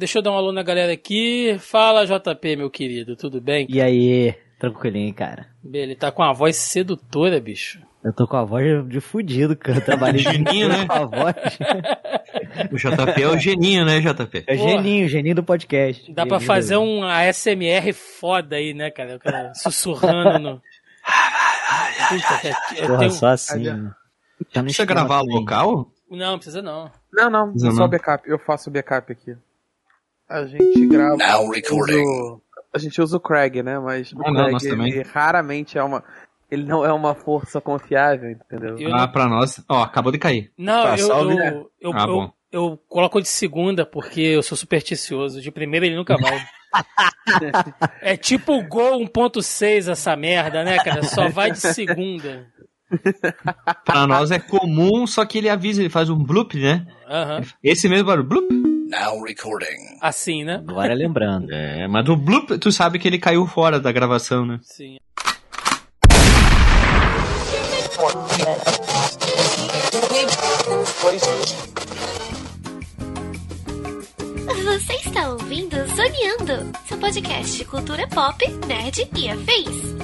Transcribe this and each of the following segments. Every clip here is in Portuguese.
deixa eu dar um alô na galera aqui. Fala, JP, meu querido, tudo bem? E aí, tranquilinho, cara. Ele tá com a voz sedutora, bicho. Eu tô com a voz de fudido, cara. Eu trabalhei Geninho, né? com a voz. O JP é o geninho, né, JP? É o geninho, geninho do podcast. Dá pra Geninho fazer do- um ASMR foda aí, né, cara? O cara sussurrando no. Puta, eu Porra, tenho- só assim. Tá Precisa gravar também. local? Não, precisa não. Não, não, Não, é só não. backup. Eu faço backup aqui. A gente grava. Now recording. a gente usa o Craig, né? Mas o Ah, não, Craig também. ele raramente é uma. Ele não é uma força confiável, entendeu? Eu ah, não- pra nós. Ó, acabou de cair. Não, Tá, eu, salve, eu, né? eu, Ah, eu, eu coloco de segunda porque eu sou supersticioso. De primeira ele nunca vai. é tipo o Gol 1.6 essa merda, né, cara? Só vai de segunda. Pra nós é comum, só que ele avisa, ele faz um bloop, né? Aham. Esse mesmo barulho, bloop. Now recording. Assim, né? Agora lembrando. É, mas o bloop, tu sabe que ele caiu fora da gravação, né? Sim. Você está ouvindo Zoneando, seu podcast de cultura pop, nerd e afins.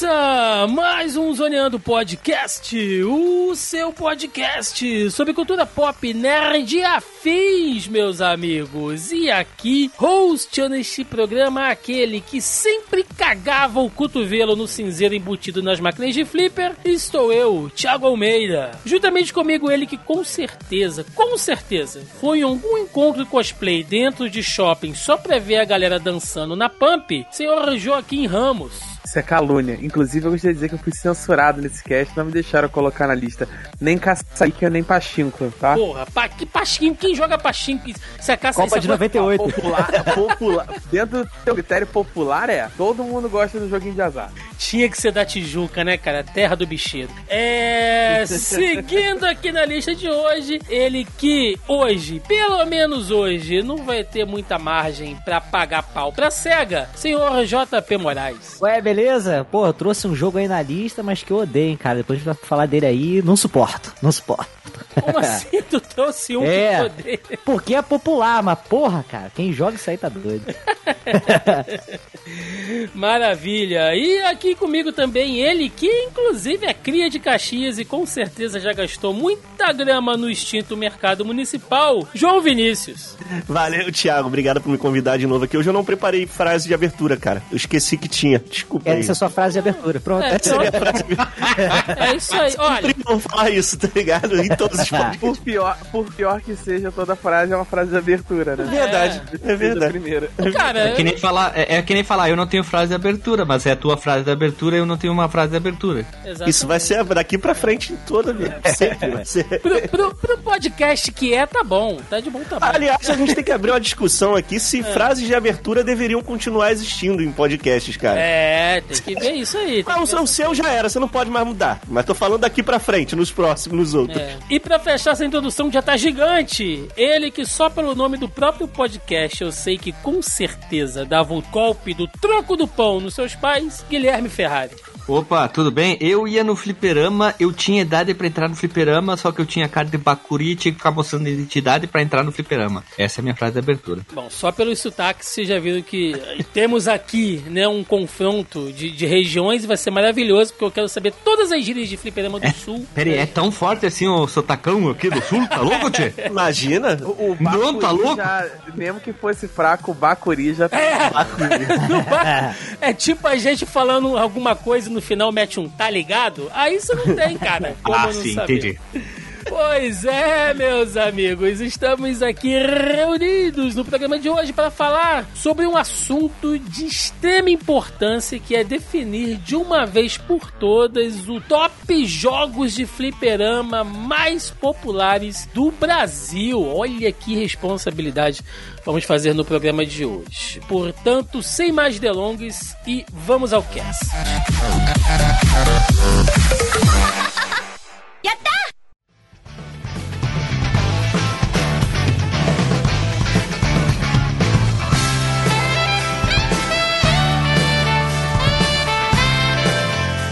Começa mais um Zoneando Podcast, o seu podcast sobre cultura pop, nerd afins, meus amigos. E aqui, hosteando este programa, aquele que sempre cagava o cotovelo no cinzeiro embutido nas máquinas de flipper, estou eu, Thiago Almeida. Juntamente comigo ele que com certeza, com certeza, foi em algum encontro cosplay dentro de shopping só pra ver a galera dançando na Pump, senhor Joaquim Ramos. Isso é calúnia. Inclusive, eu gostaria de dizer que eu fui censurado nesse cast, não me deixaram colocar na lista nem Caçaica nem Pachinko, tá? Porra, pa, que Pachinko? Quem joga Pachinko? Se a caça Copa se de a- 98. Popular, popular. Dentro do teu critério popular é, todo mundo gosta do joguinho de azar. Tinha que ser da Tijuca, né, cara? Terra do bicheiro. É. Seguindo aqui na lista de hoje, ele que hoje, pelo menos hoje, não vai ter muita margem pra pagar pau pra SEGA, senhor JP Moraes. Ué, beleza? Pô, eu trouxe um jogo aí na lista, mas que eu odeio, hein, cara. Depois a gente vai falar dele aí, não suporto. Não suporto. Como assim tu trouxe um É. que poder? Porque é popular, mas porra, cara, quem joga isso aí tá doido. Maravilha. E aqui comigo também ele, que inclusive é cria de Caxias e com certeza já gastou muita grama no extinto mercado municipal, João Vinícius. Valeu, Thiago. Obrigado por me convidar de novo aqui. Hoje eu não preparei frase de abertura, cara. Eu esqueci que tinha. Desculpa aí. Essa é a sua frase de abertura. Pronto. É, Essa é a minha frase. É isso aí. Olha, falar isso, tá ligado? Em todos os podcasts. Por pior, por pior que seja, toda frase é uma frase de abertura, né? Verdade, é a verdade. primeira. cara, É que nem falar, é, é que nem falar, eu não tenho frase de abertura, mas é a tua frase de abertura eu não tenho uma frase de abertura. exatamente. Isso vai ser daqui pra frente em toda a vida. Sempre vai ser. Pro, pro- pro podcast que é, tá bom. Tá de bom tamanho. Aliás, a gente tem que abrir uma discussão aqui se frases de abertura deveriam continuar existindo em podcasts, cara. É, tem que ver isso aí. tem o que seu, o seu já era, você não pode mais mudar. Mas tô falando daqui pra frente, nos próximos, nos outros. É. E pra fechar essa introdução já tá gigante, ele que só pelo nome do próprio podcast eu sei que com certeza dava o golpe do troco do pão nos seus pais, Guilherme Ferrari. Opa, tudo bem? Eu ia no fliperama, eu tinha idade pra entrar no fliperama, só que eu tinha cara de bacuri e tinha que ficar mostrando identidade pra entrar no fliperama. Essa é a minha frase de abertura. Bom, só pelos sotaques vocês já viram que temos aqui né, um confronto de, de regiões e vai ser maravilhoso, porque eu quero saber todas as gírias de Fliperama do Sul. Pera aí, é tão forte assim o sotacão aqui do sul? Tá louco, tchê? Imagina. O, o Não, tá Bacuri louco? já- mesmo que fosse fraco, o Bacuri já tá. Não vai- é tipo a gente falando alguma coisa e no final mete um tá ligado? Aí você não tem, cara. Ah, sim, saber? entendi. Pois é, meus amigos, estamos aqui reunidos no programa de hoje para falar sobre um assunto de extrema importância que é definir de uma vez por todas o top jogos de fliperama mais populares do Brasil. Olha que responsabilidade vamos fazer no programa de hoje. Portanto, sem mais delongas e vamos ao cast.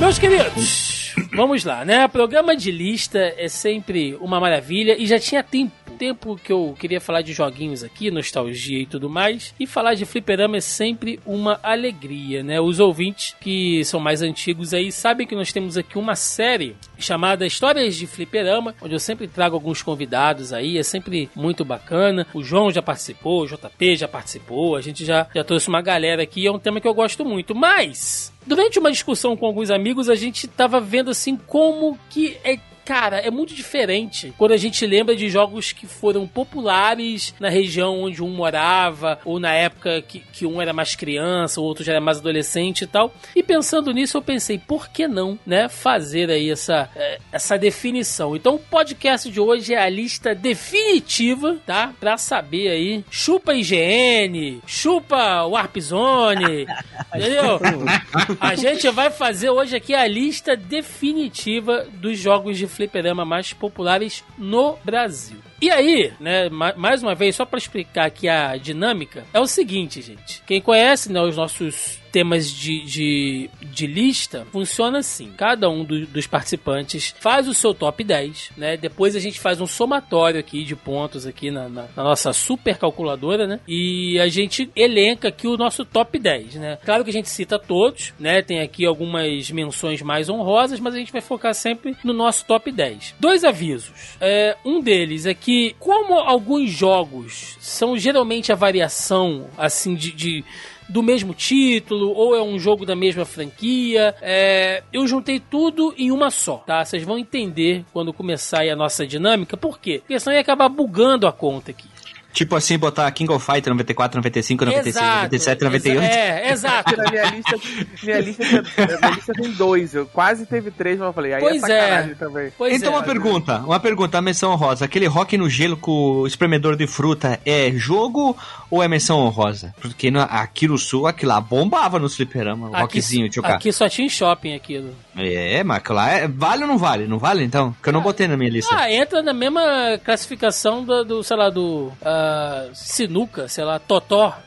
Meus queridos, vamos lá, né? Programa de lista é sempre uma maravilha e já tinha tempo. Tempo que eu queria falar de joguinhos aqui, nostalgia e tudo mais. E falar de fliperama é sempre uma alegria, né? Os ouvintes que são mais antigos aí sabem que nós temos aqui uma série chamada Histórias de Fliperama, onde eu sempre trago alguns convidados aí, é sempre muito bacana. O João já participou, o JP já participou, a gente já, já trouxe uma galera aqui, é um tema que eu gosto muito. Mas, durante uma discussão com alguns amigos, a gente tava vendo assim como que é cara, é muito diferente quando a gente lembra de jogos que foram populares na região onde um morava, ou na época que, que um era mais criança, o outro já era mais adolescente e tal. E pensando nisso, eu pensei, por que não, né, fazer aí essa, eh, essa definição? Então, o podcast de hoje é a lista definitiva, tá? Pra saber aí, chupa IGN, chupa Warp Zone, entendeu? A gente vai fazer hoje aqui a lista definitiva dos jogos de fliperama mais populares no Brasil. E aí, né, ma- mais uma vez, só para explicar aqui a dinâmica, é o seguinte, gente. Quem conhece né, os nossos temas de, de, de lista, funciona assim. Cada um do- dos participantes faz o seu top 10, né? Depois a gente faz um somatório aqui de pontos aqui na, na- na nossa super calculadora, né? E a gente elenca aqui o nosso top 10, né? Claro que a gente cita todos, né? Tem aqui algumas menções mais honrosas, mas a gente vai focar sempre no nosso top 10. Dois avisos. É, um deles é que, como alguns jogos são geralmente a variação, assim, de- de do mesmo título, ou é um jogo da mesma franquia. É, eu juntei tudo em uma só, tá? Vocês vão entender quando começar a nossa dinâmica, por quê? Porque senão ia acabar bugando a conta aqui. Tipo assim, botar King of Fighter 94, 95, 96, Exato, 97, 98. exa- É, exato. Na minha lista, minha lista, tem- minha lista tem dois. Eu quase teve três, mas eu falei, aí Pois é é. também. Pois então é. uma pergunta, uma pergunta, a menção honrosa. Aquele rock no gelo com o espremedor de fruta é jogo ou é menção honrosa? Porque no, aqui no sul, aquilo lá bombava no fliperama, o rockzinho, tio aqui só tinha em shopping aquilo. É, mas lá é, vale ou não vale? Não vale então? Porque eu não botei na minha lista. Ah, entra na mesma classificação do, do, sei lá, do sinuca, sei lá, totó.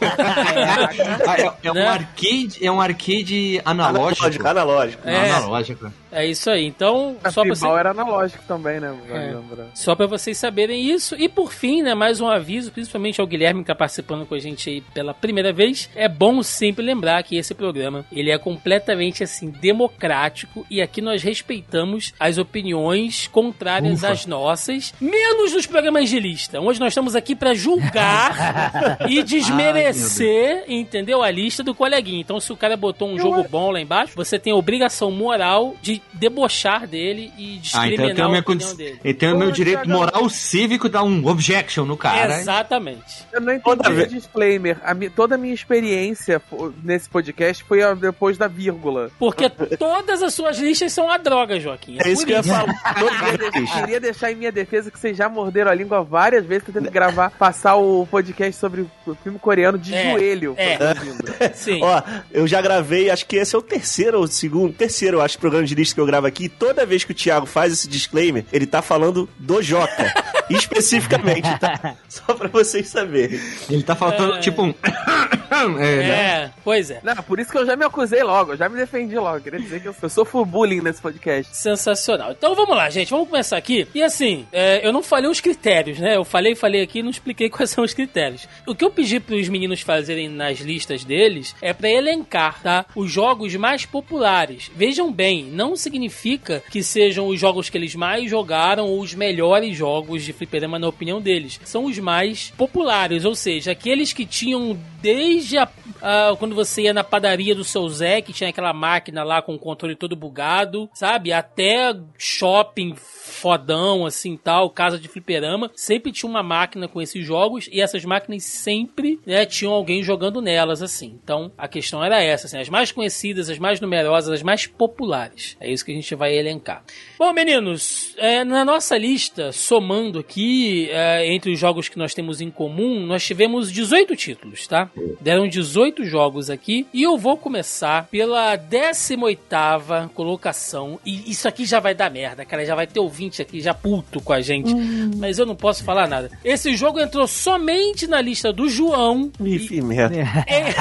É, é né? um arcade, é um arcade analógico. Analógico, analógico. É. analógico. É isso aí. Então, A só Pinball você... era analógico também, né? É. Lembrar. Só pra vocês saberem isso. E por fim, né, mais um aviso, principalmente ao Guilherme que tá participando com a gente aí pela primeira vez. É bom sempre lembrar que esse programa, ele é completamente assim democrático e aqui nós respeitamos as opiniões contrárias Ufa. às nossas, menos nos programas de lista, onde nós estamos aqui pra julgar e desmerecer, entendeu? A lista do coleguinha. Então, se o cara botou um jogo bom lá embaixo, você tem a obrigação moral de debochar dele e Ah, então eu discriminar a minha opinião condi- dele. eu tenho meu direito Thiagão. moral cívico dar um objection no cara. Exatamente. Eu não entendi Toda o disclaimer. A mi- toda a minha experiência nesse podcast foi depois da vírgula. Porque todas as suas listas são a droga, Joaquim. É isso por que eu ia falar. Todos Queria, deixar em minha defesa que vocês já morderam a língua várias vezes tentando gravar, passar o podcast sobre o filme coreano de É, joelho. é. Sim. Ó, eu já gravei, acho que esse é o terceiro ou o segundo, terceiro, eu acho, programa de lista que eu gravo aqui. Toda vez que o Thiago faz esse disclaimer, ele tá falando do Joca. especificamente, tá? Só pra vocês saberem. Ele tá faltando, É. tipo um. é, né? É, pois é. Não, por isso que eu já me acusei logo, eu já me defendi logo. Queria dizer que eu, eu sofro bullying nesse podcast. Sensacional. Então vamos lá, gente. Vamos começar aqui. E assim, é, eu não falei os critérios, né? Eu falei, falei aqui e não expliquei quais são os critérios. O que eu pedi pros meninos fazerem nas listas deles é pra elencar, tá? Os jogos mais populares. Vejam bem, não significa que sejam os jogos que eles mais jogaram ou os melhores jogos de fliperama na opinião deles. São os mais populares, ou seja, aqueles que tinham desde a, a- quando você ia na padaria do seu Zé, que tinha aquela máquina lá com o controle todo bugado, sabe? Até shopping fodão, assim, tal, casa de fliperama, sempre tinha uma máquina com esses jogos e essas máquinas sempre, né, tinham alguém jogando nelas, assim. Então, a questão era essa, assim, as mais conhecidas, as mais numerosas, as mais populares. É isso que a gente vai elencar. Bom, meninos, é, na nossa lista, somando aqui, é, entre os jogos que nós temos em comum, nós tivemos 18 títulos, tá? Deram 18 jogos aqui e eu vou começar pela 18ª colocação. E isso aqui já vai dar merda, cara, já vai ter ouvinte aqui já puto com a gente. Mas eu não posso falar nada. Esse jogo entrou somente na lista do João. Ih, merda. É,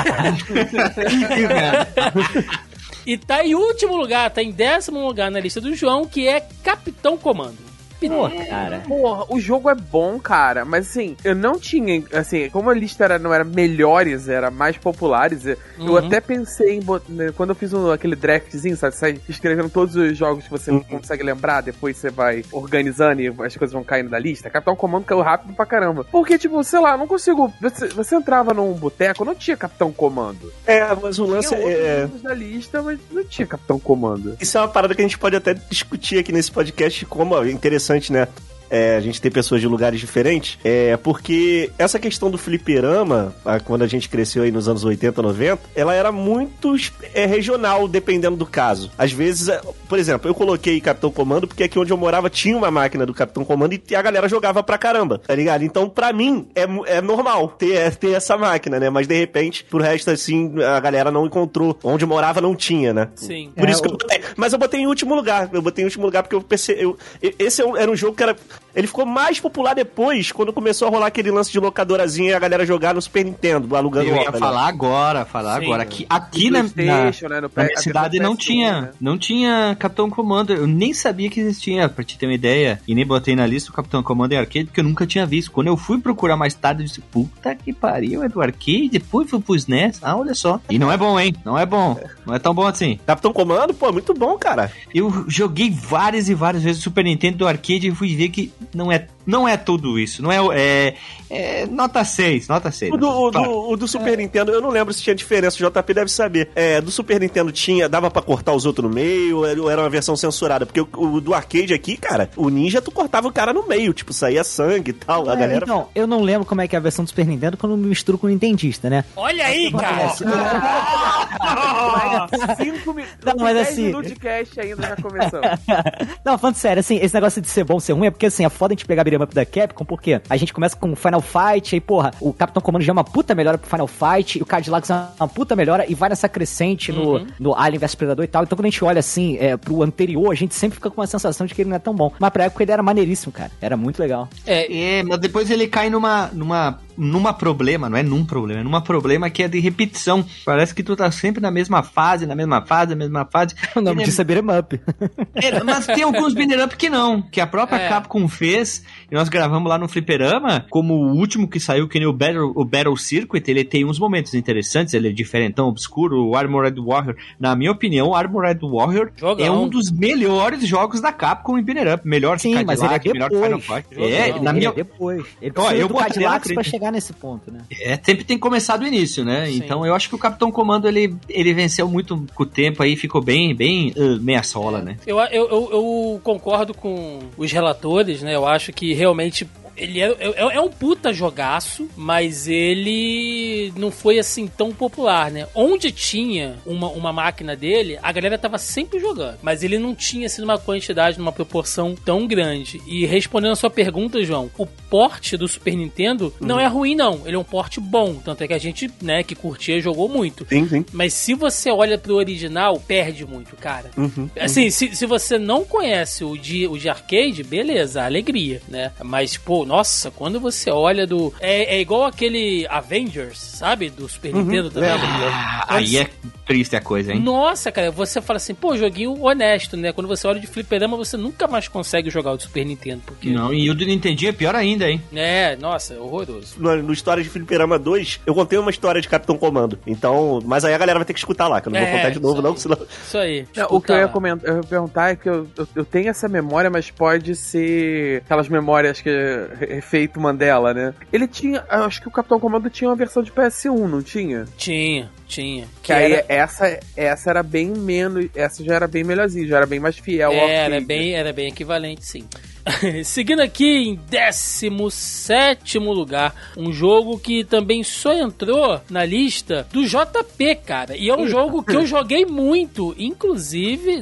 E tá em último lugar, tá em décimo lugar na lista do João, que é Capitão Comando. Pô, cara. Porra, o jogo é bom, cara, mas assim, eu não tinha, assim, como a lista era, não era melhores, era mais populares, eu Uhum. até pensei em, né, quando eu fiz um- aquele draftzinho, sabe, sai escrevendo todos os jogos que você consegue lembrar, depois você vai organizando e as coisas vão caindo da lista, Capitão Comando caiu rápido pra caramba. Porque, tipo, sei lá, eu não consigo, você, você entrava num boteco, não tinha Capitão Comando. É, mas o lance é. jogos da lista, mas não tinha Capitão Comando. Isso é uma parada que a gente pode até discutir aqui nesse podcast, como é interessante, né? É, a gente ter pessoas de lugares diferentes, é porque essa questão do fliperama, ah, quando a gente cresceu aí nos anos 80, 90, ela era muito é, regional, dependendo do caso. Às vezes, é, por exemplo, eu coloquei Capitão Comando porque aqui onde eu morava tinha uma máquina do Capitão Comando e a galera jogava pra caramba, tá ligado? Então, pra mim, é, é normal ter, ter essa máquina, né? Mas de repente, pro resto, assim, a galera não encontrou. Onde eu morava não tinha, né? Sim. Por É, isso que o- eu botei. Mas eu botei em último lugar. Eu botei em último lugar porque eu pensei. Eu, esse é era um jogo que era. Ele ficou mais popular depois, quando começou a rolar aquele lance de locadorazinha e a galera jogar no Super Nintendo, alugando Eu ia né? falar agora, falar Sim. agora. Aqui, aqui na, na, né, no na minha cidade não PS1, tinha, né? não tinha Capitão Comando. Eu nem sabia que existia, pra te ter uma ideia. E nem botei na lista o Capitão Comando em arcade, porque eu nunca tinha visto. Quando eu fui procurar mais tarde, eu disse, puta que pariu, é do arcade? Depois fui pro SNES. Ah, olha só. E não é bom, hein? Não é bom. Não é tão bom assim. Capitão Comando, pô, muito bom, cara. Eu joguei várias e várias vezes o Super Nintendo do arcade e fui ver que não é, não é tudo isso. Não é, é, é nota 6, nota 6. O do, o Claro. do, o do Super Nintendo, eu não lembro se tinha diferença, o JP deve saber. É, do Super Nintendo tinha, dava pra cortar os outros no meio, ou era uma versão censurada? Porque o, o do arcade aqui, cara, o Ninja, tu cortava o cara no meio, tipo, saía sangue e tal, a É, galera... Então, eu não lembro como é que é a versão do Super Nintendo quando eu me misturo com o Nintendista, né? Olha aí, cara! Cinco minutos. Não, mas 10 assim- minutos de cast ainda já começou. Não, falando sério, assim, esse negócio de ser bom, ser ruim, é porque, assim, é foda a gente pegar a beat'em up da Capcom, porque a gente começa com Final Fight, aí, porra, o Capitão Comando já é uma puta melhora pro Final Fight, e o Cadillacs é uma puta melhora, e vai nessa crescente no, no Alien vs Predador e tal. Então, quando a gente olha, assim, é, pro anterior, a gente sempre fica com uma sensação de que ele não é tão bom. Mas pra época ele era maneiríssimo, cara. Era muito legal. É, É, mas depois ele cai numa, numa, numa problema, não é num problema, é numa problema que é de repetição. Parece que tu tá sempre na mesma fase, na mesma fase, na mesma fase. O nome Ele é- disso é beat'em up. É, mas tem alguns banner up que não, que a própria É. Capcom fez, e nós gravamos lá no Fliperama, como o último que saiu, que nem o Battle, o Battle Circuit, ele tem uns momentos interessantes, ele é diferentão, obscuro, o Armored Warrior, na minha opinião, o Armored Warrior Jogão. é um dos melhores jogos da Capcom em banner up, melhor Sim, que mas ele é Cadillac, melhor que Final depois. Fight. É, Jogão. na ele minha é depois. Ele Ó, precisa eu do Cadillacs pra chegar nesse ponto, né? É, sempre tem que começar do início, né? Sim. Então eu acho que o Capitão Comando ele, ele venceu muito com o tempo aí, ficou bem, bem uh, meia sola, né? Eu, eu, eu, eu concordo com os relatores, né? Eu acho que realmente ele é, é, é um puta jogaço, mas ele não foi assim tão popular, né? Onde tinha uma, uma máquina dele, a galera tava sempre jogando, mas ele não tinha assim numa quantidade, numa proporção tão grande. E respondendo a sua pergunta, João, o porte do Super Nintendo não é ruim, não. Ele é um porte bom, tanto é que a gente, né, que curtia, jogou muito. Sim, sim. Mas se você olha pro original, perde muito, cara. Uhum. Assim, se, se você não conhece o de, o de arcade, beleza, alegria, né? Mas, pô, nossa, quando você olha do. É, é igual aquele Avengers, sabe? Do Super Nintendo também. Ah, aí é triste a coisa, hein? Nossa, cara, você fala assim, pô, joguinho honesto, né? Quando você olha de fliperama, você nunca mais consegue jogar o de Super Nintendo, porque... Não, e o do Nintendinho é pior ainda, hein? É, nossa, é horroroso. No, no História de Fliperama 2, eu contei uma história de Capitão Comando. Então, mas aí a galera vai ter que escutar lá, que eu não É, vou contar de novo, não, aí. senão. Isso aí. Não, o que eu ia, comentar, eu ia perguntar é que eu, eu, eu tenho essa memória, mas pode ser aquelas memórias que efeito Mandela, né? Ele tinha, eu acho que o Capitão Comando tinha uma versão de PS1, não tinha? Tinha, tinha. Que aí essa, essa era bem menos, essa já era bem melhorzinha, já era bem mais fiel ao Era bem, era bem equivalente, sim. Seguindo aqui em 17 lugar, um jogo que também só entrou na lista do JP, cara. E é um jogo que eu joguei muito. Inclusive,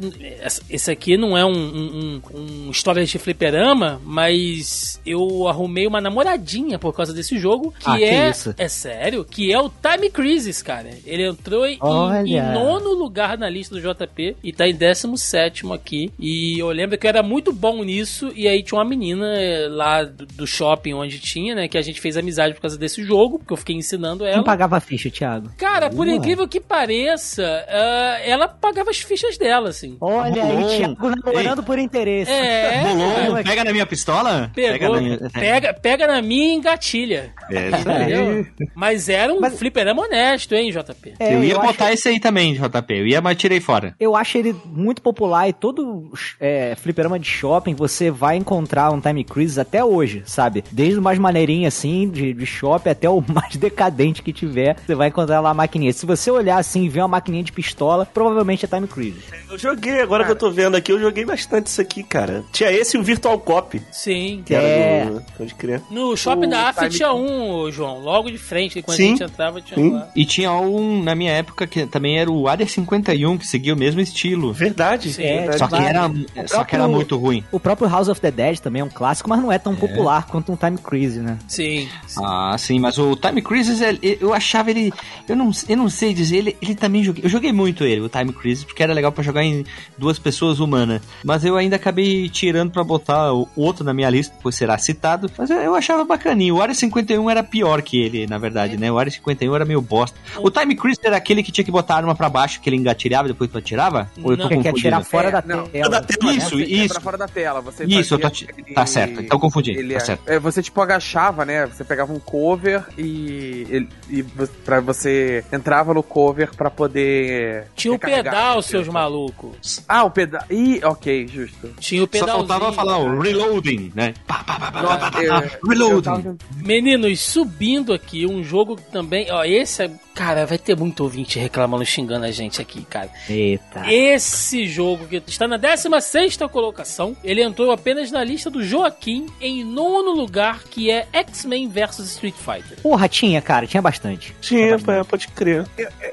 esse aqui não é um, um, um, um história de fliperama, mas eu arrumei uma namoradinha por causa desse jogo, que Ah, que é. isso? É sério? Que é o Time Crisis, cara. Ele entrou em, em nono lugar na lista do JP e tá em 17 aqui. E eu lembro que eu era muito bom nisso. E aí tinha uma menina eh, lá do, do shopping onde tinha, né? Que a gente fez amizade por causa desse jogo, porque eu fiquei ensinando ela. Quem pagava a ficha, Thiago? Cara, por Ué. incrível que pareça, ah, ela pagava as fichas dela, assim. Olha Rolou. aí, Thiago namorando por interesse. É, Rolou, é, pega na minha pistola? pegou, Pega na minha... pega, pega na minha e engatilha. É, isso aí. Mas era um Mas- fliperama honesto, hein, JP? É, eu ia acho- botar esse aí também, JP. Eu ia, mas tirei fora. Eu acho ele muito popular e todo é, fliperama de shopping você vai encontrar um Time Crisis até hoje, sabe? Desde o mais maneirinho assim, de, de shopping, até o mais decadente que tiver, você vai encontrar lá a maquininha. Se você olhar assim e ver uma maquininha de pistola, provavelmente é Time Crisis. Eu joguei, agora que eu tô vendo aqui, eu joguei bastante isso aqui, cara. Tinha esse e o Virtual Cop, Sim. que era É. do... Pode crer. No shopping O da AF tinha um, João, logo de frente, quando Sim. a gente entrava, tinha Sim. um lá. E tinha um, na minha época, que também era o Área 51, que seguia o mesmo estilo. Verdade. Sim. É, Só que, era, o só que era próprio- muito ruim. O próprio House of the Dead também é um clássico, mas não é tão popular quanto um Time Crisis, né? Sim. sim. Ah, sim, mas o Time Crisis, eu achava ele. Eu não, eu não sei dizer, ele, ele também joguei. Eu joguei muito ele, o Time Crisis, porque era legal pra jogar em duas pessoas humanas. Mas eu ainda acabei tirando pra botar o outro na minha lista, pois será citado. Mas eu, eu achava bacaninho. O Área 51 era pior que ele, na verdade, né? O Área 51 era meio bosta. O Time Crisis era aquele que tinha que botar a arma pra baixo, que ele engatilhava e depois tu atirava? Ou eu tô Não. Que quer confundindo? tirar fora É, da não. tela. Da tela, né? Isso, É isso. pra fora da tela. Você Isso, eu tô fazia ti- tá certo, então confundi, ele tá é- certo. é, você tipo agachava, né? Você pegava um cover e, ele- e pra você entrava no cover pra poder Tinha o pedal, né? seus malucos. Ah, o pedal. Ih, ok, justo. Tinha o Só pedalzinho. faltava falar o reloading, né? Pá, pá, pá, pá, pá, pá, pá, Eu- pá, eu reloading. tava- Meninos, subindo aqui, um jogo que também. Ó, esse é. Cara, vai ter muito ouvinte reclamando, xingando a gente aqui, cara. Eita. Esse jogo que está na 16 colocação, ele entrou apenas na lista do Joaquim em nono lugar, que é X-Men vs Street Fighter. Porra, tinha, cara, tinha bastante. Tinha, pá, pode crer.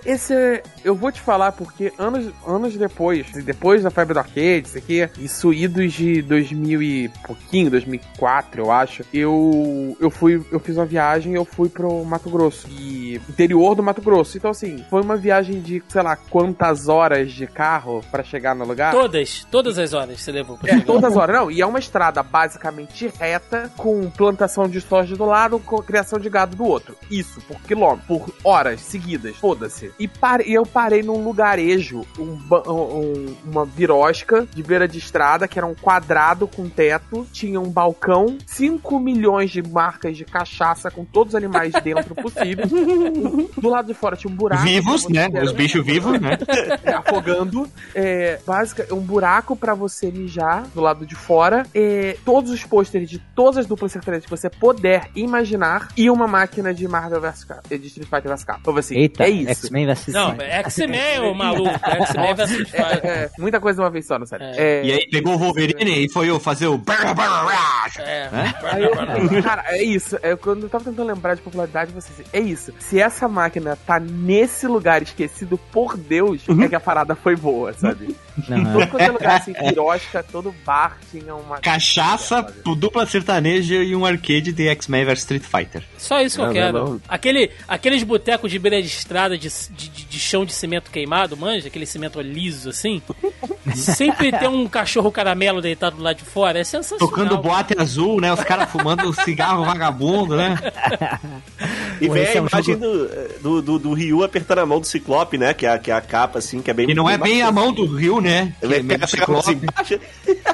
Esse é, eu vou te falar porque anos, anos depois, depois da febre do arcade, isso aqui, isso idos de 2000 e pouquinho, 2004, eu acho, eu eu fui, eu fiz uma viagem, eu fui pro Mato Grosso e interior do Mato Grosso. Então assim, foi uma viagem de, sei lá, quantas horas de carro pra chegar no lugar? Todas, todas as horas você levou pra É, chegar. todas as horas. Não, e é uma estrada basicamente reta, com plantação de soja do lado, com criação de gado do outro. Isso, por quilômetro, por horas seguidas, foda-se. E, pare- e eu parei num lugarejo, um, ba- um- uma virosca de beira de estrada, que era um quadrado com teto, tinha um balcão, 5 milhões de marcas de cachaça com todos os animais dentro possíveis. Do lado de fora tinha um buraco. Vivos, né? Os bichos vivos, né? afogando. É, básica, um buraco pra você mijar do lado de fora. É, todos os pôsteres de todas as duplas sertanejas que você puder imaginar. E uma máquina de Marvel vs. Cap- de Street Fighter vs. Capcom. Então, assim, Eita, é isso. X-Men vs. Não, é X-Men, ô maluco. X-Men vs Street É, Fighter. é, muita coisa de uma vez só, não sério. É. É, E aí pegou o Wolverine e foi eu fazer o. É. Aí eu- cara, é isso. É, quando eu tava tentando lembrar de popularidade, você assim, é isso. Se essa máquina tá nesse lugar esquecido por Deus, é que a parada foi boa, sabe? Não, Todo quanto é lugar assim, pirosca, todo bar tinha uma. Cachaça, dupla sertaneja e um arcade de X-Men vs Street Fighter. Só isso que eu Não, quero. Aquele, aqueles botecos de beira de estrada de, de, de- chão de cimento queimado, manja? Aquele cimento liso assim. Sempre tem um cachorro caramelo deitado do lado de fora. É sensacional. Tocando boate azul, né? Os caras fumando cigarro vagabundo, né? E vem a é um imagem do, do, do, do Ryu apertando a mão do Ciclope, né? Que é, a- que é a capa, assim, que é bem... E não é bem a mão do Rio, né? Que é assim, baixa.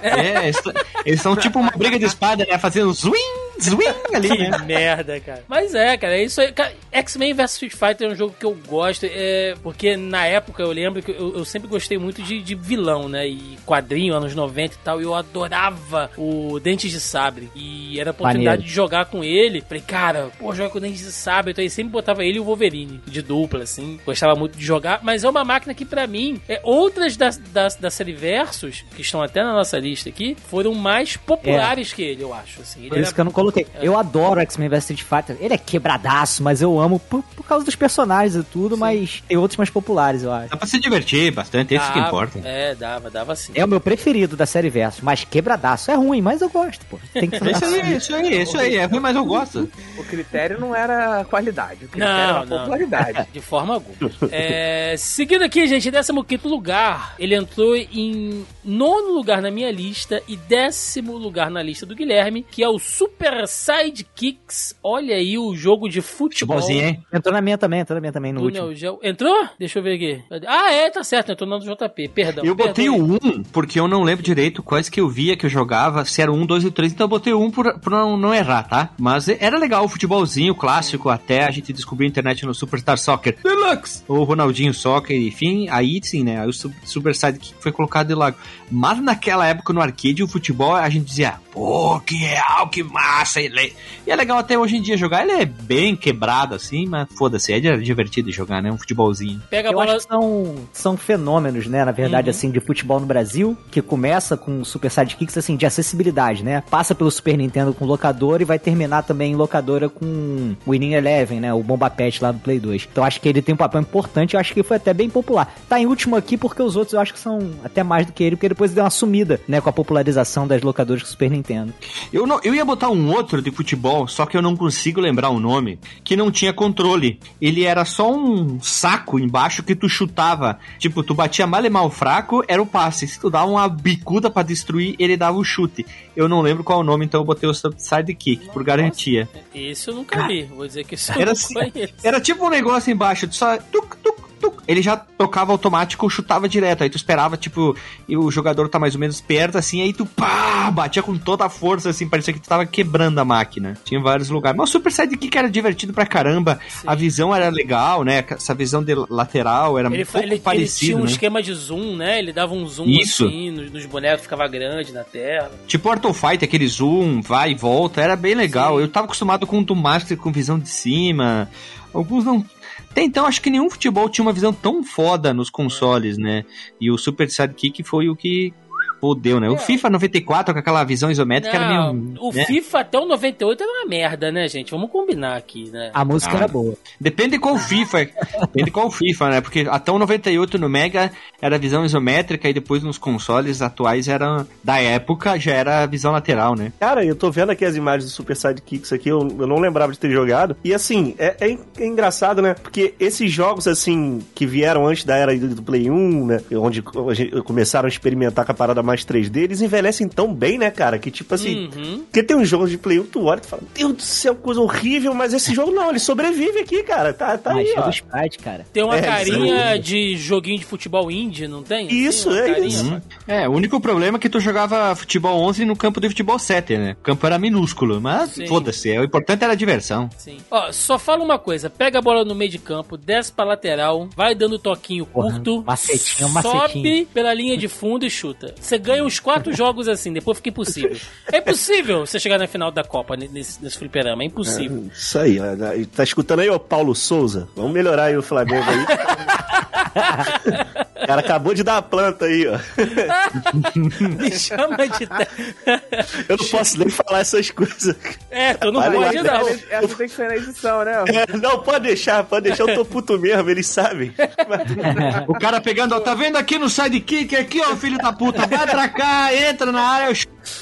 É, eles são tipo uma briga de espada, né? Fazendo zwing, zwing ali, Que né? merda, cara. Mas é, cara, é isso aí. X-Men vs Street Fighter é um jogo que eu gosto, é, porque na época eu lembro que eu, eu sempre gostei muito de, de vilão, né? E quadrinho, anos 90 e tal, e eu adorava o Dentes de Sabre. E era a oportunidade Maneiro. de jogar com ele. Falei, cara, pô, joga com Dentes de Sabre. Então aí sempre botava ele e o Wolverine, de dupla, assim. Gostava muito de jogar, mas é uma máquina que pra mim, é, outras das, das, da série Versus, que estão até na nossa lista aqui, foram mais populares que ele, eu acho. Assim. Ele Por era isso que eu não coloquei. Eu adoro X-Men vs Street Fighter. Ele é quebradaço, mas eu amo por, por causa dos personagens e tudo, mas tem outros mais populares, eu acho. Dá pra se divertir bastante, é isso que Dava, importa. É, dava, dava sim. É o meu preferido da série Versus, mas quebradaço. É ruim, mas eu gosto, pô. Tem que É isso aí, é isso aí, é isso aí. É ruim, mas eu gosto. O critério não era qualidade, o critério Não, era não. popularidade. De forma alguma. É, seguindo aqui, gente, 15 lugar. Ele entrou em nono lugar na minha lista e décimo lugar na lista do Guilherme, que é o Super Sidekicks. Olha aí o jogo de futebol. Futebolzinho, hein? Entrou na minha também, entrou na minha também no do último. Geo. Entrou? Deixa eu ver aqui. Ah, é, tá certo. Entrou no JP. Perdão. Eu botei o 1 porque eu não lembro direito quais que eu via que eu jogava, se era o 1, 2 e 3, então eu botei o 1 por, por não, não errar, tá? Mas era legal o futebolzinho clássico até a gente descobrir a internet no Superstar Soccer Deluxe, ou Ronaldinho Soccer, enfim, aí sim, né? Aí o Su- Super Sidekick foi colocado de lado. Mas naquela época no arcade, o futebol, a gente dizia, pô, que real, que massa! Ele... E é legal até hoje em dia jogar, ele é bem quebrado assim, mas foda-se, é divertido jogar, né? Um futebolzinho. Pega a Eu bola. acho que são, são fenômenos, né, na verdade, Uhum. assim, de futebol no Brasil, que começa com o Super Sidekicks, assim, de acessibilidade, né? Passa pelo Super Nintendo com locadora e vai terminar também em locadora com o Winning Eleven, né? O Bomba Pet lá do Play 2. Então acho que ele tem um papel importante, eu acho que foi até bem popular. Tá em último aqui porque os outros eu acho que são até mais do que ele, porque depois deu uma sumida, né, com a popularização das locadoras com o Super Nintendo. Eu, não, eu ia botar um outro de futebol, só que eu não consigo lembrar o nome, que não tinha controle. Ele era só um saco embaixo que tu chutava. Tipo, tu batia mal e mal fraco, era o passe. Se tu dava uma bicuda pra destruir, ele dava o chute. Eu não lembro qual o nome, então eu botei o sidekick, por garantia. Esse eu nunca vi. Vou dizer que isso eu Era não assim- conheço. Era tipo um negócio embaixo, tu só... Tuc, tuc, tuc. Ele já tocava automático, chutava direto. Aí tu esperava, tipo, e o jogador tá mais ou menos perto, assim, aí tu pá, batia com toda a força, assim, parecia que tu tava quebrando a máquina. Tinha vários lugares. Mas o Super Sidekick era divertido pra caramba. A visão era legal, né? Essa visão de lateral era Ele, um pouco ele, ele parecido, tinha um né? esquema de zoom, né? Ele dava um zoom Isso. assim nos, nos bonecos, ficava grande na tela. Tipo of Fight, aquele zoom, vai e volta, era bem legal. Sim. Eu tava acostumado com o do Master com visão de cima. Alguns não. Até então, acho que nenhum futebol tinha uma visão tão foda nos consoles, né? E o Super Sidekick foi o que fodeu, né? O FIFA 94 com aquela visão isométrica era Não, meio. o né? FIFA até o 98 era uma merda, né, gente? Vamos combinar aqui, né? A música Ah. era boa. Depende de qual FIFA. Depende de qual FIFA, né? Porque até o 98 no Mega era visão isométrica e depois nos consoles atuais era da época já era visão lateral, né? Cara, eu tô vendo aqui as imagens do Super Sidekicks aqui, eu, eu não lembrava de ter jogado. E assim, é, é é engraçado, né? Porque esses jogos, assim, que vieram antes da era do do Play 1, né? Onde a gente- começaram a experimentar com a parada mais 3D, eles envelhecem tão bem, né, cara? Que tipo assim. Uhum. Porque tem uns jogos de Play 1 que tu olha e tu fala, Deus do céu, coisa horrível, mas esse jogo não, ele sobrevive aqui, cara. Tá, tá Mas aí, é ó. Sprite, cara. Tem uma É, carinha de joguinho de futebol indie, não tem? Isso, uma é carinha, isso. pá. É, o único problema é que tu jogava futebol 11 no campo de futebol 7, né? O campo era minúsculo, mas foda-se, o importante era a diversão. Sim. Ó, só fala uma coisa: pega a bola no meio de campo, desce pra lateral, vai dando toquinho Porra, curto, macetinho, sobe macetinho. pela linha de fundo e chuta. Você ganha uns quatro jogos assim, depois fica impossível. É impossível você chegar na final da Copa nesse, nesse fliperama, é impossível. Isso aí, ó. Tá escutando aí, ô Paulo Souza? Vamos melhorar aí o Flamengo aí. O cara acabou de dar a planta aí, ó. Me chama de. Eu não posso nem falar essas coisas. É, tu não lá, pode não. Essa, essa tem que ser na edição, né? É, não, pode deixar, pode deixar, eu tô puto mesmo, eles sabem. O cara pegando, ó, tá vendo aqui no sidekick, aqui, ó, filho da puta, vai pra cá, entra na área, eu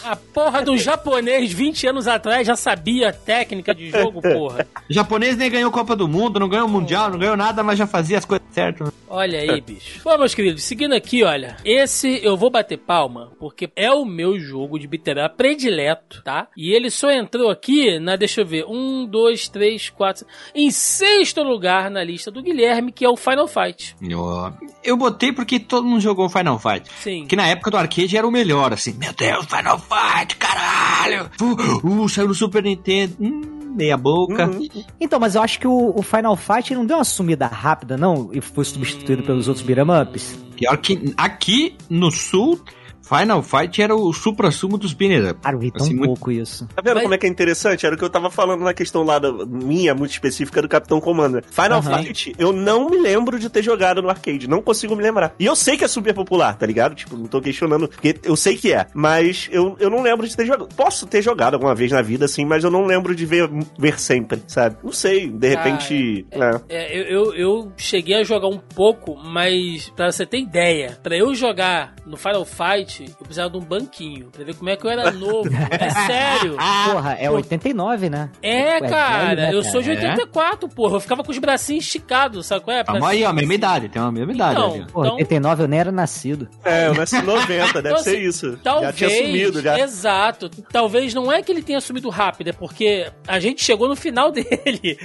A porra do japonês 20 anos atrás já sabia a técnica de jogo, porra. O japonês nem ganhou Copa do Mundo, não ganhou Mundial, não ganhou nada, mas já fazia as coisas certas. Olha aí, bicho. Bom, meus queridos, seguindo aqui, olha. Esse eu vou bater palma, porque é o meu jogo de beat'em predileto, tá? E ele só entrou aqui na, deixa eu ver, um, dois, três, quatro... Em sexto lugar na lista do Guilherme, que é o Final Fight. Eu, eu botei porque todo mundo jogou Final Fight. Sim. Que na época do arcade era o melhor, assim. Meu Deus, Final Fight, caralho! Uh, uh, saiu no Super Nintendo. Hum, meia boca. Então, mas eu acho que o, o Final Fight não deu uma sumida rápida, não? E foi substituído pelos outros beat'em ups? Pior que aqui no sul Final Fight era o supra-sumo dos beat'em up. Cara, eu vi tão Assim, muito- pouco isso. Tá vendo Mas- como é que é interessante? Era o que eu tava falando na questão lá da minha, muito específica do Capitão Commander. Final Aham. Fight, eu não me lembro de ter jogado no arcade. Não consigo me lembrar. E eu sei que é super popular, tá ligado? Tipo, não tô questionando, porque eu sei que é. Mas eu, eu não lembro de ter jogado. Posso ter jogado alguma vez na vida, assim, mas eu não lembro de ver, ver sempre, sabe? Não sei, de repente. é. É, eu, eu, eu cheguei a jogar um pouco, mas pra você ter ideia, pra eu jogar no Final Fight, eu precisava de um banquinho, pra ver como é que eu era novo. É sério. Porra, é 89, né? É, Ué, cara, velho, né, eu cara? sou de 84, porra. Eu ficava com os bracinhos esticados, sabe qual é? Pra- Tamo aí, ó, mesma idade, tem uma mesma idade Então, ali. Pô, Então- 89 eu nem era nascido. É, eu nasci em 90, deve Então, ser assim, isso. Talvez, Já tinha sumido, já. exato. Talvez não é que ele tenha sumido rápido, é porque a gente chegou no final dele.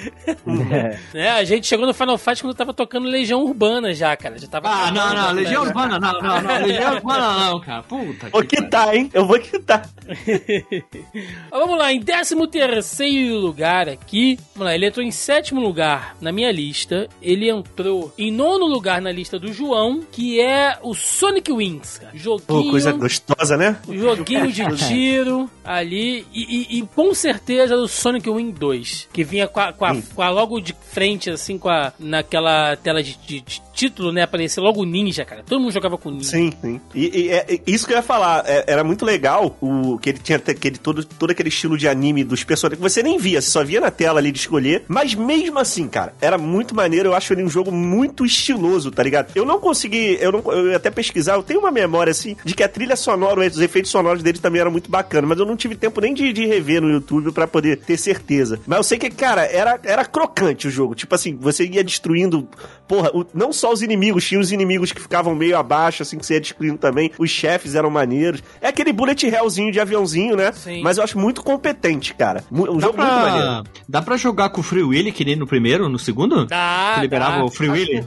É. né? A gente chegou no Final Fight quando tava tocando Legião Urbana já, cara. Já tava Ah, não, não, Legião? Urbana, não, não, não, Legião Urbana não, cara. Puta Vou que quitar, hein? Eu vou quitar. Mas vamos lá, em 13 terceiro lugar aqui, vamos lá, ele entrou em sétimo lugar na minha lista, ele entrou em nono lugar na lista do João, que é o Sonic Wings, cara. Pô, Joguinho... coisa gostosa, né? Joguinho de tiro ali e, e- e com certeza o Sonic Wing 2, que vinha com a, com a- com a logo de frente, assim, com a, naquela tela de, de- de título, né? Aparecia logo Ninja, cara. Todo mundo jogava com Ninja. Sim, sim. E, e é, isso que eu ia falar. é, era muito legal o que ele tinha aquele, todo, todo aquele estilo de anime dos personagens que você nem via, você só via na tela ali de escolher. Mas mesmo assim, cara, era muito maneiro. Eu acho ele um jogo muito estiloso, tá ligado? Eu não consegui, eu, não, eu até pesquisar, eu tenho uma memória assim de que a trilha sonora, os efeitos sonoros dele também eram muito bacanas, mas eu não tive tempo nem de, de rever no YouTube pra poder ter certeza. Mas eu sei que, cara, era, era crocante o jogo. Tipo assim, você ia destruindo, porra, o- não só os inimigos, tinha os inimigos que ficavam meio abaixo, assim, que você ia destruindo também. Os chefes eram maneiros. É aquele bullet hellzinho de aviãozinho, né? Sim. Mas eu acho muito competente, cara. Um Dá jogo muito maneiro. pra, dá pra jogar com o Free Willy, que nem no primeiro, no segundo? Dá, Que liberava dá. o Free Willy?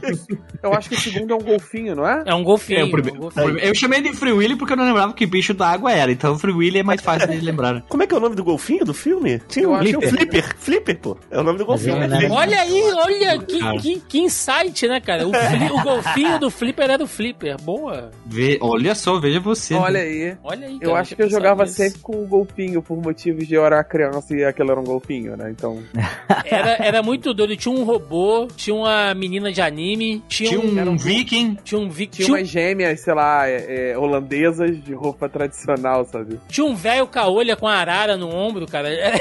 Eu acho que o segundo é um golfinho, não é? É um golfinho. É, o é um primeiro- golfinho. Eu chamei de Free Willy porque eu não lembrava que bicho da água era. Então o Free Willy é mais fácil de lembrar. né? Como é que é o nome do golfinho do filme? Tinha, Eu um, que- Flipper. Flipper, pô. É o nome do golfinho. Né? é, né? Olha aí, olha que, que, que insight, né, cara? O, fli- o golfinho do Flipper era do Flipper. Boa. Vê- olha só, veja você. Olha né? aí. Olha aí, Eu cara, acho que eu jogava nisso. sempre com o golfinho por motivos de eu era criança e aquele era um golfinho, né? Então. Era, era muito doido. Tinha um robô, tinha uma menina de anime, tinha, Tinha um, um, um- viking. tinha um vi- Tinha tinha um- umas gêmeas, sei lá, é, é, holandesas de roupa tradicional, sabe? tinha um velho caolha com a arara no ombro, cara. É,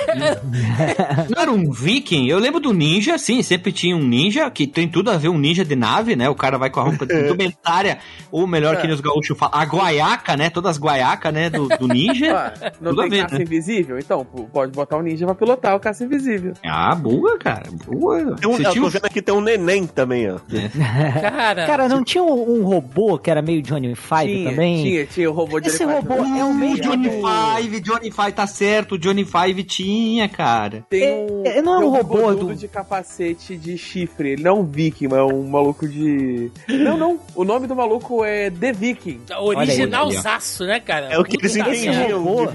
Não era um viking? Eu lembro do ninja, sim, sempre tinha um ninja, que tem tudo a ver um ninja de nave, né? O cara vai com a roupa de indumentária, ou melhor, que nem os gaúchos falam, a guaiaca, né? Todas as guaiacas, né? Do, do ninja. Ah, não Tudo tem ver, caça né? invisível? Então, pode botar o ninja pra pilotar o caça invisível. Ah, boa, cara. Boa. Tem um, Você eu tinha tô um- vendo aqui, tem um neném também, ó. cara. Cara, não tinha um, um robô que era meio Johnny Five tinha, também? tinha, tinha o robô de Esse robô é o mesmo Johnny Five, Johnny Five, tá certo, Johnny Five tinha, cara. Tem É- um, é- não é um robô bigodudo do- de capacete de chifre. Ele não é um viking, mas é um maluco de... Não, não. O nome do maluco é The Viking. Originalzaço, né, cara? É o que eles entendiam.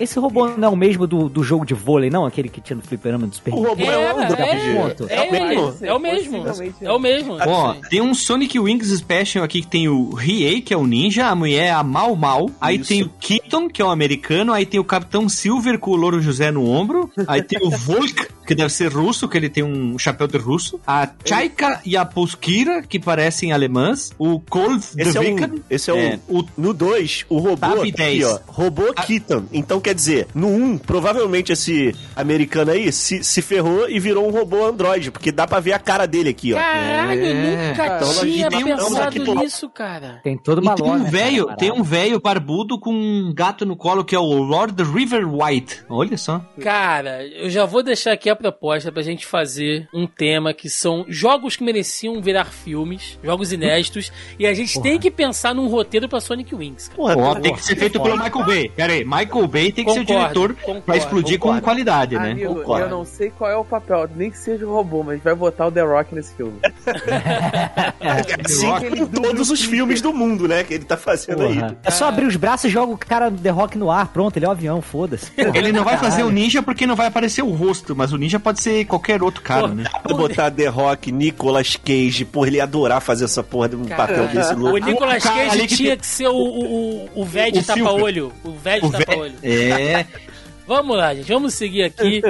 Esse robô não é o mesmo do, do jogo de vôlei, não? Aquele que tinha no fliperama do Super O robô é Era, o Android. é. É, o mesmo. é o mesmo. Possivelmente é. É o mesmo. Ó, tem um Sonic Wings Special aqui que tem o Riei, que é o ninja, a mulher é a Mal Mal. Aí Isso. tem o Keaton, que é o americano. Aí tem o Capitão Silver com o Louro José no ombro. Aí tem o Volk, que deve ser russo, que ele tem um chapéu de russo. A Chaika e a Polskira, que parecem alemãs. O Cold Esse é, um, esse é, um- É. o, no 2, o robô aqui, 10. ó, robô Keaton. Então quer dizer, no 1, provavelmente esse americano aí se, se ferrou e virou um robô androide, porque dá pra ver a cara dele aqui, ó. Caralho, É. nunca Então, tinha pensado nisso, cara. Tem toda uma E tem um né, velho, cara, tem um velho barbudo com um gato no colo que é o Lord River White. Olha só. Cara, eu já vou deixar aqui a proposta pra gente fazer um tema que são jogos que mereciam virar filmes, jogos inéditos, e a gente tem que pensar num roteiro pra Sonic Wings, cara. Porra, tu- tem que ser feito pelo Michael Bay. Pera aí, Michael Bay tem que ser o Concordo, diretor concordo, pra explodir com concordo. qualidade, né? Amigo, Concordo. eu não sei qual é o papel, nem que seja o robô, mas vai botar o The Rock nesse filme. assim ele como todos os filmes do mundo, né, que ele tá fazendo aí. Porra. É só abrir os braços e joga o cara do The Rock no ar. Pronto, ele é um avião, foda-se. Porra, Ele não vai fazer o ninja porque não vai aparecer o rosto, mas o já pode ser qualquer outro cara, Pô, né? Botar The Rock, Nicolas Cage, porra, ele ia adorar fazer essa porra de um papel desse O louco. Nicolas cara Cage tinha tem- que ser o, o, o, o velho de O tapa-olho. O velho de O tapa-olho. É, Vamos lá, gente. Vamos seguir aqui.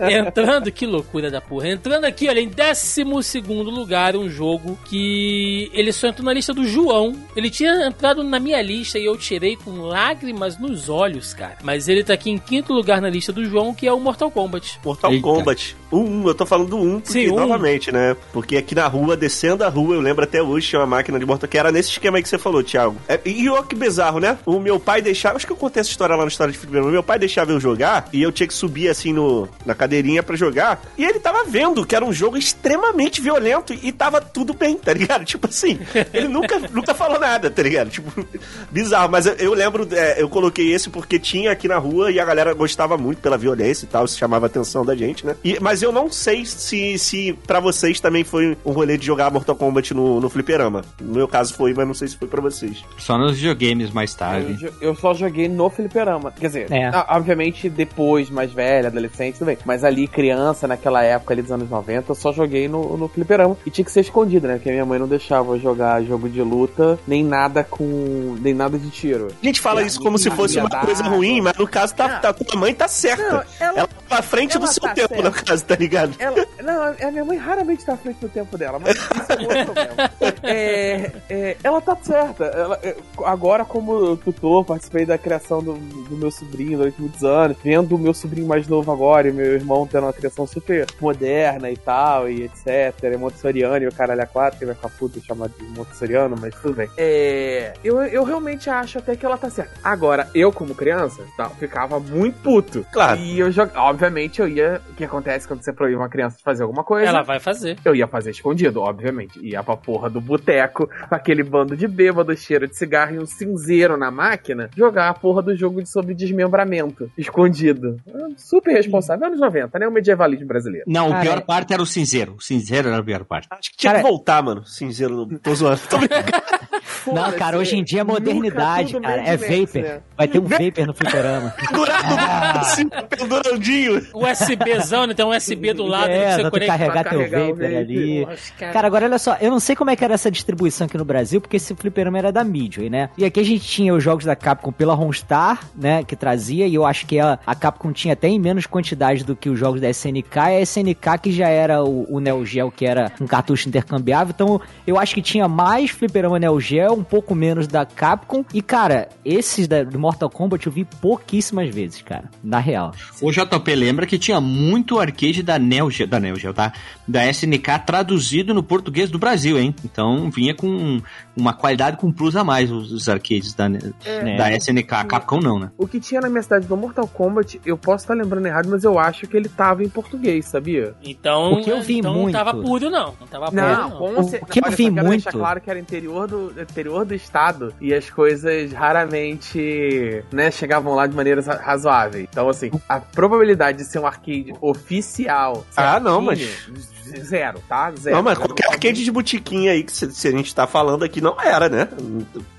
Entrando, que loucura da porra. Entrando aqui, olha, em 12 lugar, um jogo que ele só entrou na lista do João. Ele tinha entrado na minha lista e eu tirei com lágrimas nos olhos, cara. Mas ele tá aqui em quinto lugar na lista do João, que é o Mortal Kombat. Mortal Eita. Kombat. O 1, eu tô falando do 1, porque, Sim, um. novamente, né? Porque aqui na rua, descendo a rua, eu lembro até hoje, tinha uma máquina de Mortal que era nesse esquema aí que você falou, Thiago. É, e olha que bizarro, né? O meu pai deixava, acho que eu contei essa história lá na história de o meu pai deixava eu jogar e eu tinha que subir assim no, na cadeirinha pra jogar. E ele tava vendo que era um jogo extremamente violento e tava tudo bem, tá ligado? Tipo assim, ele nunca, nunca falou nada, tá ligado? Tipo, bizarro. Mas eu, eu lembro, é, eu coloquei esse porque tinha aqui na rua e a galera gostava muito pela violência e tal, isso chamava a atenção da gente, né? E, mas eu não sei se, se para vocês também foi um rolê de jogar Mortal Kombat no, no fliperama. No meu caso foi, mas não sei se foi pra vocês. só nos videogames mais Eu, tarde. jo- eu só joguei no fliperama. Quer dizer, É. obviamente depois, mais velha, adolescente, tudo bem. Mas ali, criança, naquela época ali dos anos 90, eu só joguei no, no fliperama. E tinha que ser escondido, né? Porque minha mãe não deixava eu jogar jogo de luta, nem nada com. nem nada de tiro. A gente fala E isso como se fosse uma coisa ruim, mas no caso tá, Não. tá, tua mãe tá certa. Não, ela- ela, tá à frente do seu tá tempo, certa. no caso, tá ligado? Ela, não, a minha mãe raramente tá à frente do tempo dela, mas isso é outro problema. É, é, ela tá certa. Ela- é, agora, como tutor, participei da criação do, do meu sobrinho durante muitos anos, vendo o meu sobrinho mais novo agora e meu irmão tendo uma criação super moderna e tal, e etc. É Montessoriano e o caralho a quatro, que vai ficar puto chamado de Montessoriano, mas tudo bem. É, eu, eu realmente acho até que ela tá certa. Agora, eu como criança, tá, ficava muito puto. Claro. E eu jogava. Obviamente, eu ia. O que acontece quando você proíbe uma criança de fazer alguma coisa? Ela vai fazer. Eu ia fazer escondido, obviamente. Ia pra porra do boteco, com aquele bando de bêbado, cheiro de cigarro e um cinzeiro na máquina, jogar a porra do jogo de sobre desmembramento, escondido. Ah, Super responsável. Anos 90, né? O medievalismo brasileiro. Não, a pior é- parte era o cinzeiro. O cinzeiro era a pior parte. Acho que tinha Cara- que voltar, mano. Cinzeiro, no- tô zoando. Tô brincando. Não, cara, hoje em dia é modernidade, cara. É vapor. né? Vai ter um vapor no fliperama. Pendurado, assim, pendurandinho. USBzão, né? Tem um USB do lado é, que você conecta. carregar teu carregar o vapor ali. Nossa, cara. Cara, agora olha só, eu não sei como é que era essa distribuição aqui no Brasil, porque esse fliperama era da Midway, né? E aqui a gente tinha os jogos da Capcom pela Ronstar, né, que trazia, e eu acho que a, a Capcom tinha até em menos quantidade do que os jogos da SNK, e a SNK que já era o, o Neo Geo, que era um cartucho intercambiável, então eu acho que tinha mais fliperama Neo Geo, um pouco menos da Capcom, e cara, esses da, do Mortal Kombat eu vi pouquíssimas vezes, cara, na real. O JP lembra que tinha muito arcade da Neo Geo, da Neo Geo, tá? Da SNK traduzido no português do Brasil, hein? Então vinha com uma qualidade com plus a mais os, os arcades da, É. da SNK. A Capcom não, né? O que tinha na minha cidade do Mortal Kombat, eu posso estar lembrando errado, mas eu acho que ele tava em português, sabia? Então, O que eu vi então muito- não tava puro, não. Não tava puro, Não, não. O cer- que eu vi muito- deixar claro que era interior do, interior do estado e as coisas raramente, né, chegavam lá de maneiras ra- razoáveis. Então, assim, a probabilidade de ser um arcade oficial... Ah, não, certinho, Zero, tá? Zero. Não, mas qualquer arcade de botiquinha aí que se, se a gente tá falando aqui não era, né?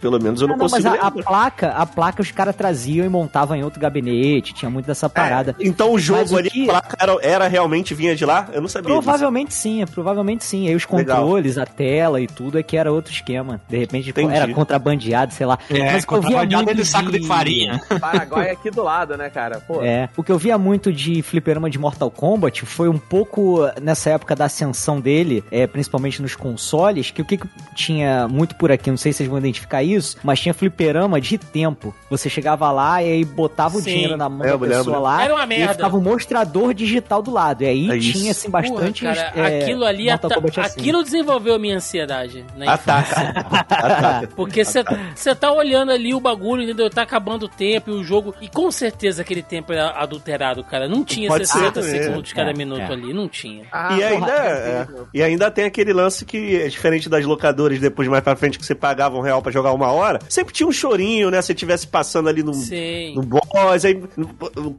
Pelo menos eu não, Ah, não, mas consigo a, a lembrar. placa, a placa os caras traziam e montavam em outro gabinete, tinha muito dessa parada. Então o Mas jogo o ali, que- a placa era, era realmente vinha de lá? Eu não sabia disso. Provavelmente sim, provavelmente sim. Aí os Legal. controles, a tela e tudo é que era outro esquema. De repente Entendi. era contrabandeado, sei lá. É, Mas contrabandeado muito dentro de saco de farinha. Paraguai é aqui do lado, né, cara? Pô. É, o que eu via muito de fliperama de Mortal Kombat foi um pouco nessa época da ascensão dele, é, principalmente nos consoles, que o que, que tinha muito por aqui, não sei se vocês vão identificar isso, mas tinha fliperama de tempo. Você chegava lá e aí botava o Sim. dinheiro na mão É, da lembro. pessoa lá Era uma e merda. ficava um mostrador digital do lado. E aí É tinha assim bastante Porra, cara, é, aquilo ali, assim. aquilo desenvolveu a minha ansiedade. Né? Ataca. Ataca. Porque você tá olhando ali o bagulho, entendeu? Tá acabando o tempo e o jogo. E com certeza aquele tempo era adulterado, cara. Não tinha Pode 60 ser, segundos é, cada é, minuto é. ali. Não tinha. Ah, E ainda, porra, é, incrível. e ainda tem aquele lance que é diferente das locadoras depois mais pra frente que você pagava um real pra jogar uma hora. Sempre tinha um chorinho, né? Se tivesse passando ali num, Sim. no boss, aí,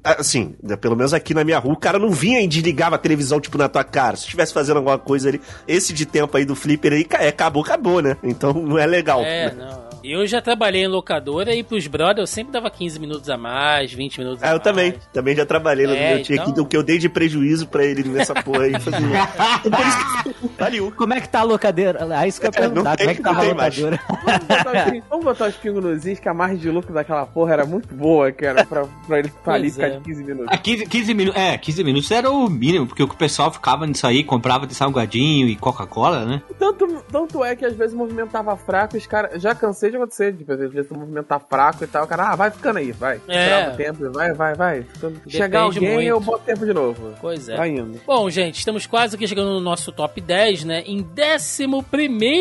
assim, pelo menos aqui na minha rua, o cara não vinha e desligava a televisão, tipo, na tua cara. Se estivesse fazendo alguma coisa ali, esse de tempo aí do flipper aí, é, acabou, acabou, né? Então não é legal. É, não. Eu já trabalhei em locadora e pros brothers eu sempre dava 15 minutos a mais, 20 minutos a Ah, eu mais. também. Também já trabalhei no É, meu tinha então- aqui, o que eu dei de prejuízo pra ele nessa porra aí. Fazia... Então, por isso que valeu. Como é que tá a locadeira? Ah, isso que eu ia É, perguntar. tem- Como é que tá a locadora? Vamos botar, os pingos, vamos botar os pingos nos is, que a margem de lucro daquela porra era muito boa, cara, pra, pra ele falir ficar é. de 15 minutos. Ah, 15, 15 minutos, é, 15 minutos era o mínimo, porque o pessoal ficava nisso aí, comprava de salgadinho e Coca-Cola, né? Tanto, tanto é que às vezes o movimento tava fraco, os caras. Já cansei de acontecer, tipo, às vezes o movimento tá fraco e tal, o cara, ah, vai ficando aí, vai. É. Tempo, vai, vai, vai. Quando chegar alguém, muito. eu boto tempo de novo. Pois é. Vai indo. Bom, gente, estamos quase aqui chegando no nosso top 10, né? Em 11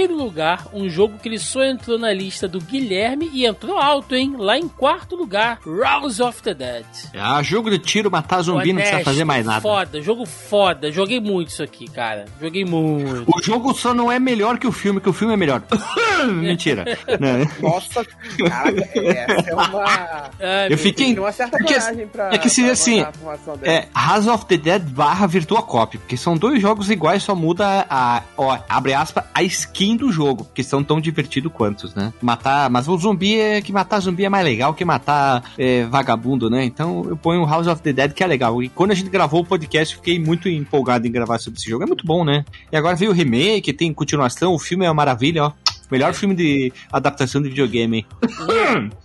lugar, um jogo que ele só entrou na lista do Guilherme e entrou alto, hein? Lá em quarto lugar, Rouse of the Dead. Ah, jogo de tiro, matar zumbi, não precisa Honesto, fazer mais nada. Foda, jogo foda. Joguei muito isso aqui, cara. Joguei muito. O jogo só não é melhor que o filme, que o filme é melhor. Mentira. Né? Nossa, caraca, essa é uma. Ai, Eu meu fiquei- Tem uma certa Porque- coragem pra. é que seria assim. É House of the Dead barra Virtua Cop, porque são dois jogos iguais, só muda a, ó, abre aspas, a skin do jogo, porque são tão divertidos quantos, né? Matar, mas o zumbi é que matar zumbi é mais legal que matar é, vagabundo, né? Então eu ponho o House of the Dead que é legal. E quando a gente gravou o podcast, eu fiquei muito empolgado em gravar sobre esse jogo. É muito bom, né? E agora veio o remake, tem continuação, o filme é uma maravilha, ó. Melhor filme de adaptação de videogame. hein?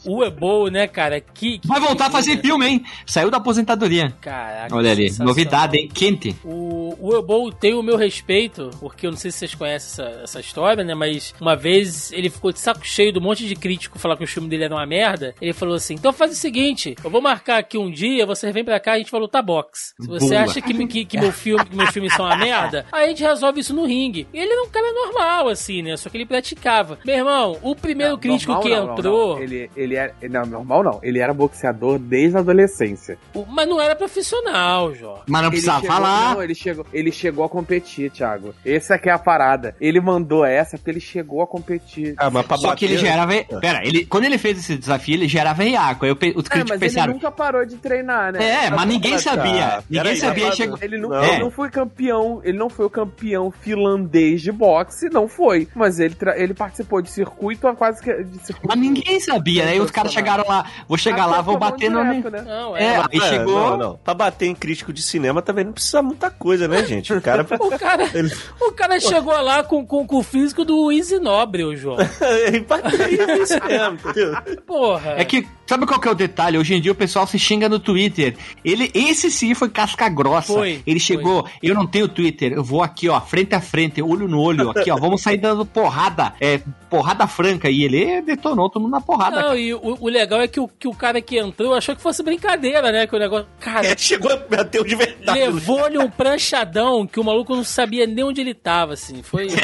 O Ebo, né, cara? Que, que- Vai voltar a fazer filme, hein? Saiu da aposentadoria. Caraca, Olha ali, novidade, hein? Quente. O, o Ebo tem o meu respeito, porque eu não sei se vocês conhecem essa, essa história, né? Mas uma vez ele ficou de saco cheio do monte de crítico falar que o filme dele era uma merda. Ele falou assim: então faz o seguinte, eu vou marcar aqui um dia, você vem pra cá e a gente vai lutar boxe. Se você Boa. acha que, que, que meu filme, que meus filmes são uma merda, aí a gente resolve isso no ringue. E ele era um cara normal, assim, né? Só que ele praticava. Meu irmão, o primeiro Não, crítico normal que não, entrou. não. Ele, ele era. Não, normal não. Ele era boxeador desde a adolescência. o- Mas não era profissional, Jó. Mas não Ele precisava chegou- falar. Não, ele chegou, ele chegou a competir, Thiago. Essa aqui é a parada. Ele mandou essa porque ele chegou a competir. Ah, mas pra Só que ele bater- já era ve... Pera, ele, quando ele fez esse desafio, ele já era veiaco. Aí os É, críticos mas ele pensaram. nunca parou de treinar, né? É, mas ninguém sabia. Ah, Ninguém peraí, sabia. mas- Chegou... Ele não, Não. ele não foi campeão, ele não foi o campeão finlandês de boxe, não foi. Mas ele, tra- ele participou de circuito a quase que de circuito. Mas ninguém sabia, né? E os caras chegaram lá, vou chegar lá, vou bater no. Direto, né? Não, É, é. aí É, chegou. Não, não. Pra bater em crítico de cinema também não precisa muita coisa, né, gente? O cara. O cara, Ele- o cara chegou lá com, com, com o físico do Easy Nobre, o João. ele bateu isso mesmo, entendeu? Porra. É que, sabe qual que é o detalhe? Hoje em dia o pessoal se xinga no Twitter. Ele, esse sim foi casca grossa. Foi, Ele chegou, eu não tenho Twitter, eu vou aqui, ó, frente a frente, olho no olho, aqui, ó, vamos sair dando porrada, é, porrada franca. E ele detonou todo mundo na porrada. Não, e o, o legal é que o, que o cara que entrou achou que fosse brincadeira, né? Que o negócio. Cara, É, chegou a bater de verdade. levou-lhe um pranchadão que o maluco não sabia nem onde ele tava, assim. Foi.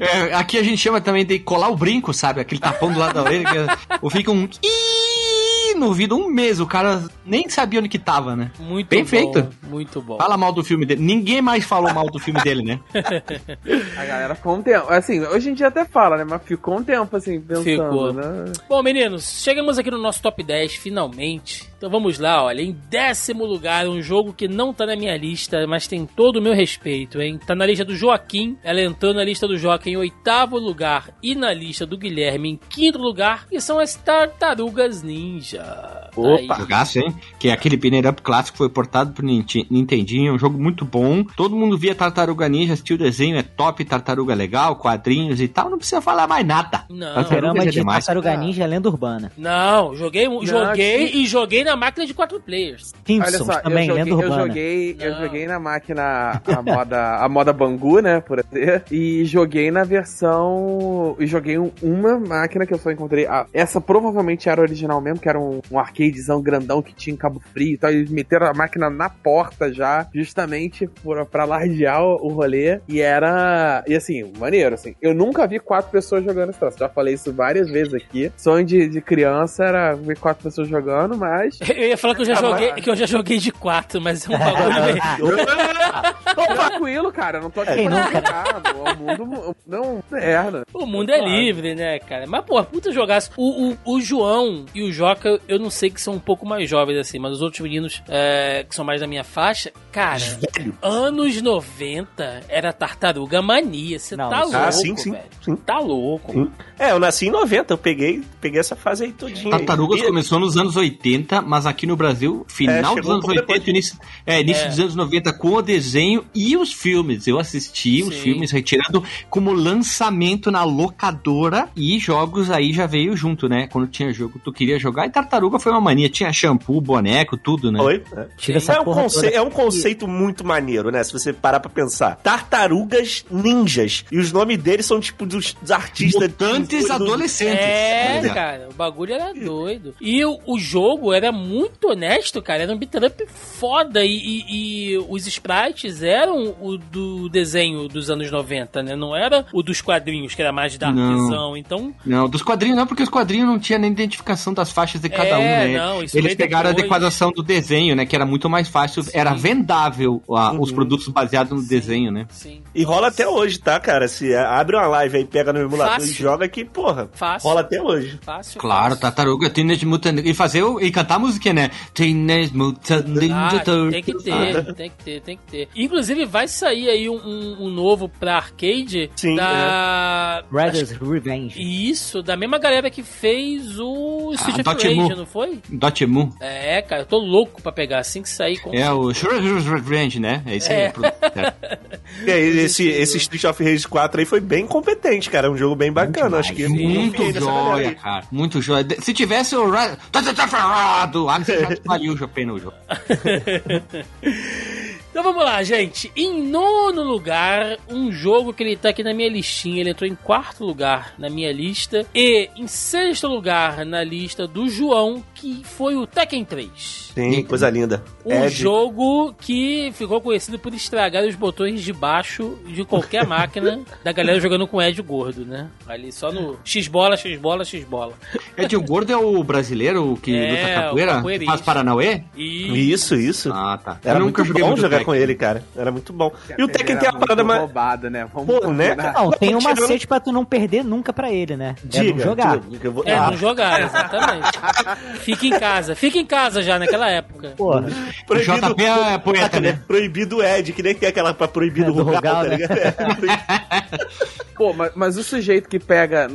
É, aqui a gente chama também de colar o brinco, sabe? Aquele tapão do lado da orelha. Que, ou fica um. Ih, no ouvido um mês. O cara nem sabia onde que tava, né? Muito Bem bom, feito. Muito bom. Fala mal do filme dele. Ninguém mais falou mal do filme dele, né? A galera ficou um tempo. Assim, hoje em dia até fala, né? Mas ficou um tempo, assim, pensando, Ficou. né? Bom, meninos, chegamos aqui no nosso top 10, finalmente. Então vamos lá, olha. Em décimo lugar, um jogo que não tá na minha lista, mas tem todo o meu respeito, hein? Tá na lista do Joaquim, ela entrou na lista do Joaquim em oitavo lugar e na lista do Guilherme em quinto lugar, que são as Tartarugas Ninja. Opa! Jogaço, hein? Que é aquele Pinner Up clássico foi portado pro Nintendinho, um jogo muito bom. Todo mundo via Tartaruga Ninja, assistiu o desenho, é top, Tartaruga legal, quadrinhos e tal. Não precisa falar mais nada. Não. Fliperama é de demais. Tartaruga Ninja é lenda urbana. Não, joguei, joguei que- e joguei na máquina de quatro players. Olha só, também, eu joguei, lenda eu joguei, eu joguei na máquina a moda, a moda Bangu, né, por assim, e joguei na versão, e joguei um- uma máquina que eu só encontrei, ah, essa provavelmente era original mesmo, que era um, um arcadezão grandão que tinha cabo frio e tal, eles meteram a máquina na porta já, justamente por, pra lardear o, o rolê, e era, e assim, maneiro, assim, eu nunca vi quatro pessoas jogando esse troço, já falei isso várias vezes aqui, sonho de, de criança era ver quatro pessoas jogando, mas dois. Eu ia falar que eu já joguei, que eu já joguei de 4, mas é um bagulho meio... Tranquilo, cara. Não tô aqui Quem pra O mundo não merda. O mundo é livre, né, cara? Mas, pô, puta jogaço. O, o, o João e o Joca, eu não sei que são um pouco mais jovens, assim, mas os outros meninos é, que são mais da minha faixa, cara, anos 90 era tartaruga mania. Você tá isso- louco, Ah, sim, sim, velho. sim. Tá louco. Sim. É, eu nasci em 90, eu peguei, peguei essa fase aí todinha. Tartarugas E- começou nos anos 80, mas aqui no Brasil, final É, dos um anos pouco 80, depois. início, é, início É. dos anos 90, com o desenho e os filmes. Eu assisti os Sim. filmes retirando como lançamento na locadora e jogos aí já veio junto, né? Quando tinha jogo, tu queria jogar. E Tartaruga foi uma mania. Tinha shampoo, boneco, tudo, né? Oi? É. Tira essa É um, conce- é um conceito muito maneiro, né? Se você parar pra pensar. Tartarugas ninjas. E os nomes deles são tipo dos, dos artistas. Mutantes do- do- adolescentes. É, Olha. cara, o bagulho era doido. E o, o jogo era muito honesto, cara. Era um beat up foda. E, e- e os sprites eram o do desenho dos anos 90, né? Não era o dos quadrinhos, que era mais darkzão. Então, Não, dos quadrinhos não, porque os quadrinhos não tinha nem identificação das faixas de cada É, um, né? não, isso Eles pegaram depois. a adequação do desenho, né? Que era muito mais fácil, era vendável os Uhum. produtos baseados no desenho, né? sim. E rola até hoje, tá, cara? Se é, abre uma live aí, pega no emulador Fácil. e joga que, porra, Fácil. rola até hoje. Fácil. Claro, fácil. Tartaruga, Teenage Mutant... E fazer. E cantar a musiquinha, né? Teenage Mutant Ninja Ah, Turtles. tem que ter, tem que ter, tem que ter. Inclusive, vai sair aí um, um- um novo pra arcade Sim, da. Brothers Revenge. Isso, da mesma galera que fez o Street Ah, of. Rage, não foi? Dotemu. É, cara, eu tô louco pra pegar assim que sair com. É o Shredder's Revenge, né? É isso aí. É. E aí, esse, esse Street of Rage 4 aí foi bem competente, cara. É um jogo bem bacana. Acho que Muito joia, cara. Muito joia. Se tivesse o... Do Axel, já faliu o pena o jogo. Então vamos lá, gente. Em nono lugar, um jogo que ele tá aqui na minha listinha. Ele entrou em quarto lugar na minha lista. E em sexto lugar na lista do João, que foi o Tekken 3. Sim, coisa linda. Um Ed. jogo que ficou conhecido por estragar os botões de baixo de qualquer máquina da galera jogando com Ed gordo, né? Ali só no X-bola, X-bola, X-bola. Ed, gordo é o brasileiro que É, luta o capoeira? Faz Paranauê? Isso, isso. Ah, tá. Era Eu muito bom muito jogar. Com ele, cara. Era muito bom. E o Tekken tem a parada mais. roubada, né? Vamos Pô, né? Não, tem um Tirando- macete pra tu não perder nunca pra ele, né? é não jogar. diga, vou- É, Ah, não jogar, exatamente. Fica em casa. Fica em casa já naquela época. Porra. O JP é poeta, né? Proibido Ed, que nem que é aquela pra proibido É, Rugal, Rugal, tá né? ligado? É. Pô, mas, mas o sujeito que pega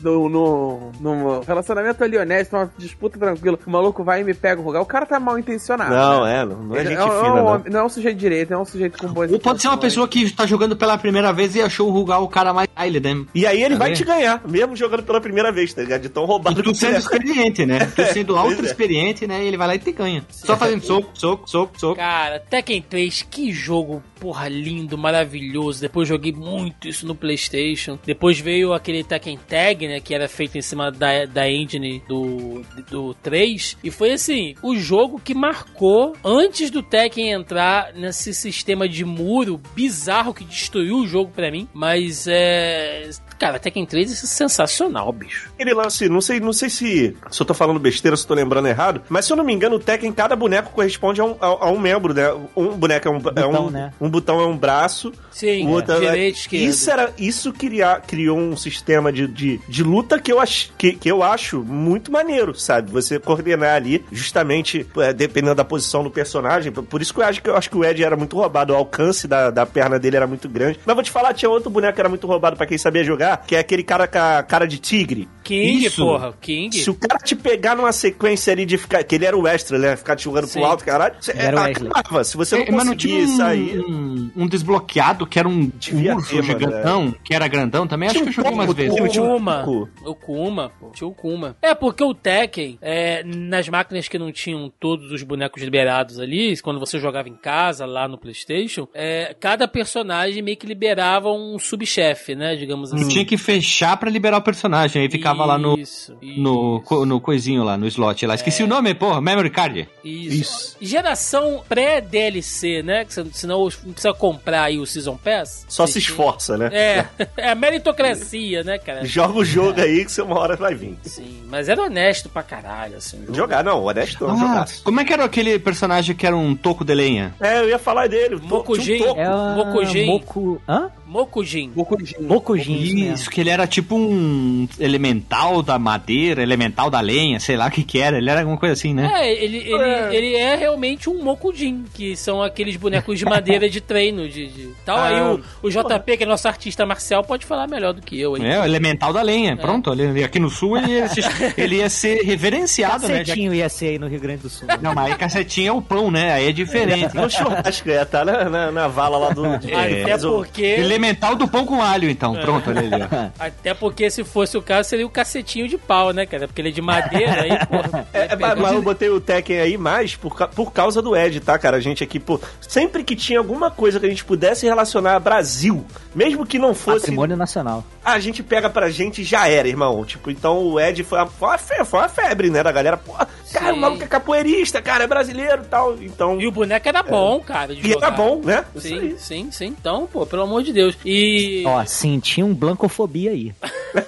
no, no, no relacionamento ali honesto, numa disputa tranquila, o maluco vai e me pega o rugal, o cara tá mal intencionado. Não, né? é, não, não é gente é, fina, é um não. não é um sujeito direito, é um sujeito com boas Ou pode ser uma pessoa que tá jogando pela primeira vez e achou o Rugal o cara mais style, né? E aí ele Tá vai vendo? te ganhar, mesmo jogando pela primeira vez, tá ligado? De tão roubado E tu que você sendo é. experiente, né? Tu sendo ultra é. experiente, né? Ele vai lá e te ganha. Só fazendo soco, soco, soco, soco. Cara, Tekken 3, que jogo, porra, lindo, maravilhoso. Depois joguei muito isso no PlayStation. Depois veio aquele Tekken Tag, né? Que era feito em cima da, da engine do, do 3. E foi assim: o jogo que marcou antes do Tekken entrar nesse sistema de muro bizarro que destruiu o jogo pra mim. Mas é. Cara, Tekken 3 é sensacional, bicho. Aquele lance, não sei, não sei se, se eu tô falando besteira, se eu tô lembrando errado, mas se eu não me engano, o Tekken, cada boneco corresponde a um, a, a um membro, né? Um boneco é um, é Botão, um, né? um botão é um braço, Sim, o outro é- direito, esquerdo. Isso era, isso cria, criou um sistema de, de, de luta que eu, ach, que, que eu acho muito maneiro, sabe? Você coordenar ali, justamente, é, dependendo da posição do personagem. Por- Por isso que eu acho que eu acho que o Ed era muito roubado, o alcance da, da perna dele era muito grande. Mas vou te falar, tinha outro boneco que era muito roubado pra quem sabia jogar, que é aquele cara com a cara de tigre. King, Isso. porra, King. Se o cara te pegar numa sequência ali de ficar. Que ele era o extra, né? Ficar te jogando Sim. pro alto, caralho. Você, Era Wesley. acabava. Se você não É, mas não tinha conseguir um, sair. um, um desbloqueado que era um Devia urso ter, gigantão, que era grandão também. Acho Tinha que eu joguei um umas vezes. tinha- O tinha um Kuma. O Kuma, pô. Tinha o Kuma. É, porque o Tekken, é, nas máquinas que não tinham todos os bonecos liberados ali, quando você jogava em casa, lá no Playstation, é, cada personagem meio que liberava um subchefe, né? Digamos assim. Tinha que fechar pra liberar o personagem. Aí ficava lá no, Isso, no, isso. co- no coisinho lá, no slot lá. Esqueci o nome, porra, Memory Card. Isso. Geração pré-DLC, né? Que senão não precisa comprar aí o Season Pass. Só se esforça, né? É, é a meritocracia, né, cara? Joga o jogo aí que você uma hora vai vir. Sim, mas era honesto pra caralho, assim. Jogar, não, honesto, não, Ah, jogaço. como é que era aquele personagem que era um toco de lenha? É, eu ia falar dele. Mokujin. Um toco. É Mokujin. Moku... Hã? Mokujin. Bokujin. Mokujin, isso que ele era tipo um elemental da madeira, elemental da lenha, sei lá o que que era. Ele era alguma coisa assim, né? É, ele, ele, ele é realmente um Mokujin, que são aqueles bonecos de madeira de treino, de, de tal. Aí Ah, o, o JP, que é nosso artista marcial, pode falar melhor do que eu. Hein? É, o elemental da lenha. Pronto, ele- aqui no sul ele ia, ele ia ser reverenciado, né? Já- Cacetinho ia ser aí no Rio Grande do Sul. Não, mas aí cacetinho é o pão, né? Aí é diferente. No churrasco, é, tá na, na, na vala lá do. o- porque. Elemental do pão com alho, então. Pronto, olha ali, Até porque se fosse o caso, seria o cacetinho de pau, né, cara? Porque ele é de madeira, aí, porra. É, mas eu botei o Tekken aí mais por, por causa do Ed, tá, cara? A gente aqui, pô, sempre que tinha alguma coisa que a gente pudesse relacionar a Brasil, mesmo que não fosse, Patrimônio nacional. a gente pega pra gente e já era, irmão. Tipo, então o Ed foi uma, foi uma, fe- foi uma febre, né, da galera. Pô, cara, Sim. o maluco é capoeirista, cara, é brasileiro e tal. Então, E o boneco era bom, cara. De e jogar. era bom, né? Isso Sim, aí. sim, sim. Então, pô, pelo amor de Deus. E. Ó, senti um blancofobia aí.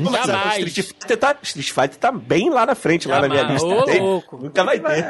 Não, mas Jamais. o Street Fighter, tá, Street Fighter tá bem lá na frente, lá na minha Jamais. lista. Ô, Tem- louco. Nunca vai ter.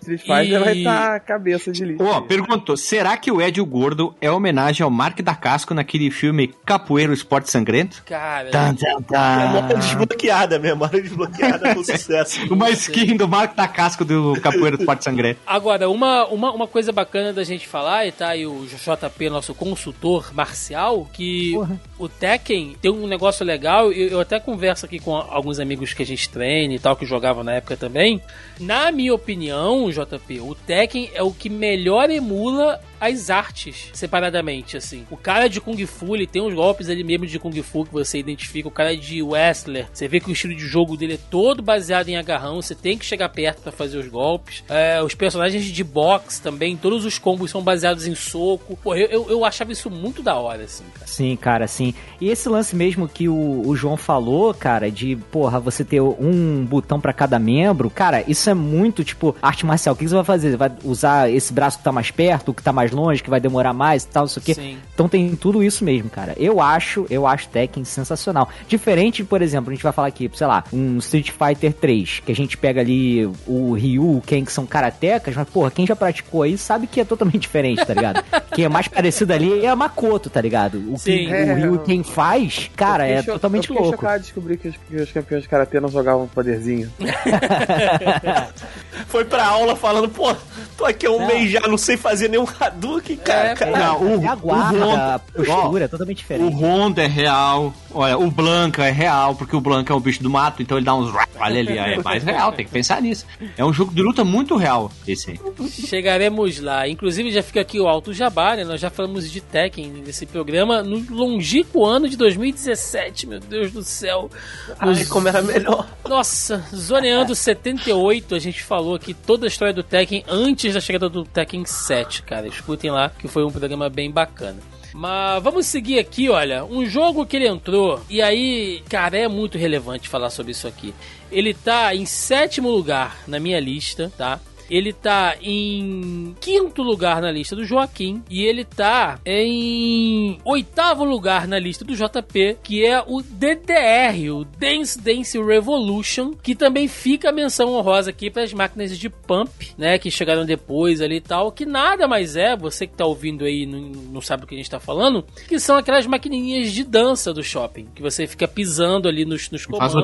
Street Fighter E- vai estar cabeça de lixo. Ó, perguntou, será que o Ed o Gordo é homenagem ao Mark da Casco naquele filme Capoeiro Esporte Sangrento? Cara. Tan, tan, Memória tan. desbloqueada, memória desbloqueada com sucesso. Uma skin do Mark da Casco do Capoeiro Esporte Sangrento. Agora, uma, uma, uma coisa bacana da gente falar, e tá aí o JP, nosso consultor marcial, que Porra. o Tekken tem um negócio legal, eu, eu até converso aqui com alguns amigos que a gente treina e tal, que jogavam na época também. Na minha opinião, JP, o Tekken é o que melhor emula as artes separadamente, assim. O cara de Kung Fu, ele tem uns golpes ali mesmo de Kung Fu que você identifica. O cara de Wrestler, você vê que o estilo de jogo dele é todo baseado em agarrão, você tem que chegar perto pra fazer os golpes. É, os personagens de boxe também, todos os combos são baseados em soco. Pô, eu, eu, eu achava isso muito da hora, assim, cara. Sim, cara, sim. E esse lance mesmo que o, o João falou, cara, de, porra, você ter um botão pra cada membro, cara, isso é muito, tipo, arte marcial. O que você vai fazer? Você vai usar esse braço que tá mais perto, o que tá mais longe, que vai demorar mais e tal, não sei o quê. Sim. Então tem tudo isso mesmo, cara. Eu acho, eu acho Tekken sensacional. Diferente, por exemplo, a gente vai falar aqui, sei lá, um Street Fighter 3, que a gente pega ali o Ryu, o Ken, que são karatecas, mas, porra, quem já praticou aí sabe que é totalmente diferente, tá ligado? quem é mais parecido ali é a Makoto, tá ligado? O que Sim. o Ryu quem faz, cara, Eu é cho- totalmente eu fiquei louco. chocado de descobrir que os, que os campeões de karatê não jogavam poderzinho. Foi pra aula falando, pô, tô aqui há um mês já, não sei fazer nenhum Hadouken, cara. É, cara. Não, o, É a guarda, o a Honda, postura, é totalmente o diferente. Honda é real. Olha, o Blanca é real, porque o Blanca é um bicho do mato, então ele dá uns. Olha ali, é mais real, tem que pensar nisso. É um jogo de luta muito real, esse aí. Chegaremos lá. Inclusive, já fica aqui o Alto Jabá, né? Nós já falamos de Tekken nesse programa no longínquo ano de 2017, meu Deus do céu. Ai, como era melhor. Nossa, Zoneando 78, a gente falou aqui toda a história do Tekken antes da chegada do Tekken 7, cara. Lá, que foi um programa bem bacana. Mas vamos seguir aqui, olha. Um jogo que ele entrou, e aí, cara, é muito relevante falar sobre isso aqui. Ele tá em sétimo lugar na minha lista, tá? Ele tá em quinto lugar na lista do Joaquim. E ele tá em oitavo lugar na lista do JP, que é o DDR, o Dance Dance Revolution, que também fica a menção honrosa aqui para as máquinas de pump, né, que chegaram depois ali e tal, que nada mais é, você que tá ouvindo aí não, não sabe do que a gente tá falando, que são aquelas maquininhas de dança do shopping, que você fica pisando ali nos, nos um comandos.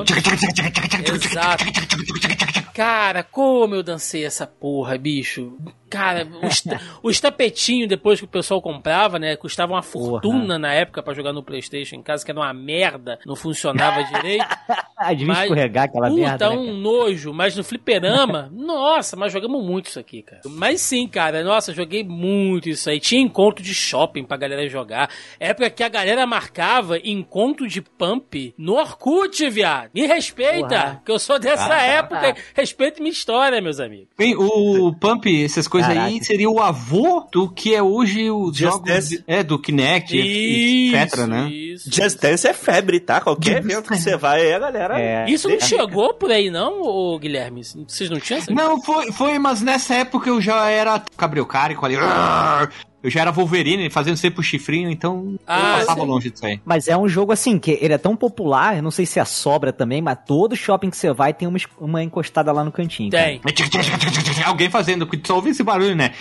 Exato. Cara, como eu dancei essa porra, bicho. Cara, os, os tapetinhos depois que o pessoal comprava, né? Custavam uma fortuna na época pra jogar no PlayStation em casa, que era uma merda, não funcionava direito. Ah, devia Mas- escorregar aquela Puta, merda, né, um cara? nojo, mas no fliperama, nossa, mas jogamos muito isso aqui, cara. Mas sim, cara, nossa, joguei muito isso aí. Tinha encontro de shopping pra galera jogar. Época que a galera marcava encontro de pump no Orkut, viado. Me respeita, Porra. que eu sou dessa Ah. época. Respeita minha história, meus amigos. Bem, o Pump, essas coisas aí, Caraca. seria o avô do que é hoje os Just jogos. Dance. é, do Kinect, etc, né? Isso. Just Dance é febre, tá? Qualquer evento que você vai aí, a galera. É. Isso não É. chegou por aí, não, ô Guilherme? Vocês não tinham essa? Não, foi, foi, mas nessa época eu já era cabreocárico ali. Eu já era Wolverine, fazendo sempre o chifrinho, então Ah, eu passava sim. longe disso aí. Mas é um jogo assim, que ele é tão popular, eu não sei se é sobra também, mas todo shopping que você vai tem uma, uma encostada lá no cantinho. cara. Tem. Alguém fazendo, só ouve esse barulho, né?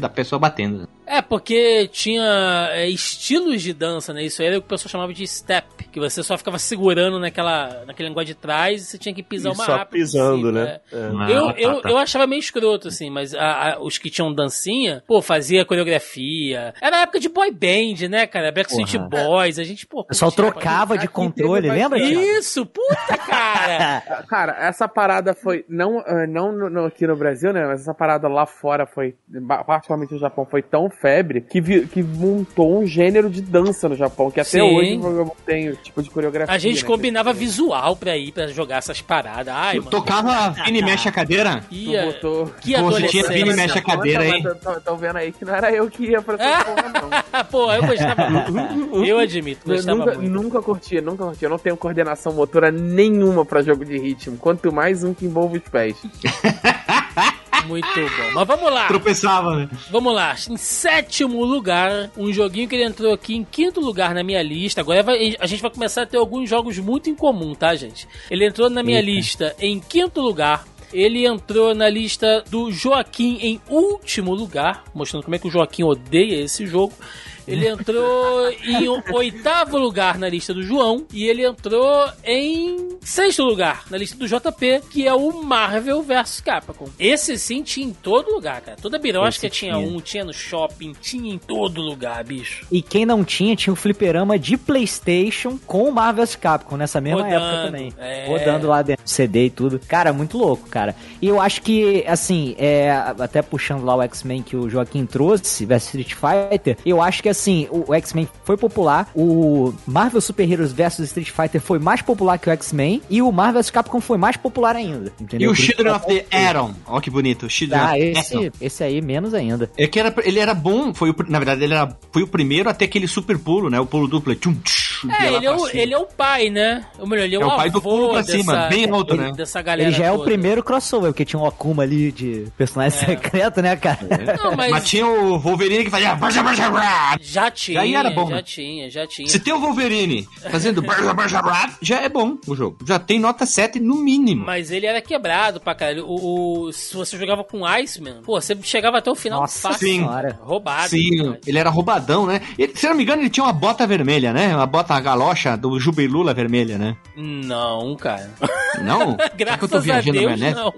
Da pessoa batendo. É, porque tinha é, estilos de dança, né? Isso aí era o que o pessoal chamava de step, que você só ficava segurando naquela, naquele negócio de trás e você tinha que pisar E o mais só pisando, né? é. É. Ah, Eu, tá, eu, tá. eu achava meio escroto, assim, mas a- a- os que tinham dancinha, pô, fazia coreografia. Era época de boy band, né, cara? Backstreet Porra. Boys, a gente, pô... O pessoal curtia pra trocava de controle, lembra? Isso, puta, cara! Cara, essa parada foi. Não, ah, não no- no- aqui no Brasil, né? Mas essa parada lá fora foi. Particularmente no Japão, foi tão febre que, vi- que montou um gênero de dança no Japão. Que até Sim. hoje tem o tipo de coreografia. A gente né, combinava visual pra ir, pra jogar essas paradas. Ai, mano. Tocava Vini mexe a cadeira. Tu Ia... botou. Que Pô, você tinha adolescência. Vini mexe a cadeira, hein? eu tô vendo aí que não era eu que ia pra essa porra, não. Pô, eu gostava muito. Eu admito, Eu gostava nunca, muito. nunca curti, nunca curti. Eu não tenho coordenação motora nenhuma pra jogo de ritmo. Quanto mais um que envolve os pés. Muito bom. Mas vamos lá. Tropeçava, né? Vamos lá. Em sétimo lugar, um joguinho que ele entrou aqui em quinto lugar na minha lista. Agora vai- a gente vai começar a ter alguns jogos muito em comum, tá, gente? Ele entrou na minha lista em quinto lugar. Ele entrou na lista do Joaquim em último lugar, mostrando como é que o Joaquim odeia esse jogo. Ele entrou em oitavo lugar na lista do João e ele entrou em sexto lugar na lista do JP, que é o Marvel vs Capcom. Esse sim tinha em todo lugar, cara. Toda birosca tinha tinha. um, tinha no shopping, tinha em todo lugar, bicho. E quem não tinha, tinha um fliperama de Playstation com o Marvel's Capcom nessa mesma Rodando, época também. é. Rodando lá dentro, CD e tudo. Cara, muito louco, cara. E eu acho que, assim, é, até puxando lá o X-Men que o Joaquim trouxe, vs Street Fighter, eu acho que, assim, o, o X-Men foi popular, o Marvel Super Heroes vs Street Fighter foi mais popular que o X-Men, e o Marvel's Capcom foi mais popular ainda, E entendeu? o Por isso Children of the Atom. Ó que bonito. Children Ah, of the esse, Atom. esse aí menos ainda. É que era, ele era bom, foi o, na verdade, ele era, foi o primeiro a ter aquele super pulo, né? O pulo duplo. Tchum, tch, ia É, ele é, o, ele é o pai, né? Ou melhor, ele é, É o pai do pulo pra dessa, cima, bem alto, né? Dessa galera Ele já é o toda. primeiro crossover, porque tinha um Akuma ali de personagem secreto, né, cara? Não, mas, Mas tinha o Wolverine que fazia... já tinha, Aí era bom, já né? tinha, já tinha. Se tem o Wolverine fazendo já é bom o jogo. Já tem nota 7 no mínimo. Mas ele era quebrado pra caralho. O, o- se você jogava com Iceman, pô, você chegava até o final Nossa fácil. sim. Roubado. Sim, né? ele era roubadão, né? Ele, se não me engano, ele tinha uma bota vermelha, né? Uma bota galocha do Jubilula vermelha, né? Não, cara. Não? Graças que eu tô a Deus, não.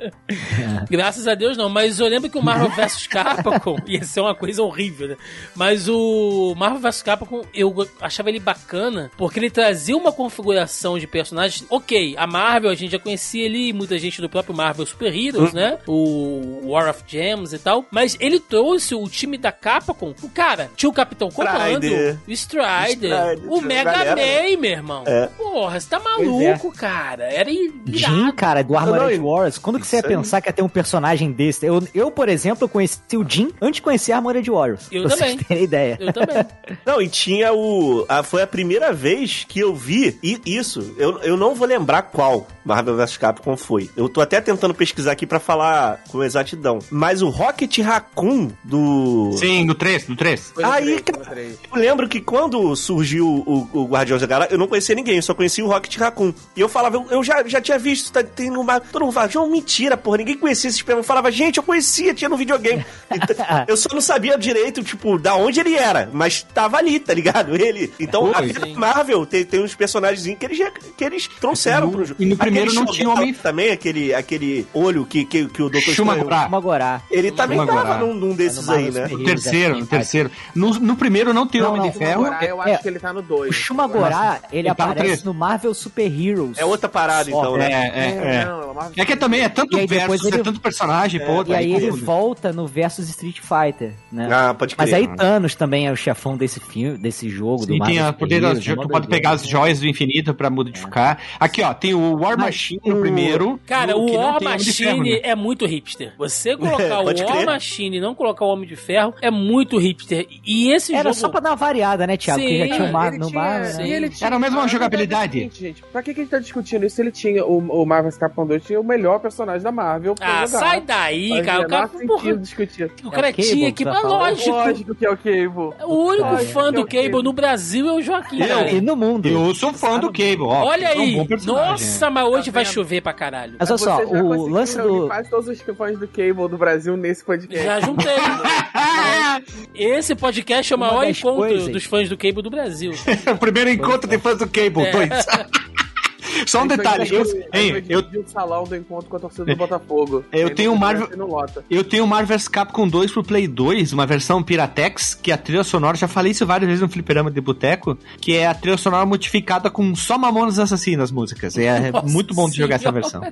Graças a Deus, não. Mas eu lembro que o Marvel vs Capcom ia ser uma coisa horrível, né? Mas o Marvel vs Capcom, eu achava ele bacana porque ele trazia uma configuração de personagens. Ok, a Marvel a gente já conhecia ali, muita gente do próprio Marvel Super Heroes, né? O War of Gems e tal. Mas ele trouxe o time da Capcom. O cara, tinha o Capitão Comando, Strider. o Strider, Strider, o Mega Man, meu irmão. É. Porra, você tá maluco, cara. Era Jim, cara, do Armored Não, não, Wars. Quando que você ia pensar que ia ter um personagem desse? Eu, eu por exemplo, conheci o Jim antes de conhecer Armored Warriors. Eu também. vocês terem ideia. Eu também. Não, e tinha o. a- foi a primeira vez que eu vi e isso. Eu, eu não vou lembrar qual Marvel vs Capcom foi. Eu tô até tentando pesquisar aqui pra falar com exatidão. Mas o Rocket Raccoon do. Sim, no 3, no 3. Foi no Aí, três, cara, no. Eu lembro que quando surgiu o, o Guardiões da Galáxia, eu não conhecia ninguém, eu só conhecia o Rocket Raccoon. E eu falava, eu, eu já, já tinha visto, tá, tem numa. Todo mundo falava, João, mentira, porra, ninguém conhecia esse programa. Eu falava, gente, eu conhecia, tinha no videogame. Então, eu só não sabia direito, tipo, da onde ele era, mas tava ali, tá ligado? Ele. Então, Foi, Marvel tem, tem uns personagens que eles, que eles trouxeram No- pro jogo. e no primeiro Aquele não tinha homem- Também, aquele, aquele olho que, que, que o Dr. Chuma Estranho- Gorá. Magorá. Ele também Chuma tava num, num desses aí, né? No terceiro, é, no terceiro. No, no primeiro não tem Não, Homem não. de Ferro. Eu é- acho que ele tá no 2. O Shumagorá, ele Ele tá no aparece no Marvel Super Heroes. É outra parada, então, né? É, é, é. É. É que também é tanto versus, é ele- tanto personagem, pô. E aí ele volta no versus Street Fighter, né? Ah, pode crer. Mas aí Thanos também é o chefão desse filme, desse jogo do Sim, Marvel tem a Super poder das é tu pode pegar as joias do infinito pra modificar. Aqui, ó, tem o War Machine no o- primeiro. Cara, o War Ferro, Machine né? é muito hipster. Você colocar o pode War crer. Machine e não colocar o Homem de Ferro é muito hipster. E esse Era jogo. só pra dar uma variada, né, Thiago? Sim. Porque já tinha o Mar- ele no tinha- Marvel, né? Era a mesma a jogabilidade. é seguinte, gente, pra que, que a gente tá discutindo isso? Ele tinha o, o Marvel Capcom 2 tinha o melhor personagem da Marvel. Ah, jogar. sai daí, cara. O cara, porra, discutir. o cara É o tinha que Mas lógico. Lógico que é o Cable. O único Lógico fã é do o Cable. Cable no Brasil é o Joaquim, cara. E no mundo. Eu sou fã do Cable, ó. Olha é um aí. personagem. Nossa, mas hoje Tá vai chover pra caralho. Mas olha só, o lance do. quase todos os fãs do Cable do Brasil nesse podcast. Já juntei. Esse podcast é o Uma maior encontro coisas- dos fãs do Cable do Brasil. o primeiro encontro de fãs do Cable, É. dois. Só um detalhe, eu, hein, eu, o salão do encontro com a torcida do Botafogo. Eu tenho Marvel- lota. eu tenho o Marvel's Capcom 2 pro Play 2, uma versão Piratex, que a trilha sonora, já falei isso várias vezes no fliperama de boteco, que é a trilha sonora modificada com só Mamonas Assassinas músicas. É Nossa muito bom de jogar essa versão.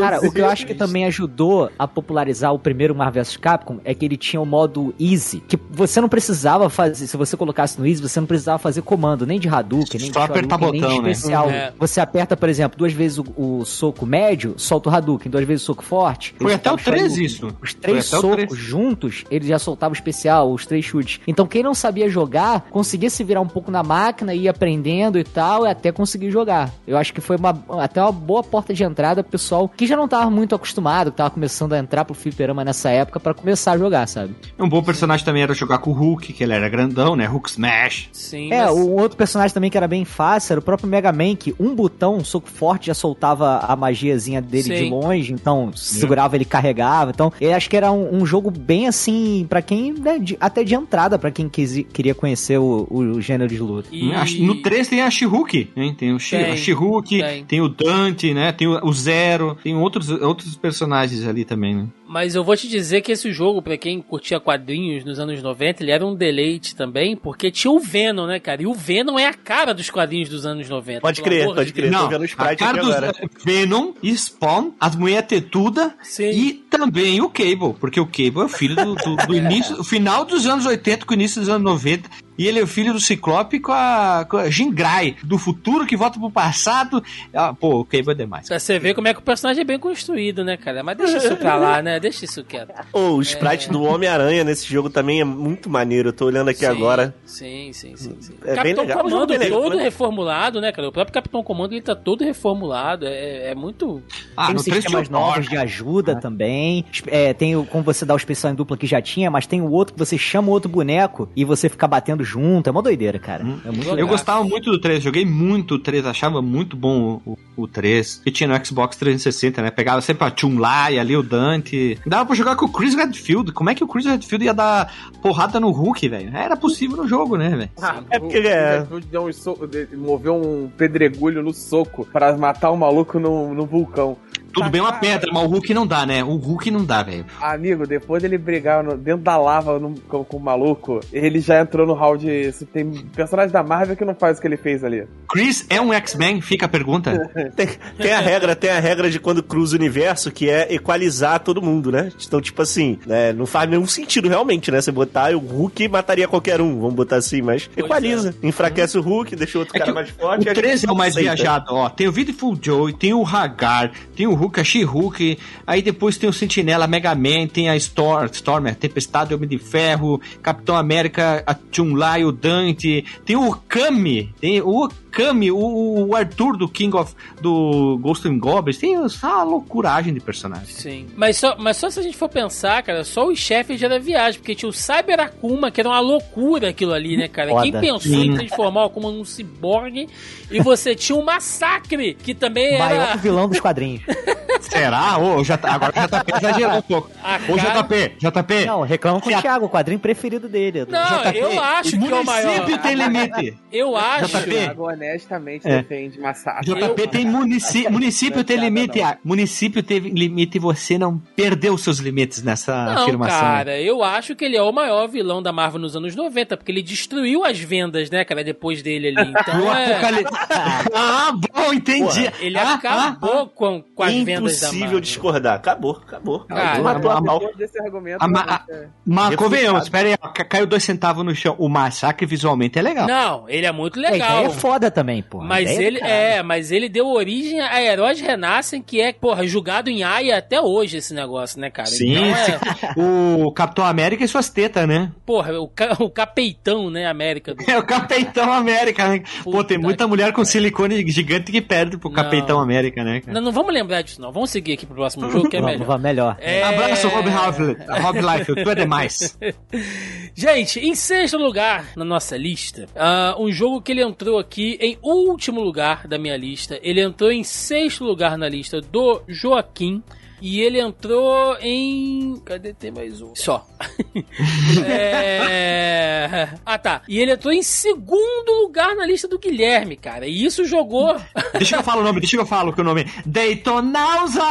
Cara, o que eu acho que também ajudou a popularizar o primeiro Marvel vs Capcom é que ele tinha o modo Easy, que você não precisava fazer, se você colocasse no Easy, você não precisava fazer comando, nem de Hadouken, nem Só de Shoryuken, apertar nem de botão, né? especial. Você aperta, por exemplo, duas vezes o, o soco médio, solta o Hadouken, duas vezes o soco forte. Foi até o soltava 3 Shoryuken. isso. Os Foi três o socos 3. juntos, ele já soltava o especial, os três chutes. Então quem não sabia jogar, conseguia se virar um pouco na máquina, ir aprendendo e tal, e até conseguir jogar. Eu acho que foi uma, até uma boa porta de entrada pro pessoal que já não tava muito acostumado, que tava começando a entrar pro fliperama nessa época pra começar a jogar, sabe? Um bom personagem também era jogar com o Hulk, que ele era grandão, né? Hulk Smash. Sim, É, mas- um outro personagem também que era bem fácil era o próprio Mega Man, que um botão, um soco forte, já soltava a magiazinha dele Sim. de longe, então segurava, ele carregava. Então, eu acho que era um, um jogo bem assim, pra quem, né, de- até de entrada, pra quem quis, queria conhecer o, o gênero de luta. E- Acho- No 3 tem a She-Hulk, hein? Tem o Tem, She-Hulk, tem. tem. o Dante, né? Tem o, o Zero, tem outros, outros personagens ali também, né? Mas eu vou te dizer que esse jogo, pra quem curtia quadrinhos nos anos 90, ele era um deleite também, porque tinha o Venom, né, cara? E o Venom é a cara dos quadrinhos dos anos 90. Pode crer, pode de crer. Deus. tô vendo a Sprite cara aqui dos agora. Venom, Spawn, as mulheres tetuda Sim. e também o Cable, porque o Cable é o filho do, do- do início, o final dos anos 80 com o início dos anos 90, e ele é o filho do Ciclope com a, com a Jean Grey, do futuro que volta pro passado. Ah, pô, o Cable é demais. Pra você ver como é que o personagem é bem construído, né, cara? Mas deixa isso pra lá, né? Deixa isso quieto. Ô, o sprite do Homem-Aranha nesse jogo também é muito maneiro. Eu tô olhando aqui Sim, agora. Sim, sim, sim. sim. É bem Capitão legal, Comando legal, todo né? reformulado, né, cara? O próprio Capitão Comando ele tá todo reformulado. É, é muito. Ah, tem no os 3 tinha sistemas novos de ajuda também. É, tem o como você dá o especial em dupla que já tinha, mas tem o outro que você chama o outro boneco e você fica batendo junto. É uma doideira, cara. É muito Eu legal. gostava muito do 3, joguei muito o 3, achava muito bom o, o, o 3. Que tinha no Xbox 360, né? Pegava sempre a Chun-Lai e ali o Dante. Dava pra jogar com o Chris Redfield. Como é que o Chris Redfield ia dar porrada no Hulk, velho? Era possível no jogo, né, velho? É porque o, é- o Redfield deu um moveu um pedregulho no soco pra matar o maluco no, no vulcão. Tudo bem uma pedra, mas o Hulk não dá, né? O Hulk não dá, velho. Amigo, depois dele brigar no- dentro da lava no- com, com o maluco, ele já entrou no hall de. se Tem personagem da Marvel que não faz o que ele fez ali. Chris é um X-Men? Fica a pergunta. Tem, tem a regra, tem a regra de quando cruza o universo, que é equalizar todo mundo, né? Então, tipo assim, né, não faz nenhum sentido realmente, né? Você botar o Hulk mataria qualquer um, vamos botar assim, mas equaliza. Enfraquece o Hulk, deixa o outro É cara mais forte. O a gente 13 é o mais aceita. viajado, ó. Tem o Beautiful Joe, tem o Hagar, tem o Hulk, a She-Hulk, aí depois tem o Sentinela, Mega Man, tem a Storm, Storm, a Tempestade, Homem de Ferro, Capitão América, a Chun-Lai, o Dante, tem o Kami, tem o Kami, o, o Arthur do King of, do Ghost and Goblins, tem essa loucuragem de personagens. Sim. Mas só, mas só se a gente for pensar, cara, só os chefes já era viagem, porque tinha o Cyber Akuma, que era uma loucura aquilo ali, né, cara? Foda. Quem pensou em transformar o Akuma num ciborgue? E você tinha o Massacre, que também Maior era. vilão dos quadrinhos. Será? Ô, já, agora o JP exagerou um pouco. A Ô, cara- JP, JP. Não, reclama com o a- Thiago, o quadrinho preferido dele. Não, JP, eu acho que é o maior. município tem limite. Eu acho. JP. Thiago honestamente É. defende massacre. JP tem munici município tem limite. ah, Município teve limite e você não perdeu os seus limites nessa Não, afirmação. cara, eu acho que ele é o maior vilão da Marvel nos anos 90, porque ele destruiu as vendas, né, cara, depois dele ali. Então O é. apocali- ah, bom, entendi. Ele Ah, acabou ah, com, com vendas da Impossível discordar. Acabou, acabou. Cara, acabou. Matou a pau. Depois desse argumento, A ma- realmente, é. Mas convenhamos, espera aí, caiu dois centavos no chão. O massacre visualmente é legal. Não, ele é muito É, legal. é foda também, pô. Mas ideia ele é, mas ele deu origem a Heróis Renascem, que é, porra, julgado em Haia até hoje esse negócio, né, cara? Sim, Então é, o Capitão América e suas tetas, né? porra, o, ca- o capeitão, né, América. do- É o Capitão América, né? Pô, Puta tem muita mulher com silicone gigante que perde pro Não. Capitão América, né, cara? Não, não vamos lembrar disso, não. Vamos seguir aqui pro próximo jogo, que é melhor. vamos, melhor. É... Abraço, Rob Liefeld. Rob Liefeld, tu é demais. Gente, em sexto lugar na nossa lista, ah, um jogo que ele entrou aqui em último lugar da minha lista. Ele entrou em sexto lugar na lista do Joaquim. E ele entrou em. Cadê? Tem mais um. Só. É... Ah, tá. E ele entrou em segundo lugar na lista do Guilherme, cara. E isso jogou. Deixa que eu falo o nome, deixa que eu falo que o nome é Daytonausa!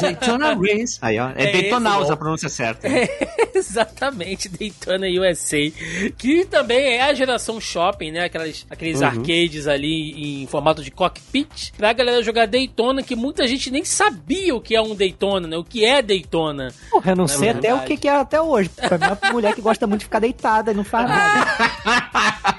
Daytona Race. Aí, ó. É, É Daytonausa a pronúncia certa. Exatamente, Daytona USA. Que também é a geração shopping, né? Aquelas, aqueles arcades ali em formato de cockpit. Pra galera jogar Daytona, que muita gente nem sabia o que é um Daytona, né? O que é Daytona. Porra, eu não É sei até verdade. o que, que é até hoje. Pra mim é uma mulher que gosta muito de ficar deitada e não faz nada.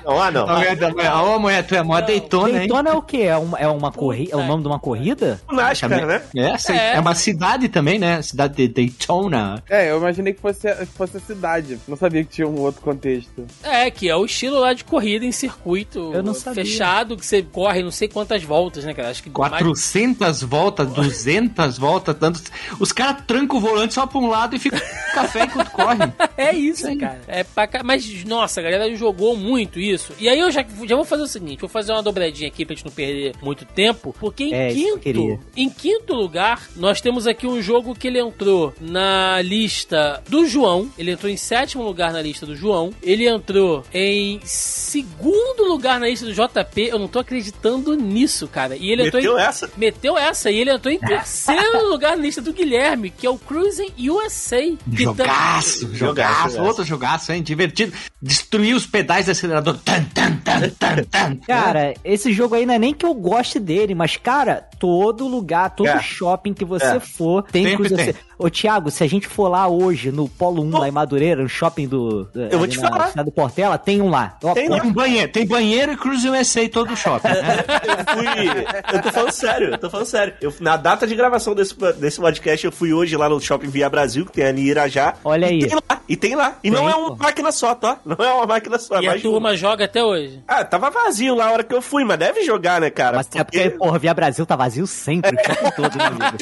Não, ah, não. Ô, mulher, ô, mulher, tu é mó Daytona, hein? Daytona é o quê? É uma, é uma corrida? É o nome de uma corrida? NASCAR, né? É, É. é uma cidade também, né? Cidade de Daytona. É, eu imaginei que fosse, que fosse a cidade. Não sabia que tinha um outro contexto. É, que é o estilo lá de corrida em circuito Eu não sabia. fechado, que você corre não sei quantas voltas, né, cara? Acho que mais- 400 voltas, 200 voltas, tanto... Os caras trancam o volante só pra um lado e ficam com café enquanto corre. É isso, cara. É pra Mas, nossa, a galera jogou muito isso. E aí eu já, já vou fazer o seguinte: vou fazer uma dobradinha aqui pra gente não perder muito tempo. Porque em É, quinto. Em quinto lugar, nós temos aqui um jogo que ele entrou na lista do João. Ele entrou em sétimo lugar na lista do João. Ele entrou em segundo lugar na lista do JP. Eu não tô acreditando nisso, cara. E ele entrou em Meteu essa? Meteu essa e ele entrou em terceiro lugar na lista do Guilherme, que é o Cruising USA. Que tam- Jogaço, jogaço, jogaço. outro jogaço, hein? Divertido. Destruir os pedais do acelerador. Tan, tan, tan, tan, tan. Cara, esse jogo aí não é nem que eu goste dele, mas, cara, todo lugar, todo É. shopping que você É. for, tem Sempre Cruise tem. USA. Ô, Thiago, se a gente for lá hoje no Polo 1, lá em Madureira, no shopping do. Eu vou te na falar. cidade do Portela, tem um lá. Ó, Tem um banheiro, tem banheiro e Cruise USA em todo o shopping. né? Eu fui. Eu tô falando sério, eu tô falando sério. Eu, na data de gravação desse, desse podcast, eu fui hoje lá no Shopping Via Brasil, que tem ali em Irajá. Olha e aí. Tem lá, e tem lá. E não Tem, é uma pô. máquina só, tá? Não é uma máquina só. é E a uma. turma joga até hoje. Ah, tava vazio lá a hora que eu fui, mas deve jogar, né, cara? Mas é porque, porra, Via Brasil tá vazio sempre, o shopping todo, né, amigo?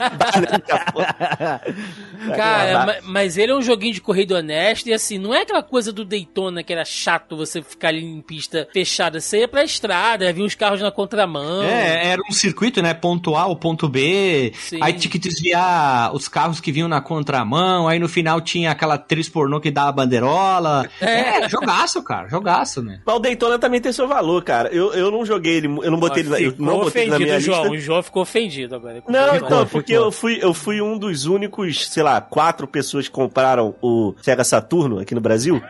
Cara, ma- mas ele é um joguinho de corrida honesto e assim, não é aquela coisa do Daytona que era chato você ficar ali em pista fechada. Você ia pra estrada, havia uns carros na contramão. É, era um circuito, né? Ponto A ou ponto B. Sim. Aí tinha que desviar os carros que vinham na contramão. Aí no final tinha aquela atriz pornô que dava a bandeirola. É, jogaço, cara, jogaço, né? Mas o Daytona também tem seu valor, cara. Eu, eu não joguei ele, eu não botei ele, na- eu não botei ele na minha ofendido, João. lista. O João ficou ofendido agora. Não, então, porque eu fui, eu fui um dos únicos, sei lá, quatro pessoas que compraram o Sega Saturno aqui no Brasil.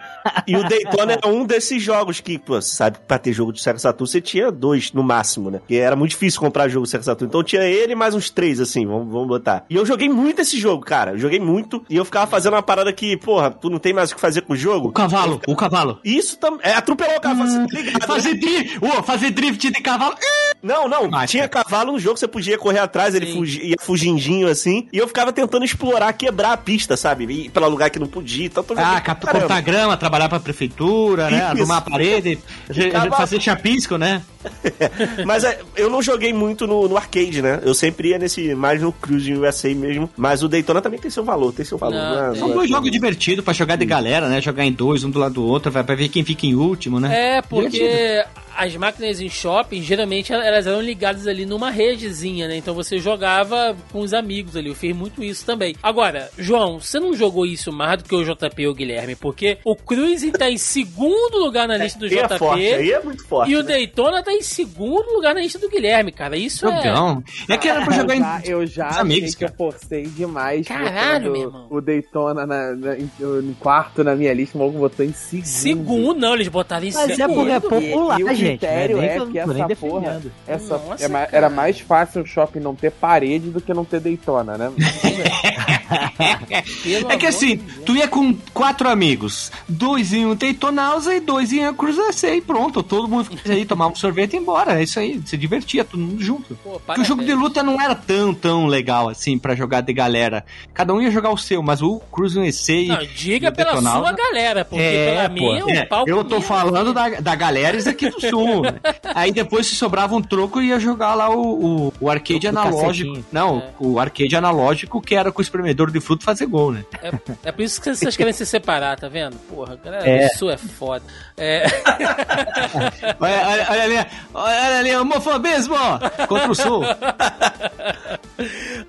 E o Daytona era um desses jogos que, pô, sabe, pra ter jogo de Sega Saturno você tinha dois no máximo, né? Porque era muito difícil comprar jogo de Sega Saturno. Então tinha ele e mais uns três, assim, vamos, vamos botar. E eu joguei muito esse jogo, cara. Eu joguei muito. E eu ficava fazendo uma parada que, porra, tu não tem mais o que fazer com o jogo. O cavalo, o cavalo. Isso também. É, atropelou o cavalo, tá ligado, né? Fazer drift, ô, fazer drift de cavalo. Não, não, Ah, tinha cara. cavalo no jogo, você podia correr atrás, ele Sim. fugi- ia fugindinho assim, e eu ficava tentando explorar, quebrar a pista, sabe? Ir pra lugar que não podia, então Ah, cap- cortar grama, trabalhar pra prefeitura, né? Arrumar a parede, Ficava- fazer chapisco, né? Mas é, eu não joguei muito no, no arcade, né? Eu sempre ia nesse, mais no Cruise USA mesmo, mas o Daytona também tem seu valor, tem seu valor. Não, né? tem. São dois jogos divertidos pra jogar de galera, né? Jogar em dois, um do lado do outro, vai pra ver quem fica em último, né? É, porque Divertido. As máquinas em shopping, geralmente elas eram ligadas ali numa redezinha, né? Então você jogava com os amigos ali. Eu fiz muito isso também. Agora, João, você não jogou isso mais do que o JP e o Guilherme, porque o Cruising tá em segundo lugar na lista do Aí é JP. forte, aí é muito forte. E o né? Daytona tá em segundo lugar na lista do Guilherme, cara. Isso é. Jogão. É que era pra jogar eu já, em. eu já achei amigos, que eu forcei demais. Caralho, meu irmão. O Daytona na, na- em, em quarto na minha lista, o maluco botou em segundo. Segundo, não, eles botaram em Mas é segundo. porque é popular, e, e o gente. critério não é, é, que essa porra, essa, Nossa, é era mais fácil o shopping não ter parede do que não ter Daytona, né? É que assim, tu ia com quatro amigos, dois iam Teitonausa e dois iam Cruzace e pronto, todo mundo aí, tomava um sorvete e ia embora, é isso aí, se divertia, todo mundo junto. Pô, Porque o jogo de luta não era tão, tão legal assim pra jogar de galera. Cada um ia jogar o seu, mas o Cruze EC e Não, diga e pela sua galera, porque É, pela pô. minha, É, o palco eu tô meu- falando da, da galera aqui do sul. né? Aí depois, se sobrava um troco, ia jogar lá o, o, o arcade do analógico. Não, É. o arcade analógico que era com o espremedor de fruto fazer gol, né? É, é por isso que vocês querem se separar, tá vendo? Porra, galera, É. isso é foda. É, Olha, olha, olha ali, olha ali, homofobismo contra o sul.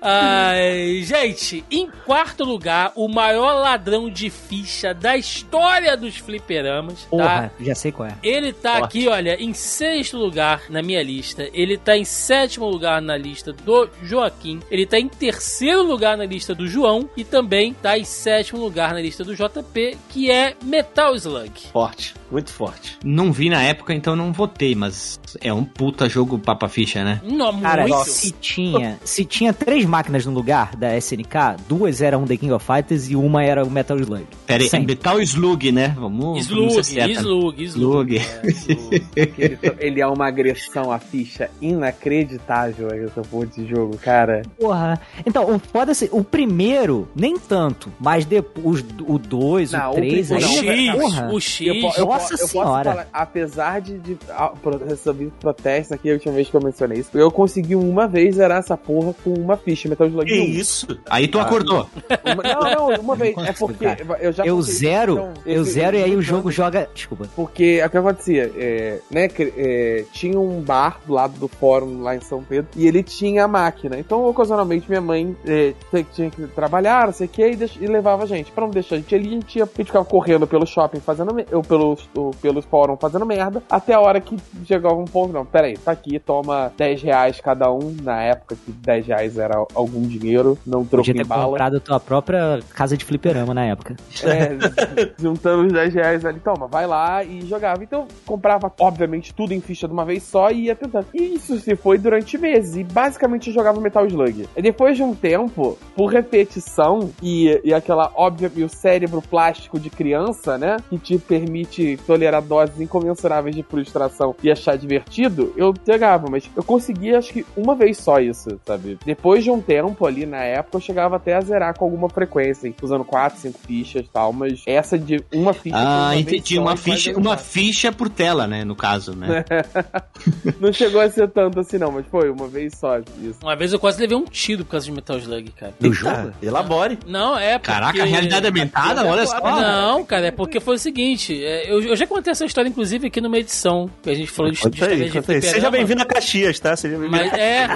ai, gente, em quarto lugar, o maior ladrão de ficha da história dos fliperamas, tá? Porra, já sei qual é. Ele tá Forte. aqui, olha, em sexto lugar na minha lista. Ele tá em sétimo lugar na lista do Joaquim. Ele tá em terceiro lugar na lista do João. E também tá em sétimo lugar na lista do JP, que é Metal Slug. Forte, muito forte. Não vi na época, então não votei, mas é um puta jogo papa ficha, né? Não, Cara, muito. se tinha, se tinha três máquinas no lugar da SNK, duas eram The King of Fighters e uma era o Metal Slug. Pera aí, Sempre. Metal Slug, né? Vamos, Slug, vamos ser. Slug, Slug. Slug. É, Slug. Ele, ele é uma agressão à ficha inacreditável, essa porra de jogo, cara. Porra. Então, o foda assim, o primeiro, nem tanto, mas depois o dois, Não, o o três, O aí, X, porra. o X. Eu, po- Nossa eu posso senhora. falar, apesar de, de ah, pro- receber protestos aqui, a última vez que eu mencionei isso, eu consegui uma vez zerar essa porra com uma ficha Metal Slug Que 1. isso? Aí tu acordou. Uma- não, não, uma vez. É porque eu já Eu zero, então, eu zero e aí o jogo joga. Desculpa. Porque o que acontecia, é, né, que, é, tinha um bar do lado do fórum lá em São Pedro e ele tinha a máquina. Então, ocasionalmente, minha mãe é, tinha que trabalhar, não sei o que, e, e levava a gente. Pra não deixar a gente ali, a gente, ia, a gente ficava correndo pelo shopping fazendo me- ou pelos, pelos fóruns fazendo merda, até a hora que chegava um ponto, não, pera aí, tá aqui, toma 10 reais cada um, na época que 10 reais era algum dinheiro, não troco Podia em ter bala. comprado a tua própria casa de fliperama na época. É, juntando os 10 reais ali, toma, vai lá e jogava. Então, comprava, obviamente, tudo em ficha de uma vez só e ia tentando. E isso se foi durante meses. E basicamente eu jogava Metal Slug. E depois de um tempo, por repetição e, e aquela óbvia, e o cérebro plástico de criança, né? Que te permite tolerar doses incomensuráveis de frustração e achar divertido, eu jogava, mas eu consegui acho que uma vez só isso, sabe? Depois de um tempo ali na época, eu chegava até a zerar com alguma frequência, hein, usando 4, 5 fichas e tal, mas essa de uma ficha. por Ah, uma entendi. Uma ficha, uma ficha por tela, né? No caso, né? Não chegou a ser tanto assim, não, mas foi uma vez só isso. Uma vez eu quase levei um tiro por causa de Metal Slug, cara. Do jogo? Elabore. Não, é porque... Caraca, a realidade aumentada, olha só. Não, cara, é porque foi o seguinte, é, eu, eu já contei essa história, inclusive, aqui numa edição que a gente falou de, de aí, de aí. Seja bem-vindo a Caxias, tá? Seja bem-vindo. Mas é,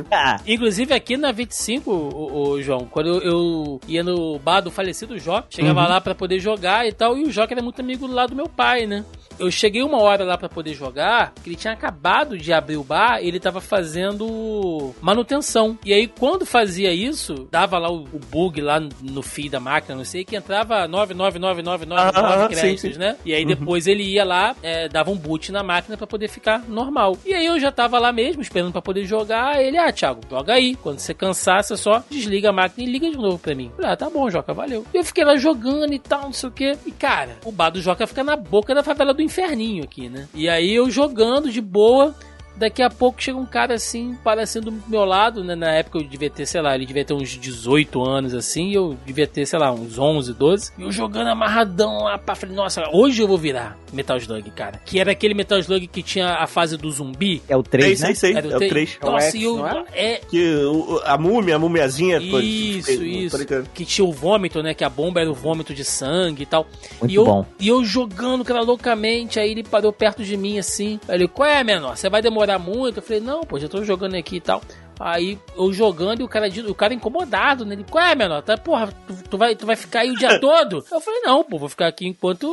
inclusive aqui na 25, o, o João, quando eu, eu ia no bar do falecido Jó, chegava lá pra poder jogar e tal, e o Jó que era muito amigo lá do meu pai, né? Eu cheguei uma hora lá pra poder jogar, que ele tinha acabado de abrir o bar, ele tava fazendo manutenção. E aí, quando fazia isso, dava lá o, o bug lá no, fio da máquina, não sei, que entrava 99999 Ah, sim, créditos, sim. né? E aí depois ele ia lá, é, dava um boot na máquina pra poder ficar normal. E aí eu já tava lá mesmo, esperando pra poder jogar. Ele, ah, Thiago, joga aí. Quando você cansar, você só desliga a máquina e liga de novo pra mim. Falei, ah, tá bom, Joca, valeu. E eu fiquei lá jogando e tal, não sei o quê. E cara, o bar do Joca fica na boca da favela do inferninho aqui, né? E aí eu jogando de boa. Daqui a pouco chega um cara assim, parecendo do meu lado, né? Na época eu devia ter, sei lá, ele devia ter uns 18 anos assim, e eu devia ter, sei lá, uns 11, 12. E eu jogando amarradão lá pra frente. Nossa, hoje eu vou virar Metal Slug, cara. Que era aquele Metal Slug que tinha a fase do zumbi. É o 3, Sei, né? sei, sei. Era É o três. 3. É o Nossa, X, e eu. não era? É, Que o- a múmia, a mumiazinha. pô, isso, tô isso. ligado. Que tinha o vômito, né? Que a bomba era o vômito de sangue e tal. Muito e eu, bom. E eu jogando, cara, loucamente. Aí ele parou perto de mim assim. Aí ele, qual é, menor? Você vai demorar muito? Eu falei, não, pô, já tô jogando aqui e tal. Aí eu jogando e o cara, o cara incomodado, né? Ele, qual é, menor? Tá, porra, tu, tu vai, tu vai ficar aí o dia todo? Eu falei, não, pô, vou ficar aqui enquanto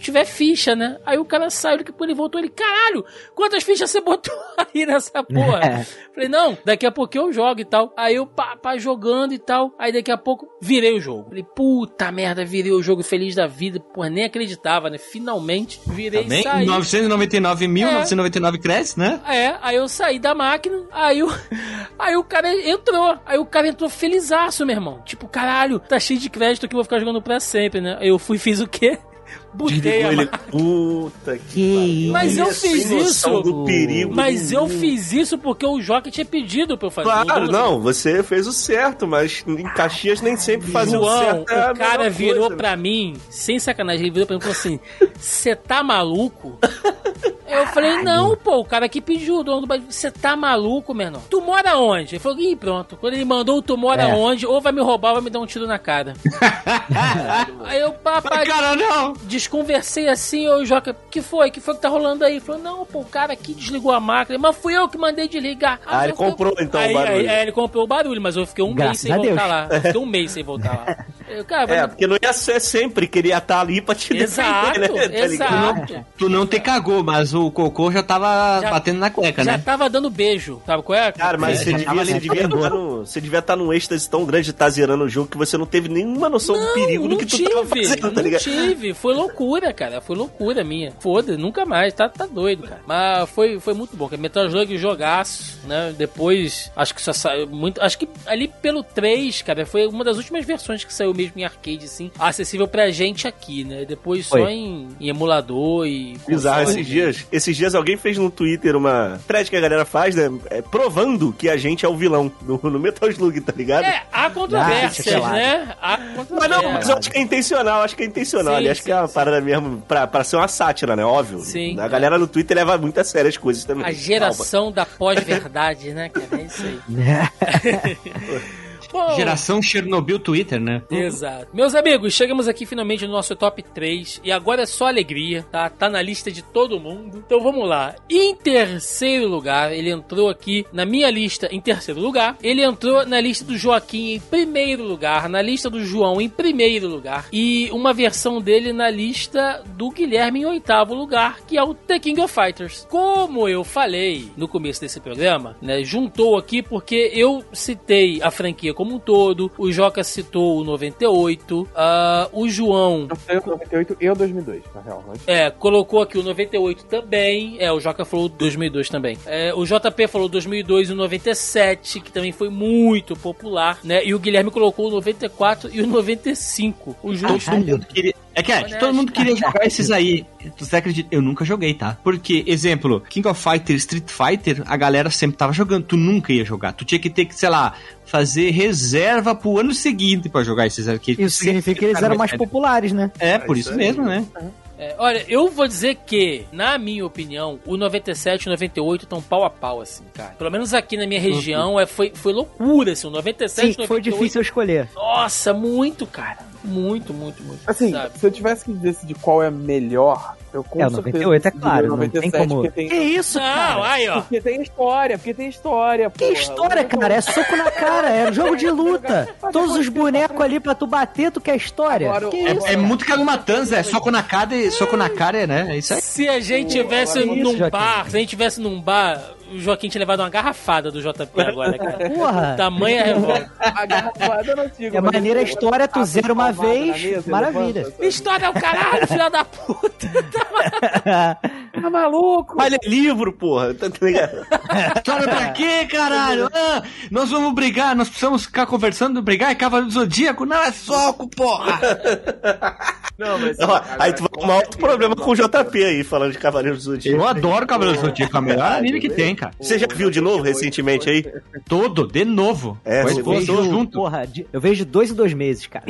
tiver ficha, né? Aí o cara saiu, ele voltou, ele, caralho, quantas fichas você botou aí nessa porra? É. Falei, não, daqui a pouco eu jogo e tal. Aí eu, pá, pá, jogando e tal. Aí daqui a pouco, virei o jogo. Falei, puta merda, virei o jogo feliz da vida. Porra, nem acreditava, né? Finalmente, virei Também? e saí. 999 mil, É. 999 cresce, né? É, aí eu saí da máquina, aí o, aí o cara entrou. Aí o cara entrou felizaço, meu irmão. Tipo, caralho, tá cheio de crédito aqui, eu vou ficar jogando pra sempre, né? Eu fui fiz o quê? Botei a ele. Puta que. Mas eu Sem fiz isso. do perigo. Mas eu fiz isso porque o Jockey tinha pedido pra eu fazer. Claro, O dono- não, você fez o certo, mas em Caxias nem sempre fazer o João, certo. é a o cara virou coisa. pra mim, sem sacanagem, ele virou pra mim e falou assim: Você tá maluco? Eu falei, não, pô, o cara que pediu o dono do bagulho. Você tá maluco, meu irmão? Tu mora onde? Ele falou, ih, pronto. Quando ele mandou o tu mora É. onde, ou vai me roubar ou vai me dar um tiro na cara. Aí eu, papai, Cara, não! Desconversei assim, ô Joca, que foi? que foi que tá rolando aí? Ele falou, não, pô, o cara aqui desligou a máquina, mas fui eu que mandei desligar. Ah, ele fiquei- comprou, então, o aí, barulho. Aí, aí ele comprou o barulho, mas eu fiquei um mês Graças sem a voltar Deus. lá. Eu fiquei um mês sem voltar lá. Eu, cara, É, vai- porque não ia ser sempre que ele ia estar ali pra te Exato, defender, né? Tá exato. Tu não te cagou, mas o cocô já tava Já- batendo na cueca, Já né? tava dando beijo, sabe qual é? Cara, mas É, você já devia, você, devia estar no, você devia estar num êxtase tão grande de estar zerando o jogo que você não teve nenhuma noção do perigo não do que tu tive, tava fazendo, tá não ligado? tive. Foi loucura, cara. Foi loucura minha. Foda, nunca mais. Tá, tá doido, cara. Mas foi, foi muito bom. Metal Slug jogaço, né? Depois, acho que só saiu muito. Acho que ali pelo 3, cara, foi uma das últimas versões que saiu mesmo em arcade, assim, acessível pra gente aqui, né? Depois só Foi. em, em emulador e. Bizarro, console. esses dias, esses dias alguém fez no Twitter uma thread que a galera faz, né? é, provando que a gente é o vilão no, no Metal Slug, tá ligado? É, há controvérsias, Ah, né? Há Mas controvérsias. não, mas eu acho que é intencional, acho que é intencional. Sim, ali, acho sim, que é uma sim. Parada mesmo pra, pra ser uma sátira, né? Óbvio. Sim. A galera no Twitter leva muito a sério as coisas também. A geração da pós-verdade, né, cara? É isso aí. Geração Chernobyl Twitter, né? Exato. Meus amigos, chegamos aqui finalmente no nosso top 3 e agora é só alegria, tá? Tá na lista de todo mundo. Então vamos lá. Em terceiro lugar, ele entrou aqui na minha lista em terceiro lugar. Ele entrou na lista do Joaquim em primeiro lugar, na lista do João em primeiro lugar e uma versão dele na lista do Guilherme em oitavo lugar, que é o The King of Fighters. Como eu falei no começo desse programa, né, juntou aqui porque eu citei a franquia como um todo, o Joca citou o 98, ah, o João Eu tenho 98 e o 2002, na real. Mas... é, colocou aqui o 98 também. É, o Joca falou 2002 também. É, o JP falou 2002 e o 97, que também foi muito popular, né? E o Guilherme colocou o 94 e o 95. Os dois Caralho. Todo mundo queria- É que é, Honesto. todo mundo queria jogar esses aí. Tu acredita? Eu nunca joguei, tá? Porque, exemplo, King of Fighter, Street Fighter, a galera sempre tava jogando. Tu nunca ia jogar. Tu tinha que ter que, sei lá, fazer reserva pro ano seguinte pra jogar esses arcades. Isso significa que eles eram mais populares, né? É, por isso mesmo, né? É, olha, eu vou dizer que, na minha opinião, o 97 e o 98 estão pau a pau, assim, cara. Pelo menos aqui na minha região é, foi, foi loucura, assim. O 97 Sim, e o foi 98. difícil escolher. Nossa, muito, cara. Muito, muito, muito. Assim, sabe? se eu tivesse que decidir qual é melhor, eu com É, o certeza 98 é claro, o não tem 97, como. tem, Que isso, Não, cara? aí, ó. porque tem história, porque tem história, Que história, cara? É soco na cara, é jogo de luta. Todos os bonecos ali pra tu bater, tu quer história. Agora, que? É, é muito matanza, é soco na cara, e- soco na cara, né? É isso aí. Se a gente tivesse agora é num isso, Joaquim. bar, se a gente tivesse num bar, o Joaquim tinha levado uma garrafada do JP agora, cara. Porra. Tamanha revolta. A garrafada eu não digo. É maneira a história, tu zera uma vez, maravilha. História é o caralho, filha da puta. Tá maluco? Mas é livro, porra. Tá ligado? História pra quê, caralho? Ah, nós vamos brigar, nós precisamos ficar conversando, brigar, é Cavaleiro do Zodíaco? Não, é soco, porra! Não, mas. Aí tu vai arrumar outro problema com o JP aí, falando de Cavaleiros do Zodíaco. Eu adoro Cavaleiro do Zodíaco, é o melhor anime que tem, cara. Você já viu de novo recentemente aí? Todo, de novo. É, esposa gostou? junto. Porra, de- eu vejo dois em dois meses, cara.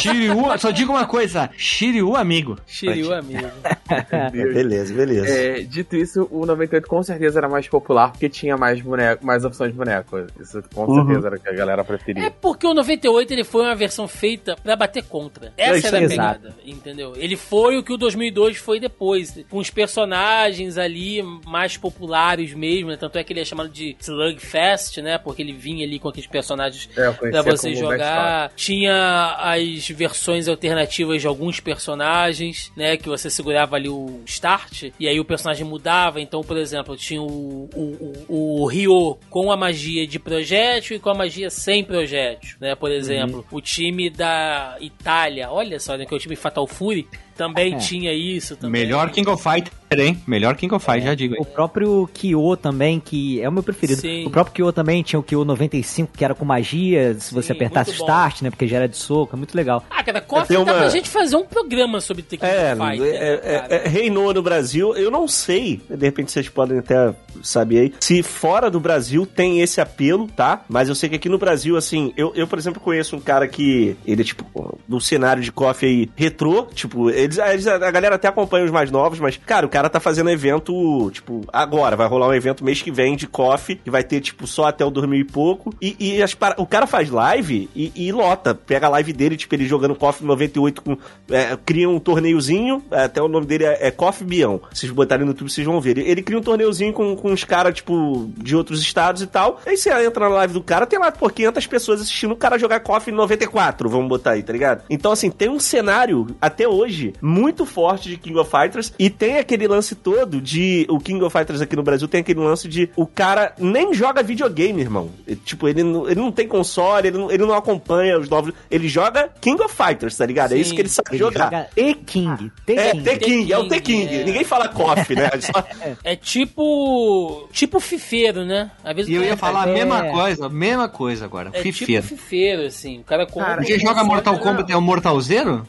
Shiryu, só digo uma coisa, Shiryu amigo. Shiryu, amigo. Beleza, beleza. É, dito isso, o 98 com certeza era mais popular porque tinha mais boneco, mais opções de boneco. Isso com Uhum. certeza era o que a galera É preferia. porque o 98 ele foi uma versão feita pra bater contra. Essa isso era a é pegada, entendeu? Ele foi o que o 2002 foi depois, com os personagens ali mais populares mesmo, né? Tanto é que ele é chamado de Slugfest, né? Porque ele vinha ali com aqueles personagens É, conhecia você jogar. Tinha as versões alternativas de alguns personagens, né? Que você segurava ali o start e aí o personagem mudava. Então, por exemplo, tinha o, o, o, o Ryo com a magia de projétil e com a magia sem projétil, né? Por exemplo, o time da Itália, olha só, né? Que é o time Fatal Fury. Também É. tinha isso também. Melhor King of Fighter, hein? Melhor King of Fighter, já digo. O próprio Kyo também, que é o meu preferido. Sim. O próprio Kyo também tinha o Kyo 95, que era com magia, se você Sim, apertasse muito bom. start, né? Porque já era de soco, é muito legal. Ah, cara, Coffee Tem dá uma- pra gente fazer um programa sobre Tekken É, Fighter. é, né, é, é, reinou no Brasil. Eu não sei, de repente vocês podem até saber aí, se fora do Brasil tem esse apelo, tá? Mas eu sei que aqui no Brasil, assim, eu, eu por exemplo, conheço um cara que ele é tipo do cenário de coffee aí retrô, tipo, eles, eles- a galera até acompanha os mais novos, mas, cara, o cara tá fazendo evento, tipo, agora, vai rolar um evento mês que vem de coffee, que vai ter, tipo, só até o dormir e pouco. E, e as o cara faz live e, e lota, pega a live dele, tipo, ele jogando coffee 98 com. é, cria um torneiozinho, é, até o nome dele é, é Coffee Bião. Se vocês botarem no YouTube, vocês vão ver. Ele, ele cria um torneiozinho com, com os caras, tipo, de outros estados e tal. Aí você entra na live do cara, tem lá, por 500 pessoas assistindo o cara jogar Coffee 94, vamos botar aí, tá ligado? Então, assim, tem um cenário, até hoje, muito forte de King of Fighters e tem aquele lance todo de. O King of Fighters aqui no Brasil tem aquele lance de. O cara nem joga videogame, irmão. Tipo, ele não, ele não tem console, ele não, ele não acompanha os novos. Ele joga King of Fighters, tá ligado? é Sim, isso que ele sabe Ele jogar. joga E-King. É, T-King. T-King, é o T-King, T-King. é. Ninguém fala coffee, né? Só- É tipo. Tipo fifeiro, né? Às vezes E eu ia falar a É. mesma coisa, a mesma coisa agora. É Fifeiro. tipo fifeiro, assim. O cara compra. Cara, Você joga Mortal Kombat é o Mortal Zero?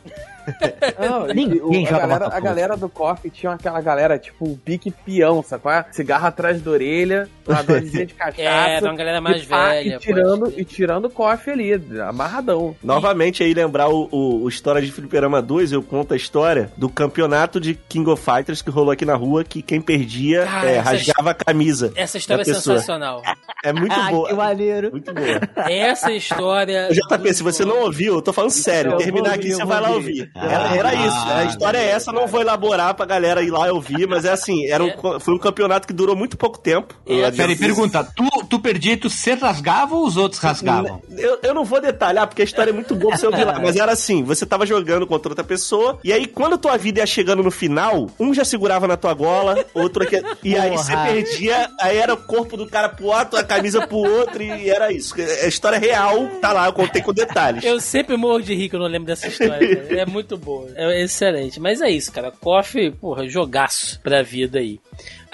Não, Ninguém o- a, joga galera, Mortal a galera do coffee tinha aquela galera, tipo, um pique peão, sabe? qual é? Cigarro atrás da orelha, uma dosezinha de cachaça. É, uma galera mais e pá, velha, E tirando, e tirando o coffee ali, amarradão. Novamente aí lembrar o, o, o História de Fliperama 2, eu conto a história do campeonato de King of Fighters que rolou aqui na rua, que quem perdia Cara, é, rasgava a camisa. Essa história é sensacional. É muito Ah, que boa. maneiro. Muito boa. Essa história. JP, se você não ouviu, eu tô falando sério. Terminar aqui, você vai lá ouvir. Era, era isso. A história é essa, não vou elaborar pra galera ir lá ouvir, mas é assim, era um, foi um campeonato que durou muito pouco tempo. É, Peraí, pergunta, tu, tu perdia e tu se rasgava ou os outros rasgavam? Eu, eu não vou detalhar, porque a história é muito boa pra você ouvir lá. Mas era assim: você tava jogando contra outra pessoa, e aí quando tua vida ia chegando no final, um já segurava na tua gola, outro aqui. E aí Porra. você perdia, aí era o corpo do cara pro outro, a camisa pro outro, e era isso. A história real tá lá, eu contei com detalhes. Eu sempre morro de rir que eu não lembro dessa história. É muito boa. É excelente. Mas é isso, cara. Coffee, porra, jogaço pra vida aí.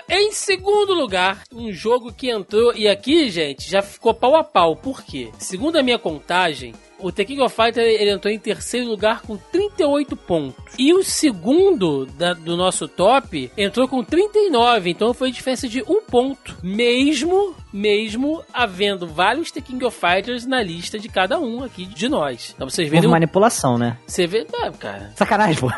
Em segundo lugar, um jogo que entrou, e aqui, gente, já ficou pau a pau. Por quê? Segundo a minha contagem, o The King of Fighter ele entrou em terceiro lugar com 38 pontos. E o segundo da- do nosso top entrou com 39. Então foi diferença de um ponto. Mesmo, mesmo havendo vários The King of Fighters na lista de cada um aqui de nós. Então vocês verem. manipulação, né? Você vê, ah, cara, Sacanagem, pô.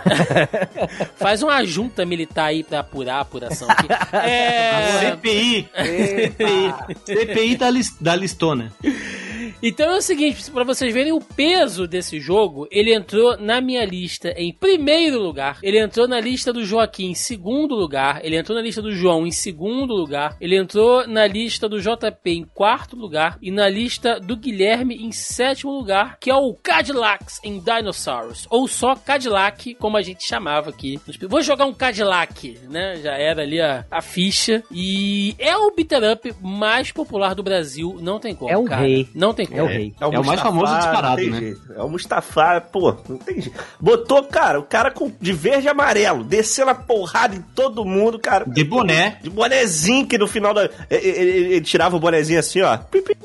faz uma junta militar aí pra apurar a apuração aqui. É, CPI. CPI da, lis, da listona. Então é o seguinte, pra vocês verem o peso desse jogo, ele entrou na minha lista em primeiro lugar, ele entrou na lista do Joaquim em segundo lugar, ele entrou na lista do João em segundo lugar, ele entrou na lista do JP em quarto lugar e na lista do Guilherme em sétimo lugar, que é o Cadillacs em Dinosaurs, ou só Cadillac, como a gente chamava aqui. Vou jogar um Cadillac, né? Já era ali a, a ficha e é o beater up mais popular do Brasil, não tem como, É o cara. rei. Não tem como. É o rei. É o mais famoso disparado, né? jeito. É o Mustafa, pô, não tem jeito. Botou, cara, o cara com, de verde e amarelo, descendo a porrada em todo mundo, cara. De boné. De bonezinho, que no final da. Ele, ele- ele tirava o bonezinho assim, ó.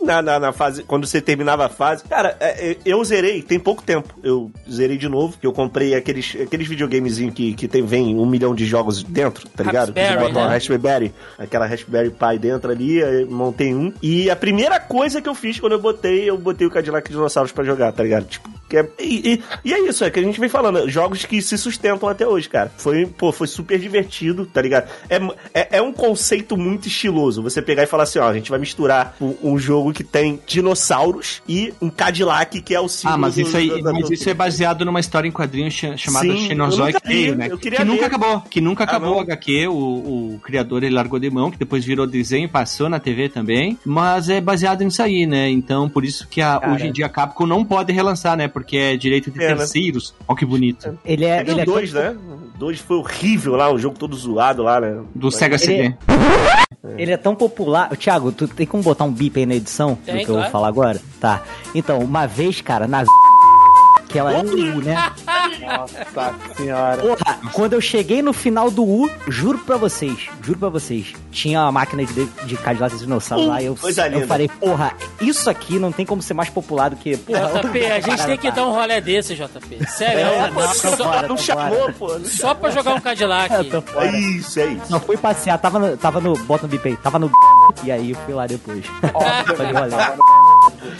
Na, na, na fase. Quando você terminava a fase. Cara, é, é, eu zerei, tem pouco tempo. Eu zerei de novo. Que eu comprei aqueles, aqueles videogamezinhos que, que tem, vem um milhão de jogos dentro, tá ligado? Que você bota uma né? Raspberry, aquela Raspberry Pi dentro ali, aí montei um. E a primeira coisa que eu fiz quando eu botei, eu botei o Cadillac Dinossauros pra jogar, tá ligado? Tipo, Que é, e, e- e é isso, é que a gente vem falando, jogos que se sustentam até hoje, cara. Foi, pô, foi super divertido, tá ligado? É, é, é um conceito muito estiloso. Você pegar e falar assim, ó, a gente vai misturar um, um jogo que tem dinossauros e um Cadillac, que é o símbolo Ah, mas isso aí, do- do- mas isso é baseado numa história em quadrinhos ch- chamada Sim, Xenozoic Tale, né? que nunca acabou, que nunca Ah, acabou não? o HQ, o, o criador ele largou de mão, que depois virou desenho e passou na TV também, mas é baseado nisso aí, né? Então, por isso que a, hoje em dia a Capcom não pode relançar, né? Porque é direito de É, né? terceiros. Olha que bonito. Ele é. Ele o é 2, né? O 2 foi horrível lá, um jogo todo zoado lá, né? Do Sega CD. Ele é tão popular. Thiago, tu tem como botar um bip aí na edição Tem, do que eu claro. vou falar agora? Tá. Então, uma vez, cara, na. Que ela é um U, né? Nossa senhora. Porra, quando eu cheguei no final do U, juro pra vocês, juro pra vocês, tinha uma máquina de, de Cadillac dinossauro lá e eu, eu linda. falei, porra, isso aqui não tem como ser mais popular do que. Porra, JP, a gente tem que dar um rolê desse, JP. Sério, É, pô, não, só, bora, Não chamou, fora. pô. não só pra jogar um Cadillac. Fora. É isso, é isso. Não fui passear, tava no, tava no. Bota no bip aí, tava no. E aí eu fui lá depois. Rolê.